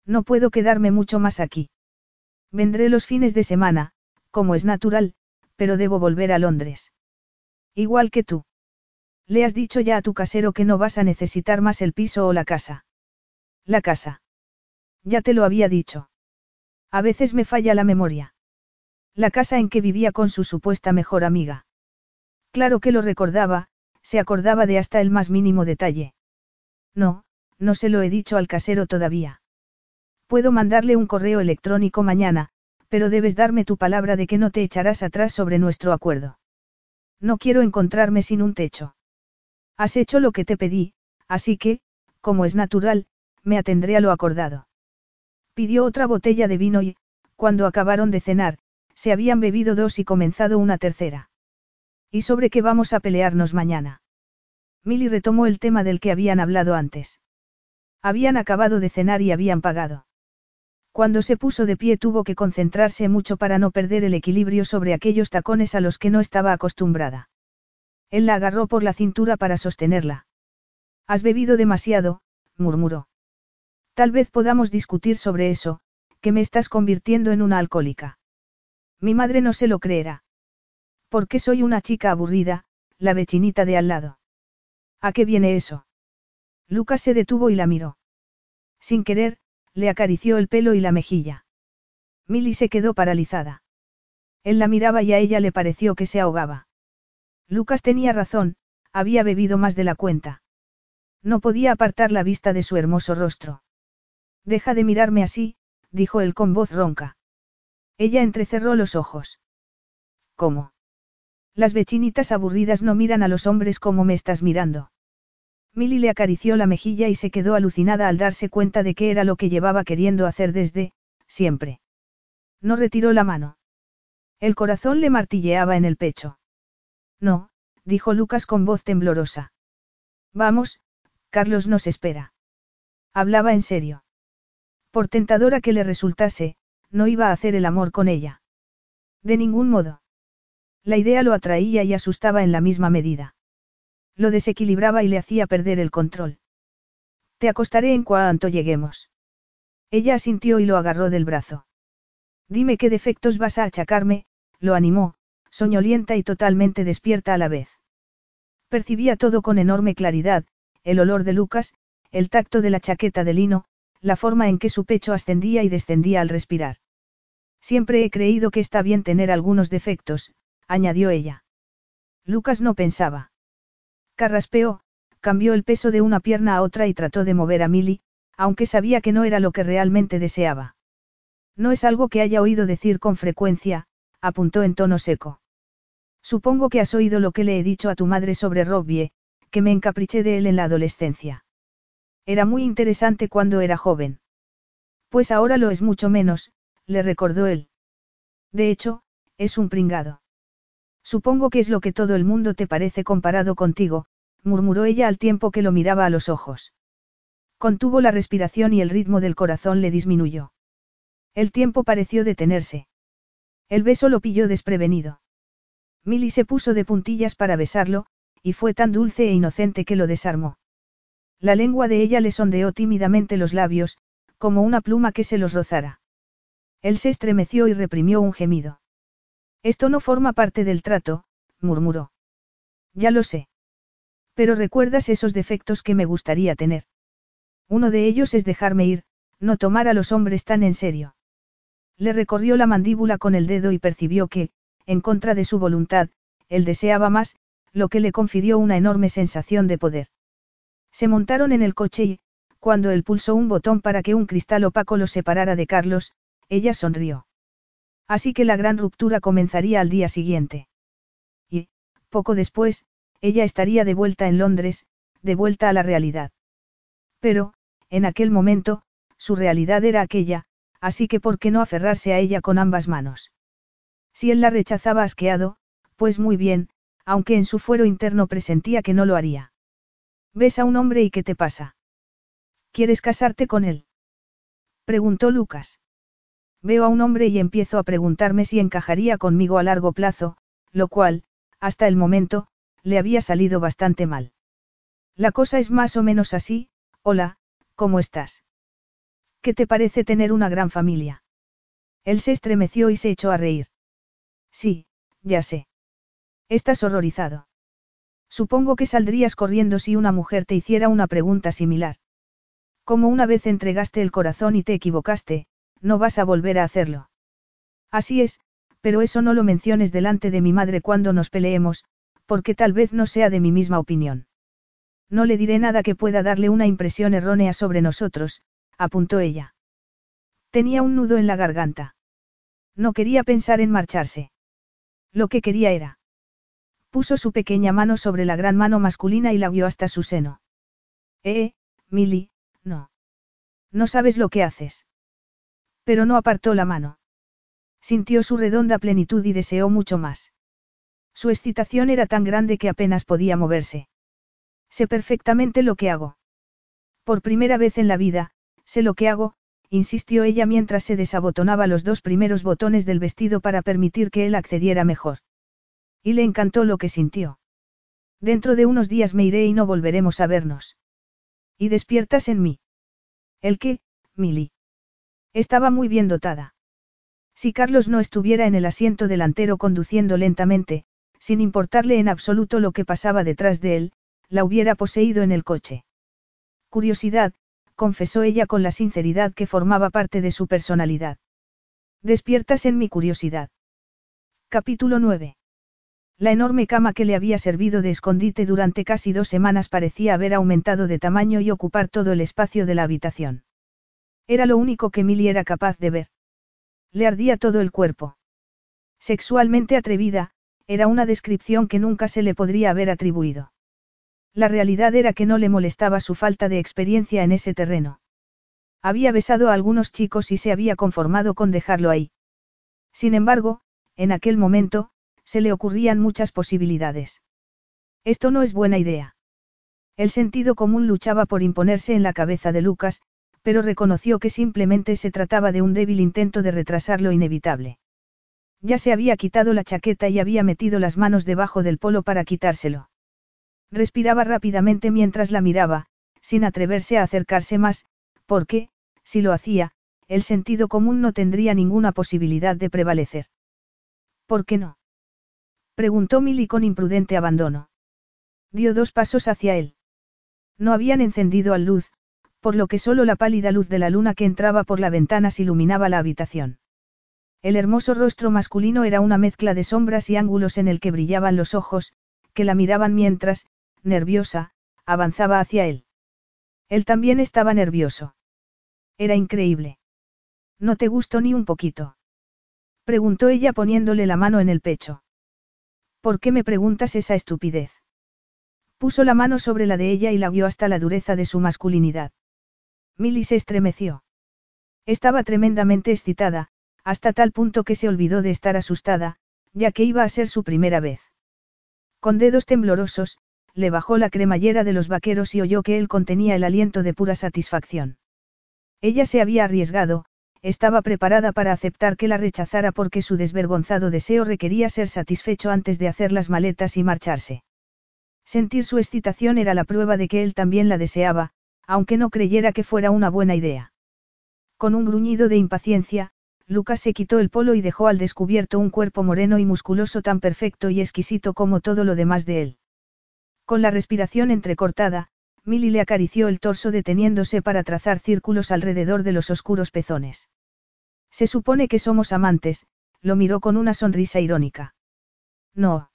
No puedo quedarme mucho más aquí. Vendré los fines de semana, como es natural, pero debo volver a Londres. Igual que tú. Le has dicho ya a tu casero que no vas a necesitar más el piso o la casa. La casa. Ya te lo había dicho. A veces me falla la memoria. La casa en que vivía con su supuesta mejor amiga. Claro que lo recordaba, se acordaba de hasta el más mínimo detalle. No, no se lo he dicho al casero todavía. Puedo mandarle un correo electrónico mañana, pero debes darme tu palabra de que no te echarás atrás sobre nuestro acuerdo. No quiero encontrarme sin un techo. Has hecho lo que te pedí, así que, como es natural, me atendré a lo acordado. Pidió otra botella de vino y, cuando acabaron de cenar, se habían bebido dos y comenzado una tercera. ¿Y sobre qué vamos a pelearnos mañana? Milly retomó el tema del que habían hablado antes. Habían acabado de cenar y habían pagado. Cuando se puso de pie tuvo que concentrarse mucho para no perder el equilibrio sobre aquellos tacones a los que no estaba acostumbrada. Él la agarró por la cintura para sostenerla. Has bebido demasiado, murmuró. Tal vez podamos discutir sobre eso, que me estás convirtiendo en una alcohólica. Mi madre no se lo creerá. Porque soy una chica aburrida, la vecinita de al lado. ¿A qué viene eso? Lucas se detuvo y la miró. Sin querer, le acarició el pelo y la mejilla. Milly se quedó paralizada. Él la miraba y a ella le pareció que se ahogaba. Lucas tenía razón, había bebido más de la cuenta. No podía apartar la vista de su hermoso rostro. Deja de mirarme así, dijo él con voz ronca. Ella entrecerró los ojos. ¿Cómo? Las vecinitas aburridas no miran a los hombres como me estás mirando. Milly le acarició la mejilla y se quedó alucinada al darse cuenta de que era lo que llevaba queriendo hacer desde, siempre. No retiró la mano. El corazón le martilleaba en el pecho. No, dijo Lucas con voz temblorosa. Vamos, Carlos nos espera. Hablaba en serio. Por tentadora que le resultase, no iba a hacer el amor con ella. De ningún modo. La idea lo atraía y asustaba en la misma medida. Lo desequilibraba y le hacía perder el control. Te acostaré en cuanto lleguemos. Ella asintió y lo agarró del brazo. Dime qué defectos vas a achacarme, lo animó, soñolienta y totalmente despierta a la vez. Percibía todo con enorme claridad, el olor de Lucas, el tacto de la chaqueta de lino, la forma en que su pecho ascendía y descendía al respirar. Siempre he creído que está bien tener algunos defectos, añadió ella. Lucas no pensaba. Carraspeó, cambió el peso de una pierna a otra y trató de mover a Milly, aunque sabía que no era lo que realmente deseaba. No es algo que haya oído decir con frecuencia, apuntó en tono seco. Supongo que has oído lo que le he dicho a tu madre sobre Robbie, que me encapriché de él en la adolescencia. Era muy interesante cuando era joven. Pues ahora lo es mucho menos, le recordó él. De hecho, es un pringado. Supongo que es lo que todo el mundo te parece comparado contigo, murmuró ella al tiempo que lo miraba a los ojos. Contuvo la respiración y el ritmo del corazón le disminuyó. El tiempo pareció detenerse. El beso lo pilló desprevenido. Milly se puso de puntillas para besarlo, y fue tan dulce e inocente que lo desarmó. La lengua de ella le sondeó tímidamente los labios, como una pluma que se los rozara. Él se estremeció y reprimió un gemido. Esto no forma parte del trato, murmuró. Ya lo sé. Pero recuerdas esos defectos que me gustaría tener. Uno de ellos es dejarme ir, no tomar a los hombres tan en serio. Le recorrió la mandíbula con el dedo y percibió que, en contra de su voluntad, él deseaba más, lo que le confirió una enorme sensación de poder. Se montaron en el coche y, cuando él pulsó un botón para que un cristal opaco los separara de Carlos, ella sonrió. Así que la gran ruptura comenzaría al día siguiente. Y, poco después, ella estaría de vuelta en Londres, de vuelta a la realidad. Pero, en aquel momento, su realidad era aquella, así que ¿por qué no aferrarse a ella con ambas manos? Si él la rechazaba asqueado, pues muy bien, aunque en su fuero interno presentía que no lo haría. ¿Ves a un hombre y qué te pasa? ¿Quieres casarte con él? Preguntó Lucas. Veo a un hombre y empiezo a preguntarme si encajaría conmigo a largo plazo, lo cual, hasta el momento, le había salido bastante mal. La cosa es más o menos así, hola, ¿cómo estás? ¿Qué te parece tener una gran familia? Él se estremeció y se echó a reír. Sí, ya sé. Estás horrorizado. Supongo que saldrías corriendo si una mujer te hiciera una pregunta similar. Como una vez entregaste el corazón y te equivocaste, no vas a volver a hacerlo. Así es, pero eso no lo menciones delante de mi madre cuando nos peleemos, porque tal vez no sea de mi misma opinión. No le diré nada que pueda darle una impresión errónea sobre nosotros, apuntó ella. Tenía un nudo en la garganta. No quería pensar en marcharse. Lo que quería era. Puso su pequeña mano sobre la gran mano masculina y la guió hasta su seno. Eh, Milly, no. No sabes lo que haces. Pero no apartó la mano. Sintió su redonda plenitud y deseó mucho más. Su excitación era tan grande que apenas podía moverse. Sé perfectamente lo que hago. Por primera vez en la vida, sé lo que hago, insistió ella mientras se desabotonaba los dos primeros botones del vestido para permitir que él accediera mejor. Y le encantó lo que sintió. Dentro de unos días me iré y no volveremos a vernos. Y despiertas en mí. ¿El qué, Milly? Estaba muy bien dotada. Si Carlos no estuviera en el asiento delantero conduciendo lentamente, sin importarle en absoluto lo que pasaba detrás de él, la hubiera poseído en el coche. Curiosidad, confesó ella con la sinceridad que formaba parte de su personalidad. Despiertas en mi curiosidad. Capítulo 9. La enorme cama que le había servido de escondite durante casi dos semanas parecía haber aumentado de tamaño y ocupar todo el espacio de la habitación. Era lo único que Milly era capaz de ver. Le ardía todo el cuerpo. Sexualmente atrevida, era una descripción que nunca se le podría haber atribuido. La realidad era que no le molestaba su falta de experiencia en ese terreno. Había besado a algunos chicos y se había conformado con dejarlo ahí. Sin embargo, en aquel momento, se le ocurrían muchas posibilidades. Esto no es buena idea. El sentido común luchaba por imponerse en la cabeza de Lucas, pero reconoció que simplemente se trataba de un débil intento de retrasar lo inevitable. Ya se había quitado la chaqueta y había metido las manos debajo del polo para quitárselo. Respiraba rápidamente mientras la miraba, sin atreverse a acercarse más, porque, si lo hacía, el sentido común no tendría ninguna posibilidad de prevalecer. ¿Por qué no? preguntó Milly con imprudente abandono. Dio dos pasos hacia él. No habían encendido al luz, por lo que solo la pálida luz de la luna que entraba por la ventana iluminaba la habitación. El hermoso rostro masculino era una mezcla de sombras y ángulos en el que brillaban los ojos, que la miraban mientras, nerviosa, avanzaba hacia él. Él también estaba nervioso. Era increíble. ¿No te gustó ni un poquito? Preguntó ella poniéndole la mano en el pecho. ¿Por qué me preguntas esa estupidez? Puso la mano sobre la de ella y la guió hasta la dureza de su masculinidad. Milly se estremeció. Estaba tremendamente excitada, hasta tal punto que se olvidó de estar asustada, ya que iba a ser su primera vez. Con dedos temblorosos, le bajó la cremallera de los vaqueros y oyó que él contenía el aliento de pura satisfacción. Ella se había arriesgado, estaba preparada para aceptar que la rechazara porque su desvergonzado deseo requería ser satisfecho antes de hacer las maletas y marcharse. Sentir su excitación era la prueba de que él también la deseaba, aunque no creyera que fuera una buena idea. Con un gruñido de impaciencia, Lucas se quitó el polo y dejó al descubierto un cuerpo moreno y musculoso tan perfecto y exquisito como todo lo demás de él. Con la respiración entrecortada, Milly le acarició el torso deteniéndose para trazar círculos alrededor de los oscuros pezones. Se supone que somos amantes, lo miró con una sonrisa irónica. No.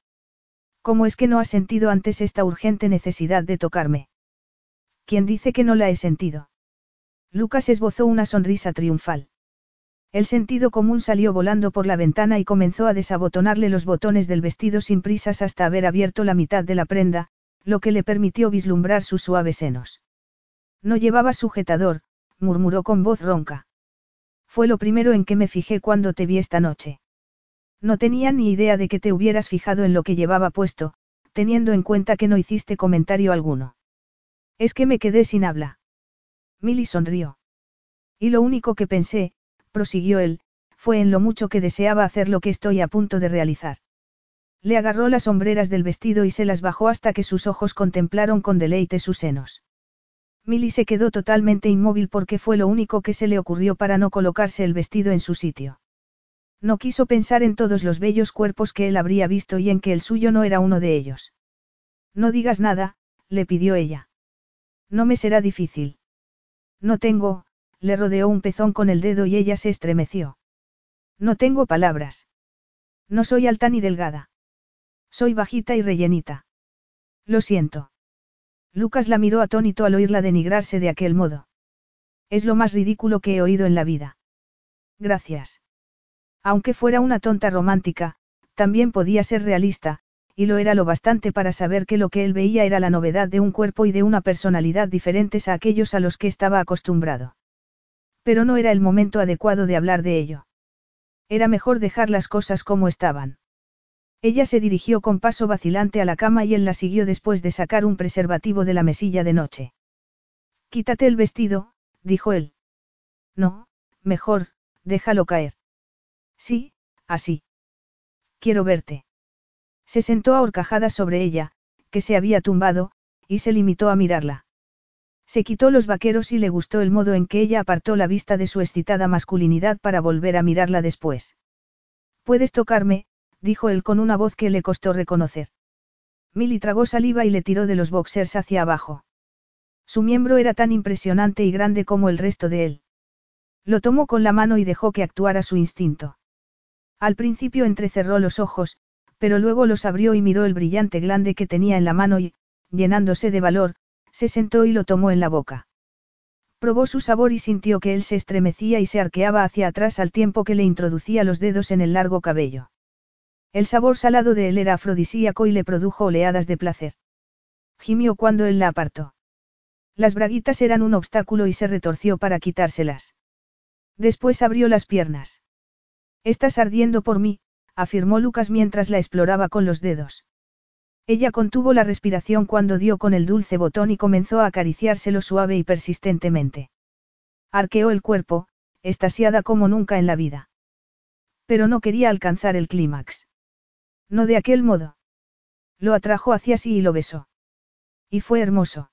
¿Cómo es que no has sentido antes esta urgente necesidad de tocarme? ¿Quién dice que no la he sentido? Lucas esbozó una sonrisa triunfal. El sentido común salió volando por la ventana y comenzó a desabotonarle los botones del vestido sin prisas hasta haber abierto la mitad de la prenda, lo que le permitió vislumbrar sus suaves senos. No llevaba sujetador, murmuró con voz ronca. Fue lo primero en que me fijé cuando te vi esta noche. No tenía ni idea de que te hubieras fijado en lo que llevaba puesto, teniendo en cuenta que no hiciste comentario alguno. Es que me quedé sin habla. Milly sonrió. Y lo único que pensé, prosiguió él, fue en lo mucho que deseaba hacer lo que estoy a punto de realizar. Le agarró las sombreras del vestido y se las bajó hasta que sus ojos contemplaron con deleite sus senos. Milly se quedó totalmente inmóvil porque fue lo único que se le ocurrió para no colocarse el vestido en su sitio. No quiso pensar en todos los bellos cuerpos que él habría visto y en que el suyo no era uno de ellos. No digas nada, le pidió ella. No me será difícil. No tengo, le rodeó un pezón con el dedo y ella se estremeció. No tengo palabras. No soy alta ni delgada. Soy bajita y rellenita. Lo siento. Lucas la miró atónito al oírla denigrarse de aquel modo. Es lo más ridículo que he oído en la vida. Gracias. Aunque fuera una tonta romántica, también podía ser realista, y lo era lo bastante para saber que lo que él veía era la novedad de un cuerpo y de una personalidad diferentes a aquellos a los que estaba acostumbrado. Pero no era el momento adecuado de hablar de ello. Era mejor dejar las cosas como estaban. Ella se dirigió con paso vacilante a la cama y él la siguió después de sacar un preservativo de la mesilla de noche. Quítate el vestido, dijo él. No, mejor, déjalo caer. Sí, así. Quiero verte. Se sentó a horcajadas sobre ella, que se había tumbado, y se limitó a mirarla. Se quitó los vaqueros y le gustó el modo en que ella apartó la vista de su excitada masculinidad para volver a mirarla después. Puedes tocarme, dijo él con una voz que le costó reconocer. Milly tragó saliva y le tiró de los boxers hacia abajo. Su miembro era tan impresionante y grande como el resto de él. Lo tomó con la mano y dejó que actuara su instinto. Al principio entrecerró los ojos, pero luego los abrió y miró el brillante glande que tenía en la mano y, llenándose de valor, se sentó y lo tomó en la boca. Probó su sabor y sintió que él se estremecía y se arqueaba hacia atrás al tiempo que le introducía los dedos en el largo cabello. El sabor salado de él era afrodisíaco y le produjo oleadas de placer. Gimió cuando él la apartó. Las braguitas eran un obstáculo y se retorció para quitárselas. Después abrió las piernas. Estás ardiendo por mí, afirmó Lucas mientras la exploraba con los dedos. Ella contuvo la respiración cuando dio con el dulce botón y comenzó a acariciárselo suave y persistentemente. Arqueó el cuerpo, estasiada como nunca en la vida. Pero no quería alcanzar el clímax. No de aquel modo. Lo atrajo hacia sí y lo besó. Y fue hermoso.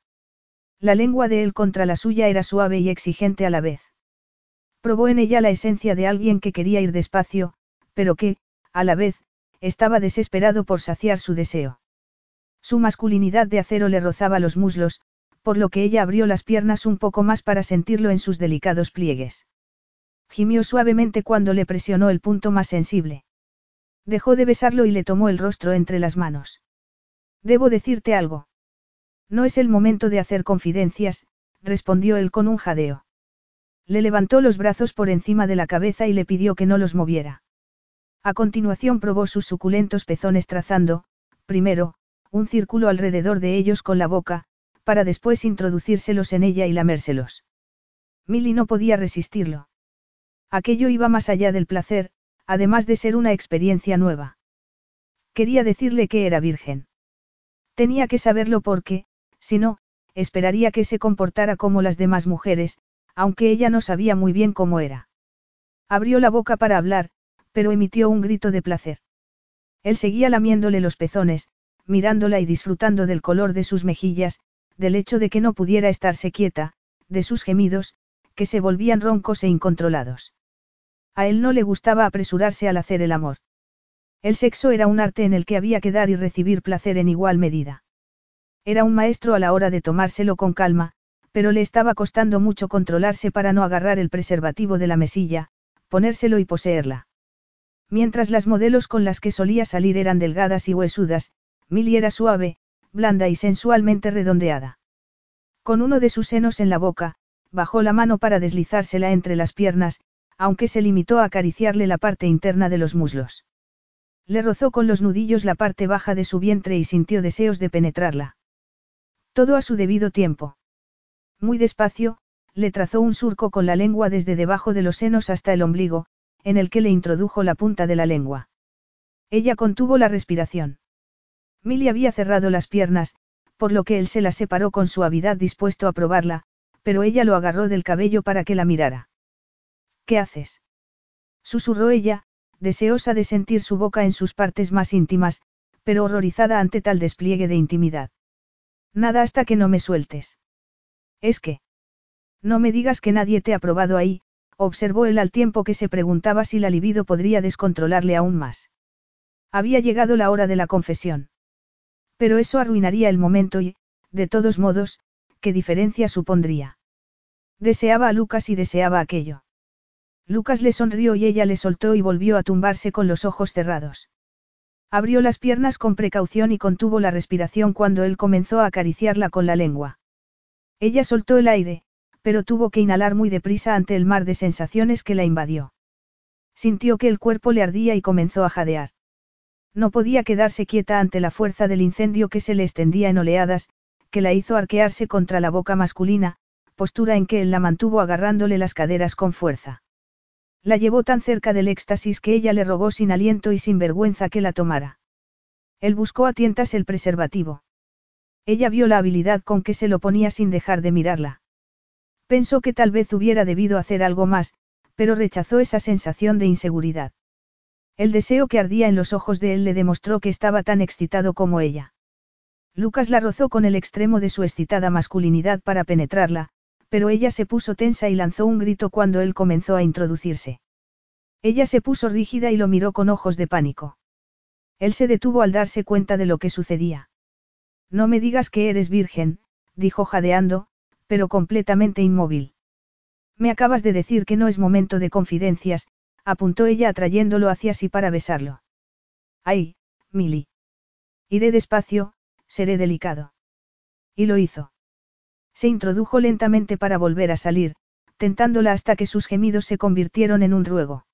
La lengua de él contra la suya era suave y exigente a la vez. Probó en ella la esencia de alguien que quería ir despacio, pero que, a la vez, estaba desesperado por saciar su deseo. Su masculinidad de acero le rozaba los muslos, por lo que ella abrió las piernas un poco más para sentirlo en sus delicados pliegues. Gimió suavemente cuando le presionó el punto más sensible. Dejó de besarlo y le tomó el rostro entre las manos. Debo decirte algo. No es el momento de hacer confidencias, respondió él con un jadeo. Le levantó los brazos por encima de la cabeza y le pidió que no los moviera. A continuación probó sus suculentos pezones trazando, primero, un círculo alrededor de ellos con la boca, para después introducírselos en ella y lamérselos. Milly no podía resistirlo. Aquello iba más allá del placer, además de ser una experiencia nueva. Quería decirle que era virgen. Tenía que saberlo porque, si no, esperaría que se comportara como las demás mujeres, aunque ella no sabía muy bien cómo era. Abrió la boca para hablar, pero emitió un grito de placer. Él seguía lamiéndole los pezones, mirándola y disfrutando del color de sus mejillas, del hecho de que no pudiera estarse quieta, de sus gemidos, que se volvían roncos e incontrolados. A él no le gustaba apresurarse al hacer el amor. El sexo era un arte en el que había que dar y recibir placer en igual medida. Era un maestro a la hora de tomárselo con calma, pero le estaba costando mucho controlarse para no agarrar el preservativo de la mesilla, ponérselo y poseerla. Mientras las modelos con las que solía salir eran delgadas y huesudas, Milly era suave, blanda y sensualmente redondeada. Con uno de sus senos en la boca, bajó la mano para deslizársela entre las piernas, aunque se limitó a acariciarle la parte interna de los muslos. Le rozó con los nudillos la parte baja de su vientre y sintió deseos de penetrarla. Todo a su debido tiempo. Muy despacio, le trazó un surco con la lengua desde debajo de los senos hasta el ombligo, en el que le introdujo la punta de la lengua. Ella contuvo la respiración. Milly había cerrado las piernas, por lo que él se la separó con suavidad dispuesto a probarla, pero ella lo agarró del cabello para que la mirara. ¿Qué haces? Susurró ella, deseosa de sentir su boca en sus partes más íntimas, pero horrorizada ante tal despliegue de intimidad. Nada hasta que no me sueltes. Es que... No me digas que nadie te ha probado ahí, observó él al tiempo que se preguntaba si la libido podría descontrolarle aún más. Había llegado la hora de la confesión. Pero eso arruinaría el momento y, de todos modos, ¿qué diferencia supondría? Deseaba a Lucas y deseaba aquello. Lucas le sonrió y ella le soltó y volvió a tumbarse con los ojos cerrados. Abrió las piernas con precaución y contuvo la respiración cuando él comenzó a acariciarla con la lengua. Ella soltó el aire, pero tuvo que inhalar muy deprisa ante el mar de sensaciones que la invadió. Sintió que el cuerpo le ardía y comenzó a jadear. No podía quedarse quieta ante la fuerza del incendio que se le extendía en oleadas, que la hizo arquearse contra la boca masculina, postura en que él la mantuvo agarrándole las caderas con fuerza. La llevó tan cerca del éxtasis que ella le rogó sin aliento y sin vergüenza que la tomara. Él buscó a tientas el preservativo. Ella vio la habilidad con que se lo ponía sin dejar de mirarla. Pensó que tal vez hubiera debido hacer algo más, pero rechazó esa sensación de inseguridad. El deseo que ardía en los ojos de él le demostró que estaba tan excitado como ella. Lucas la rozó con el extremo de su excitada masculinidad para penetrarla, pero ella se puso tensa y lanzó un grito cuando él comenzó a introducirse. Ella se puso rígida y lo miró con ojos de pánico. Él se detuvo al darse cuenta de lo que sucedía. No me digas que eres virgen, dijo jadeando, pero completamente inmóvil. Me acabas de decir que no es momento de confidencias, apuntó ella atrayéndolo hacia sí para besarlo. Ay, Mili. Iré despacio, seré delicado. Y lo hizo. Se introdujo lentamente para volver a salir, tentándola hasta que sus gemidos se convirtieron en un ruego.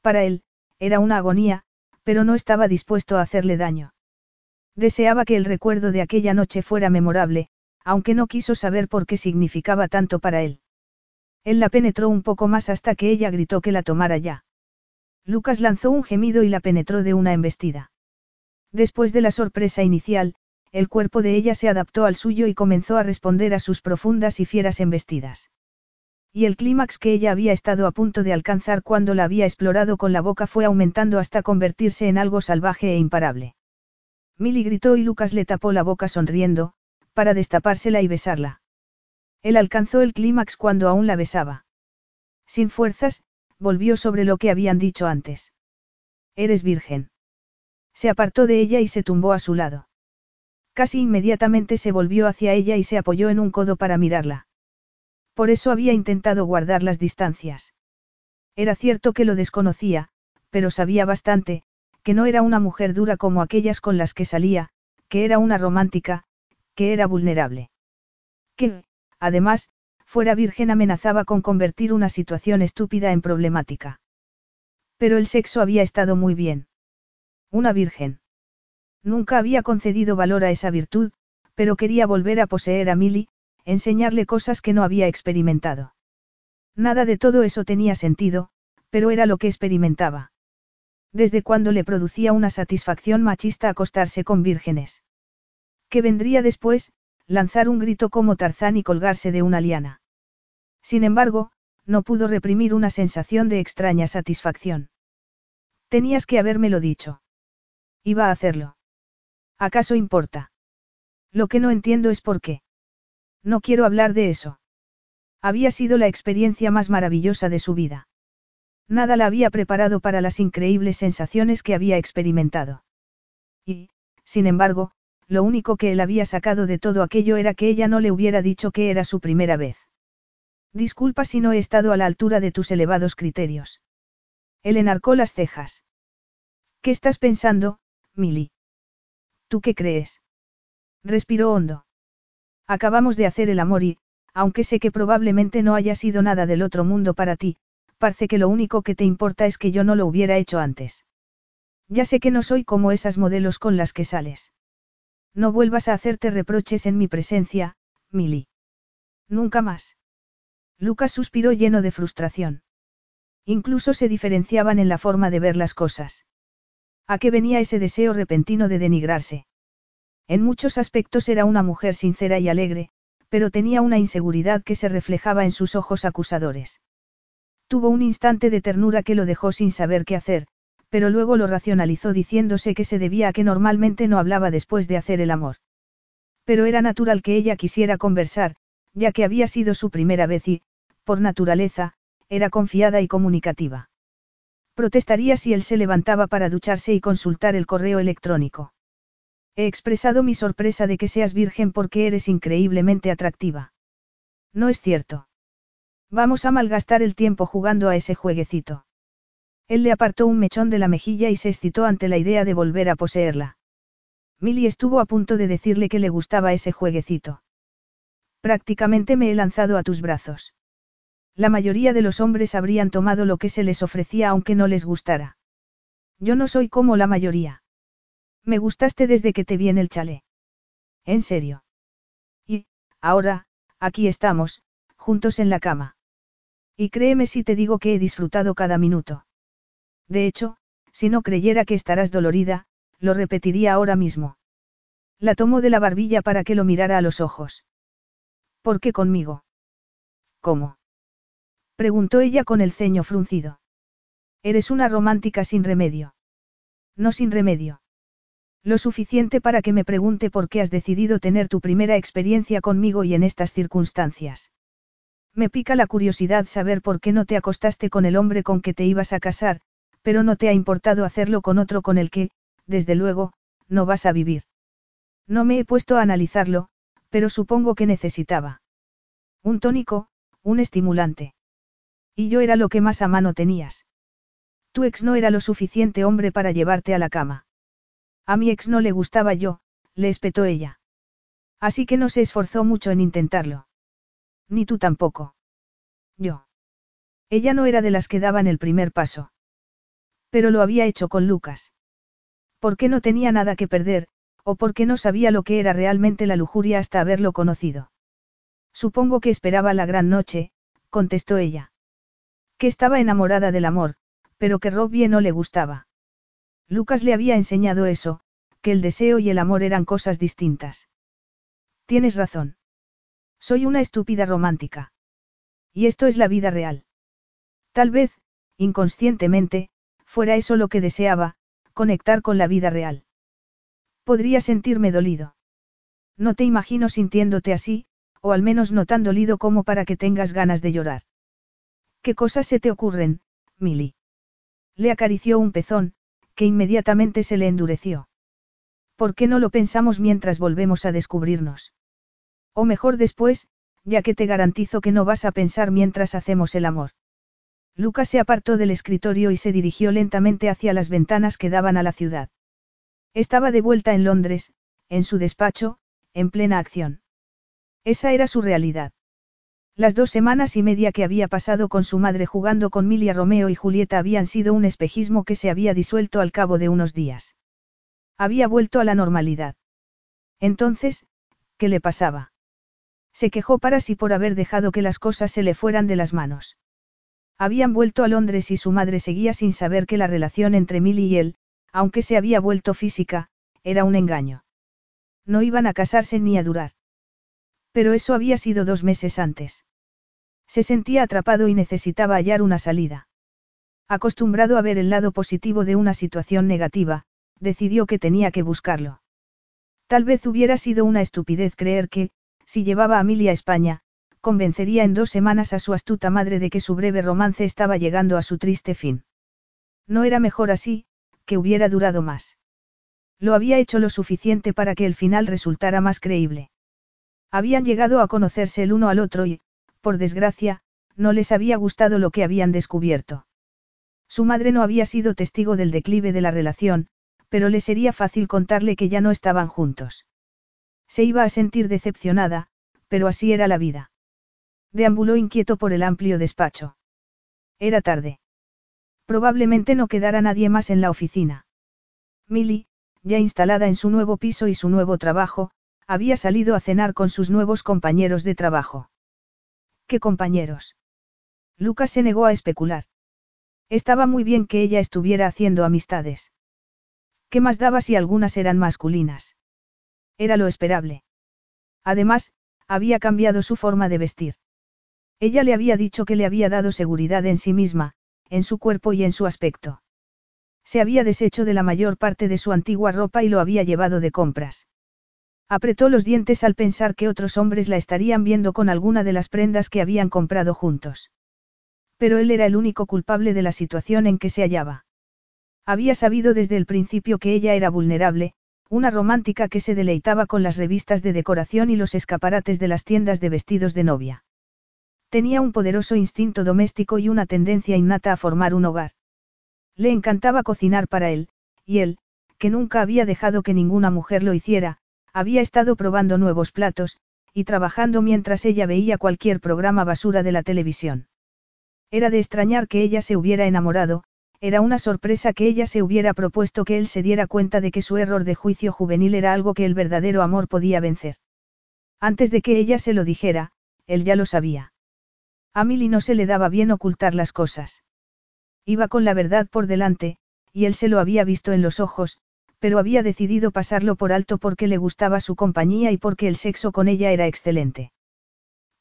Para él, era una agonía, pero no estaba dispuesto a hacerle daño. Deseaba que el recuerdo de aquella noche fuera memorable, aunque no quiso saber por qué significaba tanto para él. Él la penetró un poco más hasta que ella gritó que la tomara ya. Lucas lanzó un gemido y la penetró de una embestida. Después de la sorpresa inicial, el cuerpo de ella se adaptó al suyo y comenzó a responder a sus profundas y fieras embestidas. Y el clímax que ella había estado a punto de alcanzar cuando la había explorado con la boca fue aumentando hasta convertirse en algo salvaje e imparable. Milly gritó y Lucas le tapó la boca sonriendo, para destapársela y besarla. Él alcanzó el clímax cuando aún la besaba. Sin fuerzas, volvió sobre lo que habían dicho antes. Eres virgen. Se apartó de ella y se tumbó a su lado. Casi inmediatamente se volvió hacia ella y se apoyó en un codo para mirarla. Por eso había intentado guardar las distancias. Era cierto que lo desconocía, pero sabía bastante, que no era una mujer dura como aquellas con las que salía, que era una romántica, que era vulnerable. Que, además, fuera virgen amenazaba con convertir una situación estúpida en problemática. Pero el sexo había estado muy bien. Una virgen. Nunca había concedido valor a esa virtud, pero quería volver a poseer a Milly, enseñarle cosas que no había experimentado. Nada de todo eso tenía sentido, pero era lo que experimentaba. Desde cuando le producía una satisfacción machista acostarse con vírgenes. ¿Qué vendría después? Lanzar un grito como Tarzán y colgarse de una liana. Sin embargo, no pudo reprimir una sensación de extraña satisfacción. Tenías que habérmelo dicho. Iba a hacerlo. ¿Acaso importa? Lo que no entiendo es por qué. No quiero hablar de eso. Había sido la experiencia más maravillosa de su vida. Nada la había preparado para las increíbles sensaciones que había experimentado. Y, sin embargo, lo único que él había sacado de todo aquello era que ella no le hubiera dicho que era su primera vez. Disculpa si no he estado a la altura de tus elevados criterios. Él enarcó las cejas. ¿Qué estás pensando, Milly? ¿Tú qué crees? Respiró hondo. Acabamos de hacer el amor y, aunque sé que probablemente no haya sido nada del otro mundo para ti, parece que lo único que te importa es que yo no lo hubiera hecho antes. Ya sé que no soy como esas modelos con las que sales. No vuelvas a hacerte reproches en mi presencia, Milly. Nunca más. Lucas suspiró lleno de frustración. Incluso se diferenciaban en la forma de ver las cosas. ¿A qué venía ese deseo repentino de denigrarse? En muchos aspectos era una mujer sincera y alegre, pero tenía una inseguridad que se reflejaba en sus ojos acusadores. Tuvo un instante de ternura que lo dejó sin saber qué hacer, pero luego lo racionalizó diciéndose que se debía a que normalmente no hablaba después de hacer el amor. Pero era natural que ella quisiera conversar, ya que había sido su primera vez y, por naturaleza, era confiada y comunicativa. Protestaría si él se levantaba para ducharse y consultar el correo electrónico. He expresado mi sorpresa de que seas virgen porque eres increíblemente atractiva. No es cierto. Vamos a malgastar el tiempo jugando a ese jueguecito. Él le apartó un mechón de la mejilla y se excitó ante la idea de volver a poseerla. Milly estuvo a punto de decirle que le gustaba ese jueguecito. Prácticamente me he lanzado a tus brazos. La mayoría de los hombres habrían tomado lo que se les ofrecía aunque no les gustara. Yo no soy como la mayoría. Me gustaste desde que te vi en el chalet. En serio. Y, ahora, aquí estamos, juntos en la cama. Y créeme si te digo que he disfrutado cada minuto. De hecho, si no creyera que estarás dolorida, lo repetiría ahora mismo. La tomó de la barbilla para que lo mirara a los ojos. ¿Por qué conmigo? ¿Cómo? Preguntó ella con el ceño fruncido. Eres una romántica sin remedio. No sin remedio. Lo suficiente para que me pregunte por qué has decidido tener tu primera experiencia conmigo y en estas circunstancias. Me pica la curiosidad saber por qué no te acostaste con el hombre con que te ibas a casar, pero no te ha importado hacerlo con otro con el que, desde luego, no vas a vivir. No me he puesto a analizarlo, pero supongo que necesitaba. Un tónico, un estimulante. Y yo era lo que más a mano tenías. Tu ex no era lo suficiente hombre para llevarte a la cama. A mi ex no le gustaba yo, le espetó ella. Así que no se esforzó mucho en intentarlo. Ni tú tampoco. Yo. Ella no era de las que daban el primer paso. Pero lo había hecho con Lucas. Porque no tenía nada que perder, o porque no sabía lo que era realmente la lujuria hasta haberlo conocido. Supongo que esperaba la gran noche, contestó ella. Que estaba enamorada del amor, pero que Robbie no le gustaba. Lucas le había enseñado eso, que el deseo y el amor eran cosas distintas. Tienes razón. Soy una estúpida romántica. Y esto es la vida real. Tal vez, inconscientemente, fuera eso lo que deseaba, conectar con la vida real. Podría sentirme dolido. No te imagino sintiéndote así, o al menos no tan dolido como para que tengas ganas de llorar. ¿Qué cosas se te ocurren, Milly? Le acarició un pezón, que inmediatamente se le endureció. ¿Por qué no lo pensamos mientras volvemos a descubrirnos? O mejor después, ya que te garantizo que no vas a pensar mientras hacemos el amor. Lucas se apartó del escritorio y se dirigió lentamente hacia las ventanas que daban a la ciudad. Estaba de vuelta en Londres, en su despacho, en plena acción. Esa era su realidad. Las dos semanas y media que había pasado con su madre jugando con Milia Romeo y Julieta habían sido un espejismo que se había disuelto al cabo de unos días. Había vuelto a la normalidad. Entonces, ¿qué le pasaba? Se quejó para sí por haber dejado que las cosas se le fueran de las manos. Habían vuelto a Londres y su madre seguía sin saber que la relación entre Milly y él, aunque se había vuelto física, era un engaño. No iban a casarse ni a durar. Pero eso había sido dos meses antes. Se sentía atrapado y necesitaba hallar una salida. Acostumbrado a ver el lado positivo de una situación negativa, decidió que tenía que buscarlo. Tal vez hubiera sido una estupidez creer que, si llevaba a Amelia a España, convencería en dos semanas a su astuta madre de que su breve romance estaba llegando a su triste fin. No era mejor así, que hubiera durado más. Lo había hecho lo suficiente para que el final resultara más creíble. Habían llegado a conocerse el uno al otro y, por desgracia, no les había gustado lo que habían descubierto. Su madre no había sido testigo del declive de la relación, pero le sería fácil contarle que ya no estaban juntos. Se iba a sentir decepcionada, pero así era la vida. Deambuló inquieto por el amplio despacho. Era tarde. Probablemente no quedara nadie más en la oficina. Milly, ya instalada en su nuevo piso y su nuevo trabajo, había salido a cenar con sus nuevos compañeros de trabajo. ¿Qué compañeros? Lucas se negó a especular. Estaba muy bien que ella estuviera haciendo amistades. ¿Qué más daba si algunas eran masculinas? Era lo esperable. Además, había cambiado su forma de vestir. Ella le había dicho que le había dado seguridad en sí misma, en su cuerpo y en su aspecto. Se había deshecho de la mayor parte de su antigua ropa y lo había llevado de compras. Apretó los dientes al pensar que otros hombres la estarían viendo con alguna de las prendas que habían comprado juntos. Pero él era el único culpable de la situación en que se hallaba. Había sabido desde el principio que ella era vulnerable, una romántica que se deleitaba con las revistas de decoración y los escaparates de las tiendas de vestidos de novia. Tenía un poderoso instinto doméstico y una tendencia innata a formar un hogar. Le encantaba cocinar para él, y él, que nunca había dejado que ninguna mujer lo hiciera, había estado probando nuevos platos, y trabajando mientras ella veía cualquier programa basura de la televisión. Era de extrañar que ella se hubiera enamorado, era una sorpresa que ella se hubiera propuesto que él se diera cuenta de que su error de juicio juvenil era algo que el verdadero amor podía vencer. Antes de que ella se lo dijera, él ya lo sabía. A Milly no se le daba bien ocultar las cosas. Iba con la verdad por delante, y él se lo había visto en los ojos, pero había decidido pasarlo por alto porque le gustaba su compañía y porque el sexo con ella era excelente.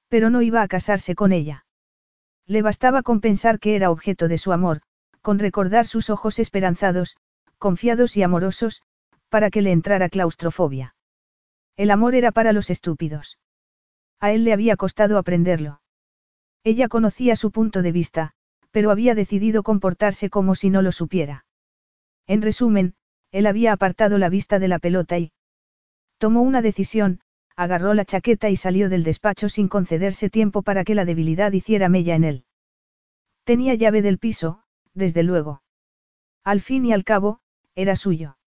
Pero no iba a casarse con ella. Le bastaba con pensar que era objeto de su amor, con recordar sus ojos esperanzados, confiados y amorosos, para que le entrara claustrofobia. El amor era para los estúpidos. A él le había costado aprenderlo. Ella conocía su punto de vista, pero había decidido comportarse como si no lo supiera. En resumen, él había apartado la vista de la pelota y tomó una decisión, agarró la chaqueta y salió del despacho sin concederse tiempo para que la debilidad hiciera mella en él. Tenía llave del piso, desde luego. Al fin y al cabo, era suyo.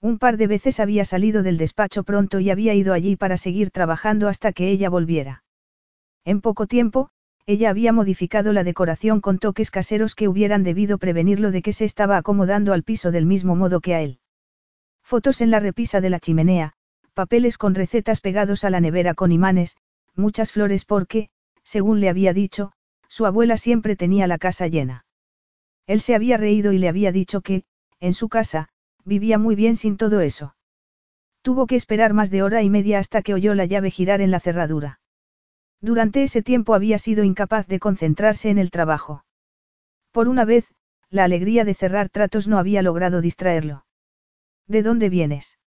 Un par de veces había salido del despacho pronto y había ido allí para seguir trabajando hasta que ella volviera. En poco tiempo, ella había modificado la decoración con toques caseros que hubieran debido prevenirlo de que se estaba acomodando al piso del mismo modo que a él. Fotos en la repisa de la chimenea, papeles con recetas pegados a la nevera con imanes, muchas flores porque, según le había dicho, su abuela siempre tenía la casa llena. Él se había reído y le había dicho que, en su casa, vivía muy bien sin todo eso. Tuvo que esperar más de hora y media hasta que oyó la llave girar en la cerradura. Durante ese tiempo había sido incapaz de concentrarse en el trabajo. Por una vez, la alegría de cerrar tratos no había logrado distraerlo. ¿De dónde vienes?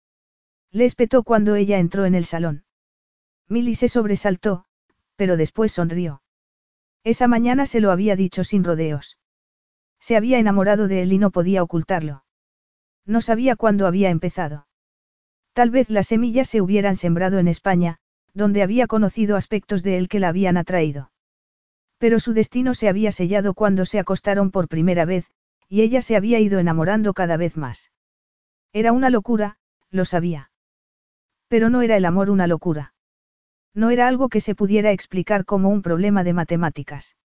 Le espetó cuando ella entró en el salón. Milly se sobresaltó, pero después sonrió. Esa mañana se lo había dicho sin rodeos. Se había enamorado de él y no podía ocultarlo. No sabía cuándo había empezado. Tal vez las semillas se hubieran sembrado en España, donde había conocido aspectos de él que la habían atraído. Pero su destino se había sellado cuando se acostaron por primera vez, y ella se había ido enamorando cada vez más. Era una locura, lo sabía. Pero no era el amor una locura. No era algo que se pudiera explicar como un problema de matemáticas.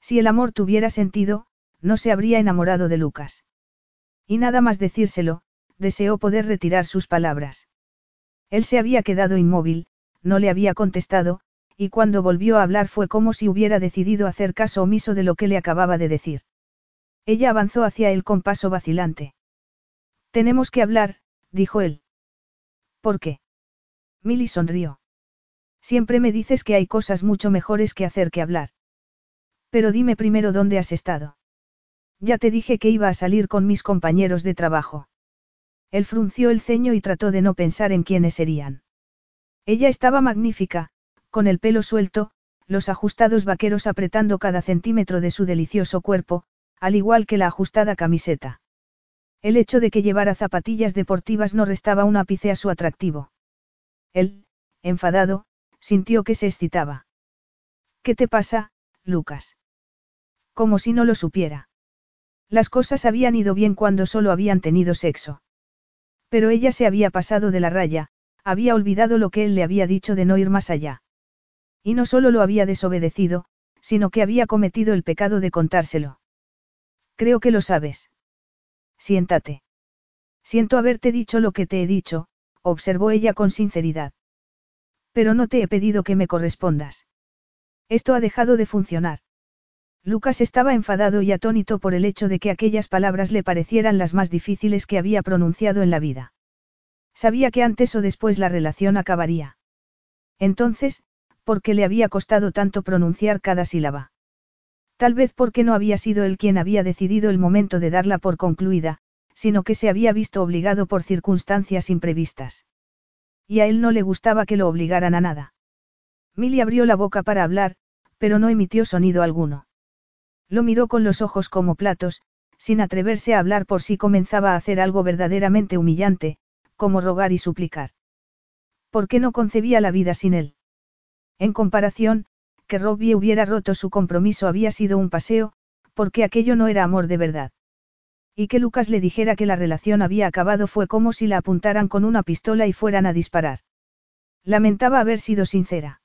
Si el amor tuviera sentido, no se habría enamorado de Lucas. Y nada más decírselo, deseó poder retirar sus palabras. Él se había quedado inmóvil, no le había contestado, y cuando volvió a hablar fue como si hubiera decidido hacer caso omiso de lo que le acababa de decir. Ella avanzó hacia él con paso vacilante. Tenemos que hablar, dijo él. ¿Por qué? Milly sonrió. Siempre me dices que hay cosas mucho mejores que hacer que hablar. Pero dime primero dónde has estado. Ya te dije que iba a salir con mis compañeros de trabajo. Él frunció el ceño y trató de no pensar en quiénes serían. Ella estaba magnífica, con el pelo suelto, los ajustados vaqueros apretando cada centímetro de su delicioso cuerpo, al igual que la ajustada camiseta. El hecho de que llevara zapatillas deportivas no restaba un ápice a su atractivo. Él, enfadado, sintió que se excitaba. ¿Qué te pasa, Lucas? Como si no lo supiera. Las cosas habían ido bien cuando solo habían tenido sexo. Pero ella se había pasado de la raya, había olvidado lo que él le había dicho de no ir más allá. Y no solo lo había desobedecido, sino que había cometido el pecado de contárselo. Creo que lo sabes. Siéntate. Siento haberte dicho lo que te he dicho, observó ella con sinceridad. Pero no te he pedido que me correspondas. Esto ha dejado de funcionar. Lucas estaba enfadado y atónito por el hecho de que aquellas palabras le parecieran las más difíciles que había pronunciado en la vida. Sabía que antes o después la relación acabaría. Entonces, ¿por qué le había costado tanto pronunciar cada sílaba? Tal vez porque no había sido él quien había decidido el momento de darla por concluida, sino que se había visto obligado por circunstancias imprevistas. Y a él no le gustaba que lo obligaran a nada. Milly abrió la boca para hablar, pero no emitió sonido alguno. Lo miró con los ojos como platos, sin atreverse a hablar por si comenzaba a hacer algo verdaderamente humillante, como rogar y suplicar. ¿Por qué no concebía la vida sin él? En comparación, que Robbie hubiera roto su compromiso había sido un paseo, porque aquello no era amor de verdad. Y que Lucas le dijera que la relación había acabado fue como si la apuntaran con una pistola y fueran a disparar. Lamentaba haber sido sincera.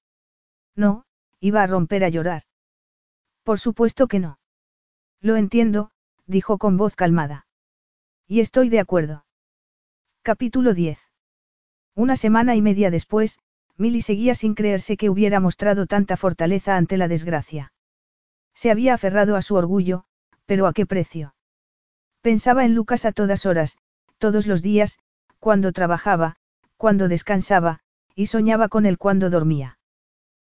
No, iba a romper a llorar. Por supuesto que no. Lo entiendo, dijo con voz calmada. Y estoy de acuerdo. Capítulo 10. Una semana y media después, Milly seguía sin creerse que hubiera mostrado tanta fortaleza ante la desgracia. Se había aferrado a su orgullo, pero ¿a qué precio? Pensaba en Lucas a todas horas, todos los días, cuando trabajaba, cuando descansaba, y soñaba con él cuando dormía.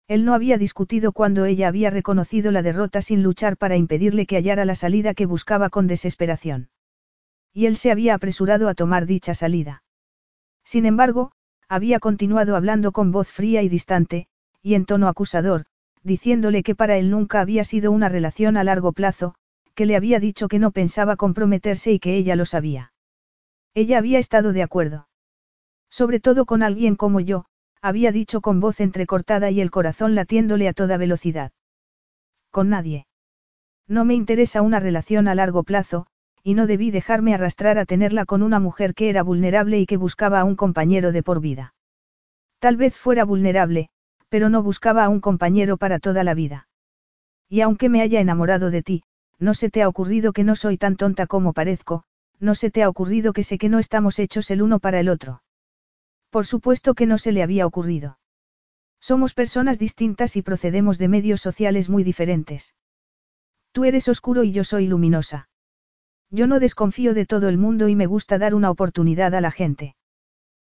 Él no había discutido cuando ella había reconocido la derrota sin luchar para impedirle que hallara la salida que buscaba con desesperación. Y él se había apresurado a tomar dicha salida. Sin embargo, había continuado hablando con voz fría y distante, y en tono acusador, diciéndole que para él nunca había sido una relación a largo plazo, que le había dicho que no pensaba comprometerse y que ella lo sabía. Ella había estado de acuerdo. Sobre todo con alguien como yo, había dicho con voz entrecortada y el corazón latiéndole a toda velocidad. Con nadie. No me interesa una relación a largo plazo, y no debí dejarme arrastrar a tenerla con una mujer que era vulnerable y que buscaba a un compañero de por vida. Tal vez fuera vulnerable, pero no buscaba a un compañero para toda la vida. Y aunque me haya enamorado de ti, no se te ha ocurrido que no soy tan tonta como parezco, no se te ha ocurrido que sé que no estamos hechos el uno para el otro. Por supuesto que no se le había ocurrido. Somos personas distintas y procedemos de medios sociales muy diferentes. Tú eres oscuro y yo soy luminosa. Yo no desconfío de todo el mundo y me gusta dar una oportunidad a la gente.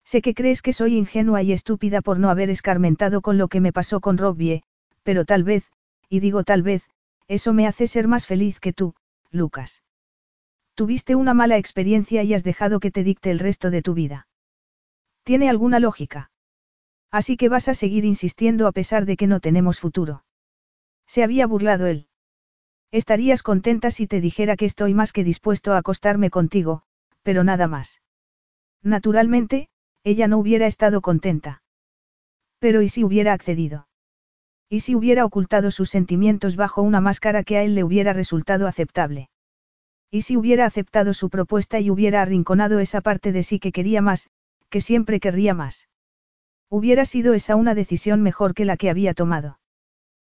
Sé que crees que soy ingenua y estúpida por no haber escarmentado con lo que me pasó con Robbie, pero tal vez, y digo tal vez, eso me hace ser más feliz que tú, Lucas. Tuviste una mala experiencia y has dejado que te dicte el resto de tu vida. ¿Tiene alguna lógica? Así que vas a seguir insistiendo a pesar de que no tenemos futuro. Se había burlado él. Estarías contenta si te dijera que estoy más que dispuesto a acostarme contigo, pero nada más. Naturalmente, ella no hubiera estado contenta. Pero ¿y si hubiera accedido? ¿Y si hubiera ocultado sus sentimientos bajo una máscara que a él le hubiera resultado aceptable? ¿Y si hubiera aceptado su propuesta y hubiera arrinconado esa parte de sí que quería más, que siempre querría más? Hubiera sido esa una decisión mejor que la que había tomado.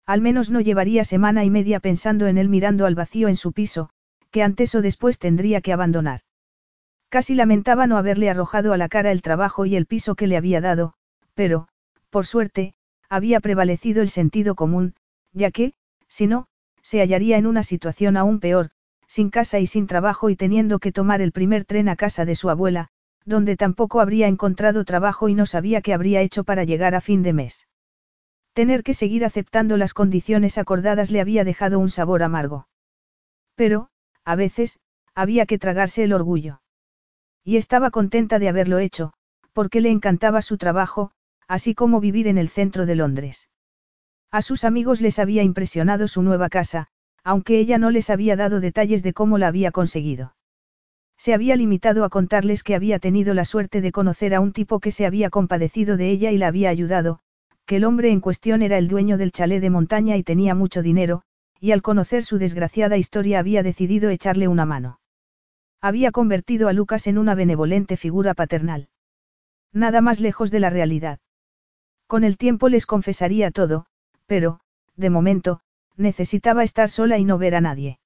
Al menos no llevaría semana y media pensando en él mirando al vacío en su piso, que antes o después tendría que abandonar. Casi lamentaba no haberle arrojado a la cara el trabajo y el piso que le había dado, pero, por suerte, había prevalecido el sentido común, ya que, si no, se hallaría en una situación aún peor, sin casa y sin trabajo y teniendo que tomar el primer tren a casa de su abuela, donde tampoco habría encontrado trabajo y no sabía qué habría hecho para llegar a fin de mes. Tener que seguir aceptando las condiciones acordadas le había dejado un sabor amargo. Pero, a veces, había que tragarse el orgullo. Y estaba contenta de haberlo hecho, porque le encantaba su trabajo, así como vivir en el centro de Londres. A sus amigos les había impresionado su nueva casa, aunque ella no les había dado detalles de cómo la había conseguido. Se había limitado a contarles que había tenido la suerte de conocer a un tipo que se había compadecido de ella y la había ayudado, que el hombre en cuestión era el dueño del chalet de montaña y tenía mucho dinero, y al conocer su desgraciada historia había decidido echarle una mano. Había convertido a Lucas en una benevolente figura paternal. Nada más lejos de la realidad. Con el tiempo les confesaría todo, pero, de momento, necesitaba estar sola y no ver a nadie.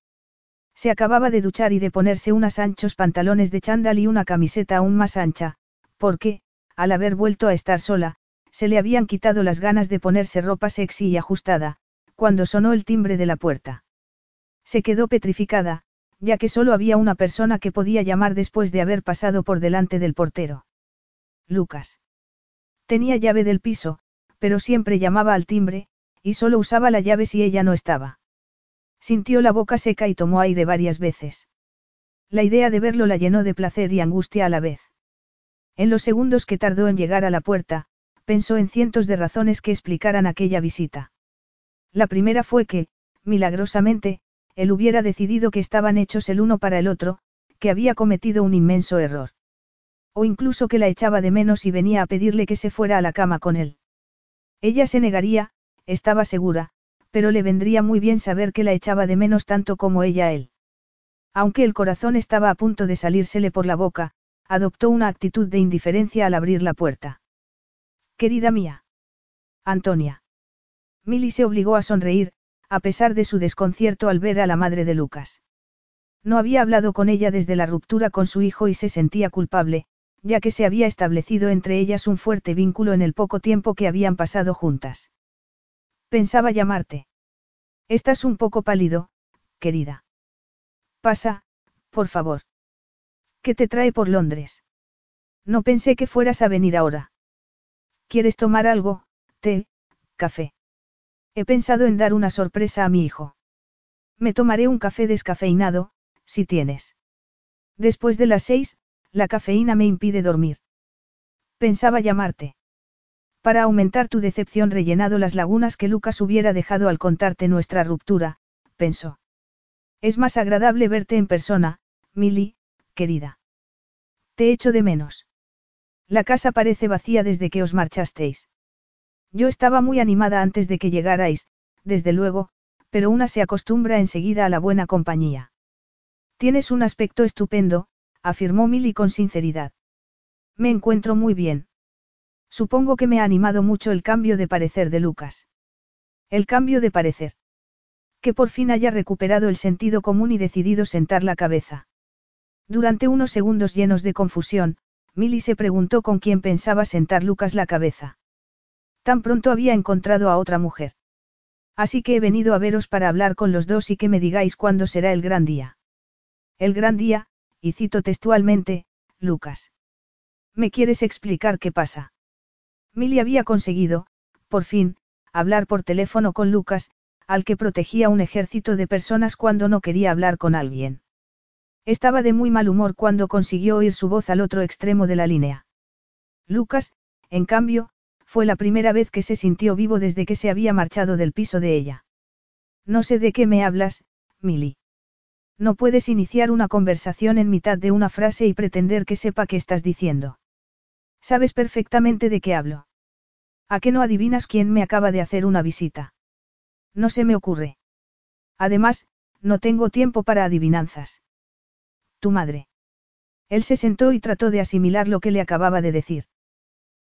Se acababa de duchar y de ponerse unos anchos pantalones de chándal y una camiseta aún más ancha, porque, al haber vuelto a estar sola, se le habían quitado las ganas de ponerse ropa sexy y ajustada, cuando sonó el timbre de la puerta. Se quedó petrificada, ya que solo había una persona que podía llamar después de haber pasado por delante del portero. Lucas. Tenía llave del piso, pero siempre llamaba al timbre, y solo usaba la llave si ella no estaba. Sintió la boca seca y tomó aire varias veces. La idea de verlo la llenó de placer y angustia a la vez. En los segundos que tardó en llegar a la puerta, pensó en cientos de razones que explicaran aquella visita. La primera fue que, milagrosamente, él hubiera decidido que estaban hechos el uno para el otro, que había cometido un inmenso error. O incluso que la echaba de menos y venía a pedirle que se fuera a la cama con él. Ella se negaría, estaba segura, pero le vendría muy bien saber que la echaba de menos tanto como ella a él. Aunque el corazón estaba a punto de salírsele por la boca, adoptó una actitud de indiferencia al abrir la puerta. Querida mía. Antonia. Milly se obligó a sonreír, a pesar de su desconcierto al ver a la madre de Lucas. No había hablado con ella desde la ruptura con su hijo y se sentía culpable, ya que se había establecido entre ellas un fuerte vínculo en el poco tiempo que habían pasado juntas. Pensaba llamarte. Estás un poco pálido, querida. Pasa, por favor. ¿Qué te trae por Londres? No pensé que fueras a venir ahora. ¿Quieres tomar algo, té, café? He pensado en dar una sorpresa a mi hijo. Me tomaré un café descafeinado, si tienes. Después de las seis, la cafeína me impide dormir. Pensaba llamarte. Para aumentar tu decepción rellenado las lagunas que Lucas hubiera dejado al contarte nuestra ruptura, pensó. Es más agradable verte en persona, Milly, querida. Te echo de menos. La casa parece vacía desde que os marchasteis. Yo estaba muy animada antes de que llegarais, desde luego, pero una se acostumbra enseguida a la buena compañía. Tienes un aspecto estupendo, afirmó Milly con sinceridad. Me encuentro muy bien. Supongo que me ha animado mucho el cambio de parecer de Lucas. El cambio de parecer. Que por fin haya recuperado el sentido común y decidido sentar la cabeza. Durante unos segundos llenos de confusión, Milly se preguntó con quién pensaba sentar Lucas la cabeza. Tan pronto había encontrado a otra mujer. Así que he venido a veros para hablar con los dos y que me digáis cuándo será el gran día. El gran día, y cito textualmente, Lucas. ¿Me quieres explicar qué pasa? Milly había conseguido, por fin, hablar por teléfono con Lucas, al que protegía un ejército de personas cuando no quería hablar con alguien. Estaba de muy mal humor cuando consiguió oír su voz al otro extremo de la línea. Lucas, en cambio, fue la primera vez que se sintió vivo desde que se había marchado del piso de ella. No sé de qué me hablas, Milly. No puedes iniciar una conversación en mitad de una frase y pretender que sepa qué estás diciendo. Sabes perfectamente de qué hablo. ¿A qué no adivinas quién me acaba de hacer una visita? No se me ocurre. Además, no tengo tiempo para adivinanzas. Tu madre. Él se sentó y trató de asimilar lo que le acababa de decir.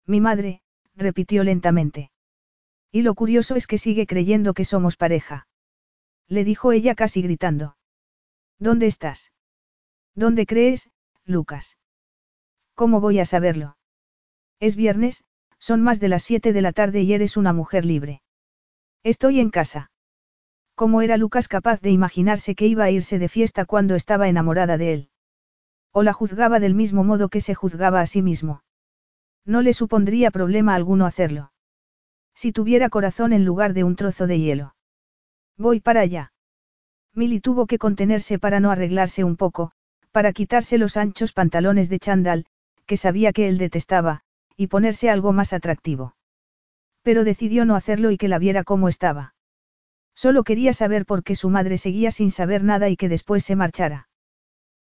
Mi madre, repitió lentamente. Y lo curioso es que sigue creyendo que somos pareja. Le dijo ella casi gritando. ¿Dónde estás? ¿Dónde crees, Lucas? ¿Cómo voy a saberlo? Es viernes, son más de las siete de la tarde y eres una mujer libre. Estoy en casa. ¿Cómo era Lucas capaz de imaginarse que iba a irse de fiesta cuando estaba enamorada de él? O la juzgaba del mismo modo que se juzgaba a sí mismo. No le supondría problema alguno hacerlo. Si tuviera corazón en lugar de un trozo de hielo. Voy para allá. Milly tuvo que contenerse para no arreglarse un poco, para quitarse los anchos pantalones de chándal, que sabía que él detestaba, y ponerse algo más atractivo. Pero decidió no hacerlo y que la viera como estaba. Solo quería saber por qué su madre seguía sin saber nada y que después se marchara.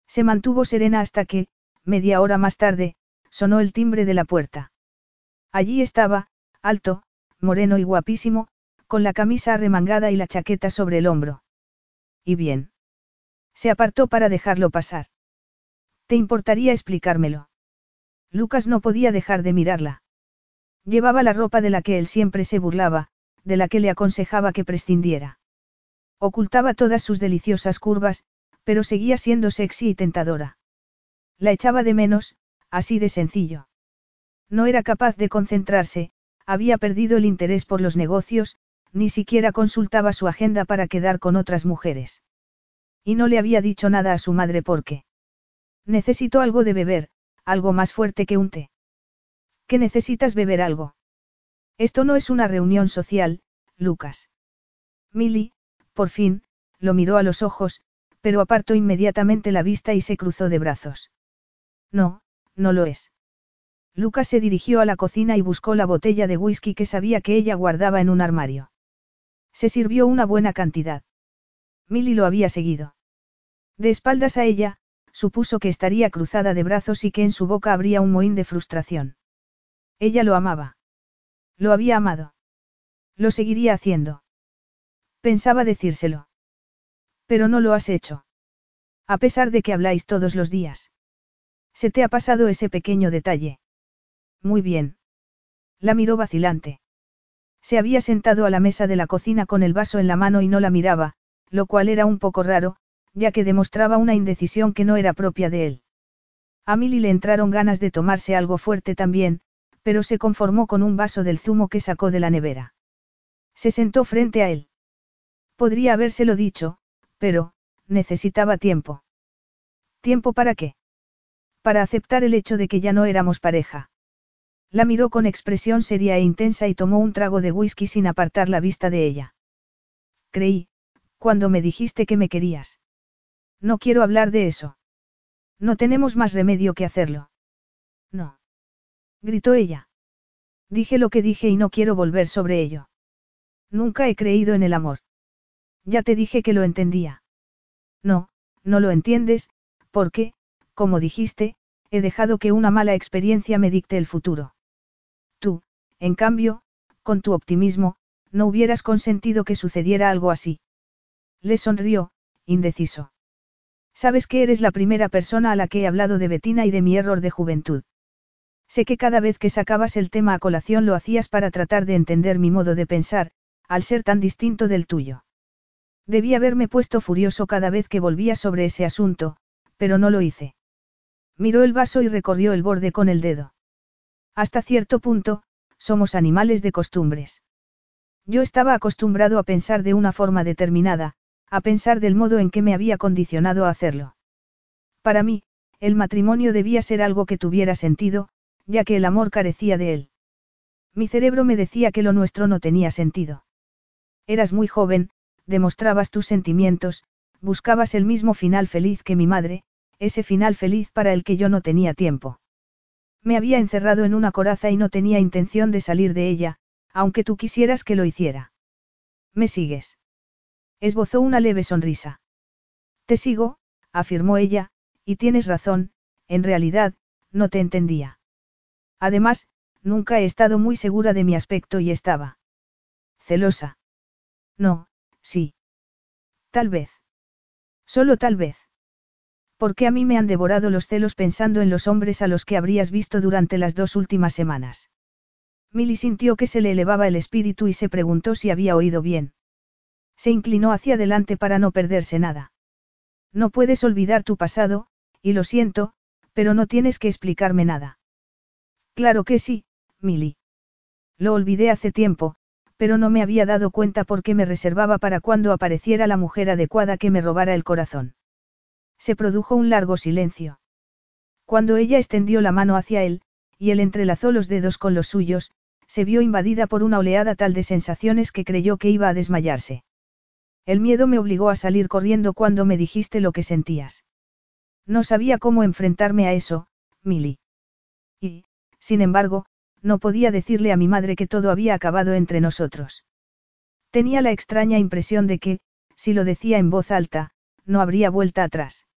Se mantuvo serena hasta que, media hora más tarde, sonó el timbre de la puerta. Allí estaba, alto, moreno y guapísimo, con la camisa arremangada y la chaqueta sobre el hombro. ¿Y bien? Se apartó para dejarlo pasar. ¿Te importaría explicármelo? Lucas no podía dejar de mirarla. Llevaba la ropa de la que él siempre se burlaba, de la que le aconsejaba que prescindiera. Ocultaba todas sus deliciosas curvas, pero seguía siendo sexy y tentadora. La echaba de menos, así de sencillo. No era capaz de concentrarse, había perdido el interés por los negocios, ni siquiera consultaba su agenda para quedar con otras mujeres. Y no le había dicho nada a su madre porque. Necesito algo de beber, algo más fuerte que un té. ¿Qué necesitas beber algo? Esto no es una reunión social, Lucas. Milly, por fin, lo miró a los ojos, pero apartó inmediatamente la vista y se cruzó de brazos. No, no lo es. Lucas se dirigió a la cocina y buscó la botella de whisky que sabía que ella guardaba en un armario. Se sirvió una buena cantidad. Milly lo había seguido. De espaldas a ella, supuso que estaría cruzada de brazos y que en su boca habría un mohín de frustración. Ella lo amaba. Lo había amado. Lo seguiría haciendo. Pensaba decírselo. Pero no lo has hecho. A pesar de que habláis todos los días. Se te ha pasado ese pequeño detalle. Muy bien. La miró vacilante. Se había sentado a la mesa de la cocina con el vaso en la mano y no la miraba, lo cual era un poco raro, ya que demostraba una indecisión que no era propia de él. A Milly le entraron ganas de tomarse algo fuerte también, pero se conformó con un vaso del zumo que sacó de la nevera. Se sentó frente a él. Podría habérselo dicho, pero, necesitaba tiempo. ¿Tiempo para qué? Para aceptar el hecho de que ya no éramos pareja. La miró con expresión seria e intensa y tomó un trago de whisky sin apartar la vista de ella. Creí, cuando me dijiste que me querías. No quiero hablar de eso. No tenemos más remedio que hacerlo. No. Gritó ella. Dije lo que dije y no quiero volver sobre ello. Nunca he creído en el amor. Ya te dije que lo entendía. No, no lo entiendes, porque, como dijiste, he dejado que una mala experiencia me dicte el futuro. Tú, en cambio, con tu optimismo, no hubieras consentido que sucediera algo así. Le sonrió, indeciso. Sabes que eres la primera persona a la que he hablado de Betina y de mi error de juventud. Sé que cada vez que sacabas el tema a colación lo hacías para tratar de entender mi modo de pensar, al ser tan distinto del tuyo. Debí haberme puesto furioso cada vez que volvía sobre ese asunto, pero no lo hice. Miró el vaso y recorrió el borde con el dedo. Hasta cierto punto, somos animales de costumbres. Yo estaba acostumbrado a pensar de una forma determinada, a pensar del modo en que me había condicionado a hacerlo. Para mí, el matrimonio debía ser algo que tuviera sentido, ya que el amor carecía de él. Mi cerebro me decía que lo nuestro no tenía sentido. Eras muy joven, demostrabas tus sentimientos, buscabas el mismo final feliz que mi madre, ese final feliz para el que yo no tenía tiempo. Me había encerrado en una coraza y no tenía intención de salir de ella, aunque tú quisieras que lo hiciera. ¿Me sigues? Esbozó una leve sonrisa. Te sigo, afirmó ella, y tienes razón, en realidad, no te entendía. Además, nunca he estado muy segura de mi aspecto y estaba. Celosa. No, sí. Tal vez. Solo tal vez. Porque a mí me han devorado los celos pensando en los hombres a los que habrías visto durante las dos últimas semanas. Milly sintió que se le elevaba el espíritu y se preguntó si había oído bien. Se inclinó hacia adelante para no perderse nada. No puedes olvidar tu pasado, y lo siento, pero no tienes que explicarme nada. Claro que sí, Milly. Lo olvidé hace tiempo, pero no me había dado cuenta por qué me reservaba para cuando apareciera la mujer adecuada que me robara el corazón. Se produjo un largo silencio. Cuando ella extendió la mano hacia él, y él entrelazó los dedos con los suyos, se vio invadida por una oleada tal de sensaciones que creyó que iba a desmayarse. El miedo me obligó a salir corriendo cuando me dijiste lo que sentías. No sabía cómo enfrentarme a eso, Milly. Sin embargo, no podía decirle a mi madre que todo había acabado entre nosotros. Tenía la extraña impresión de que, si lo decía en voz alta, no habría vuelta atrás.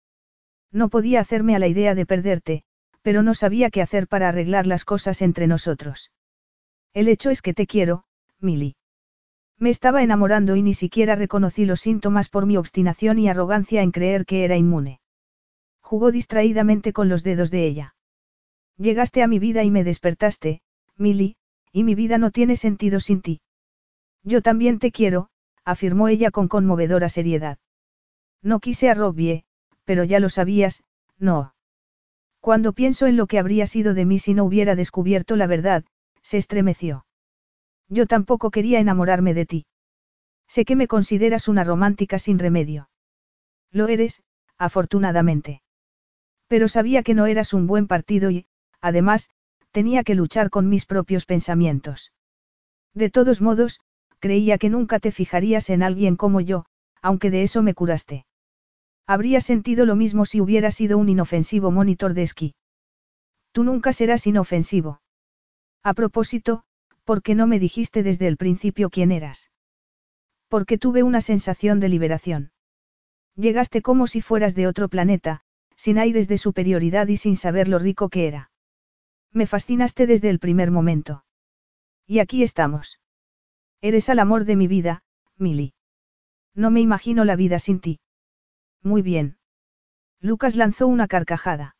No podía hacerme a la idea de perderte, pero no sabía qué hacer para arreglar las cosas entre nosotros. El hecho es que te quiero, Milly. Me estaba enamorando y ni siquiera reconocí los síntomas por mi obstinación y arrogancia en creer que era inmune. Jugó distraídamente con los dedos de ella. Llegaste a mi vida y me despertaste, Milly, y mi vida no tiene sentido sin ti. Yo también te quiero, afirmó ella con conmovedora seriedad. No quise a Robbie, pero ya lo sabías, no. Cuando pienso en lo que habría sido de mí si no hubiera descubierto la verdad, se estremeció. Yo tampoco quería enamorarme de ti. Sé que me consideras una romántica sin remedio. Lo eres, afortunadamente. Pero sabía que no eras un buen partido y, además, tenía que luchar con mis propios pensamientos. De todos modos, creía que nunca te fijarías en alguien como yo, aunque de eso me curaste. Habría sentido lo mismo si hubiera sido un inofensivo monitor de esquí. Tú nunca serás inofensivo. A propósito, ¿por qué no me dijiste desde el principio quién eras? Porque tuve una sensación de liberación. Llegaste como si fueras de otro planeta, sin aires de superioridad y sin saber lo rico que era. Me fascinaste desde el primer momento. Y aquí estamos. Eres al amor de mi vida, Milly. No me imagino la vida sin ti. Muy bien. Lucas lanzó una carcajada.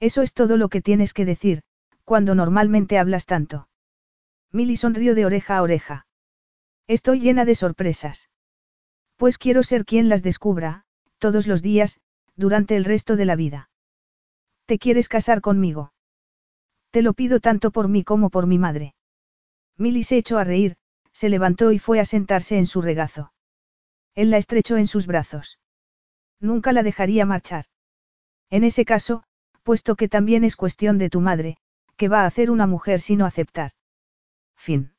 Eso es todo lo que tienes que decir, cuando normalmente hablas tanto. Milly sonrió de oreja a oreja. Estoy llena de sorpresas. Pues quiero ser quien las descubra, todos los días, durante el resto de la vida. ¿Te quieres casar conmigo? Te lo pido tanto por mí como por mi madre. Milly se echó a reír, se levantó y fue a sentarse en su regazo. Él la estrechó en sus brazos. Nunca la dejaría marchar. En ese caso, puesto que también es cuestión de tu madre, ¿qué va a hacer una mujer sino aceptar? Fin.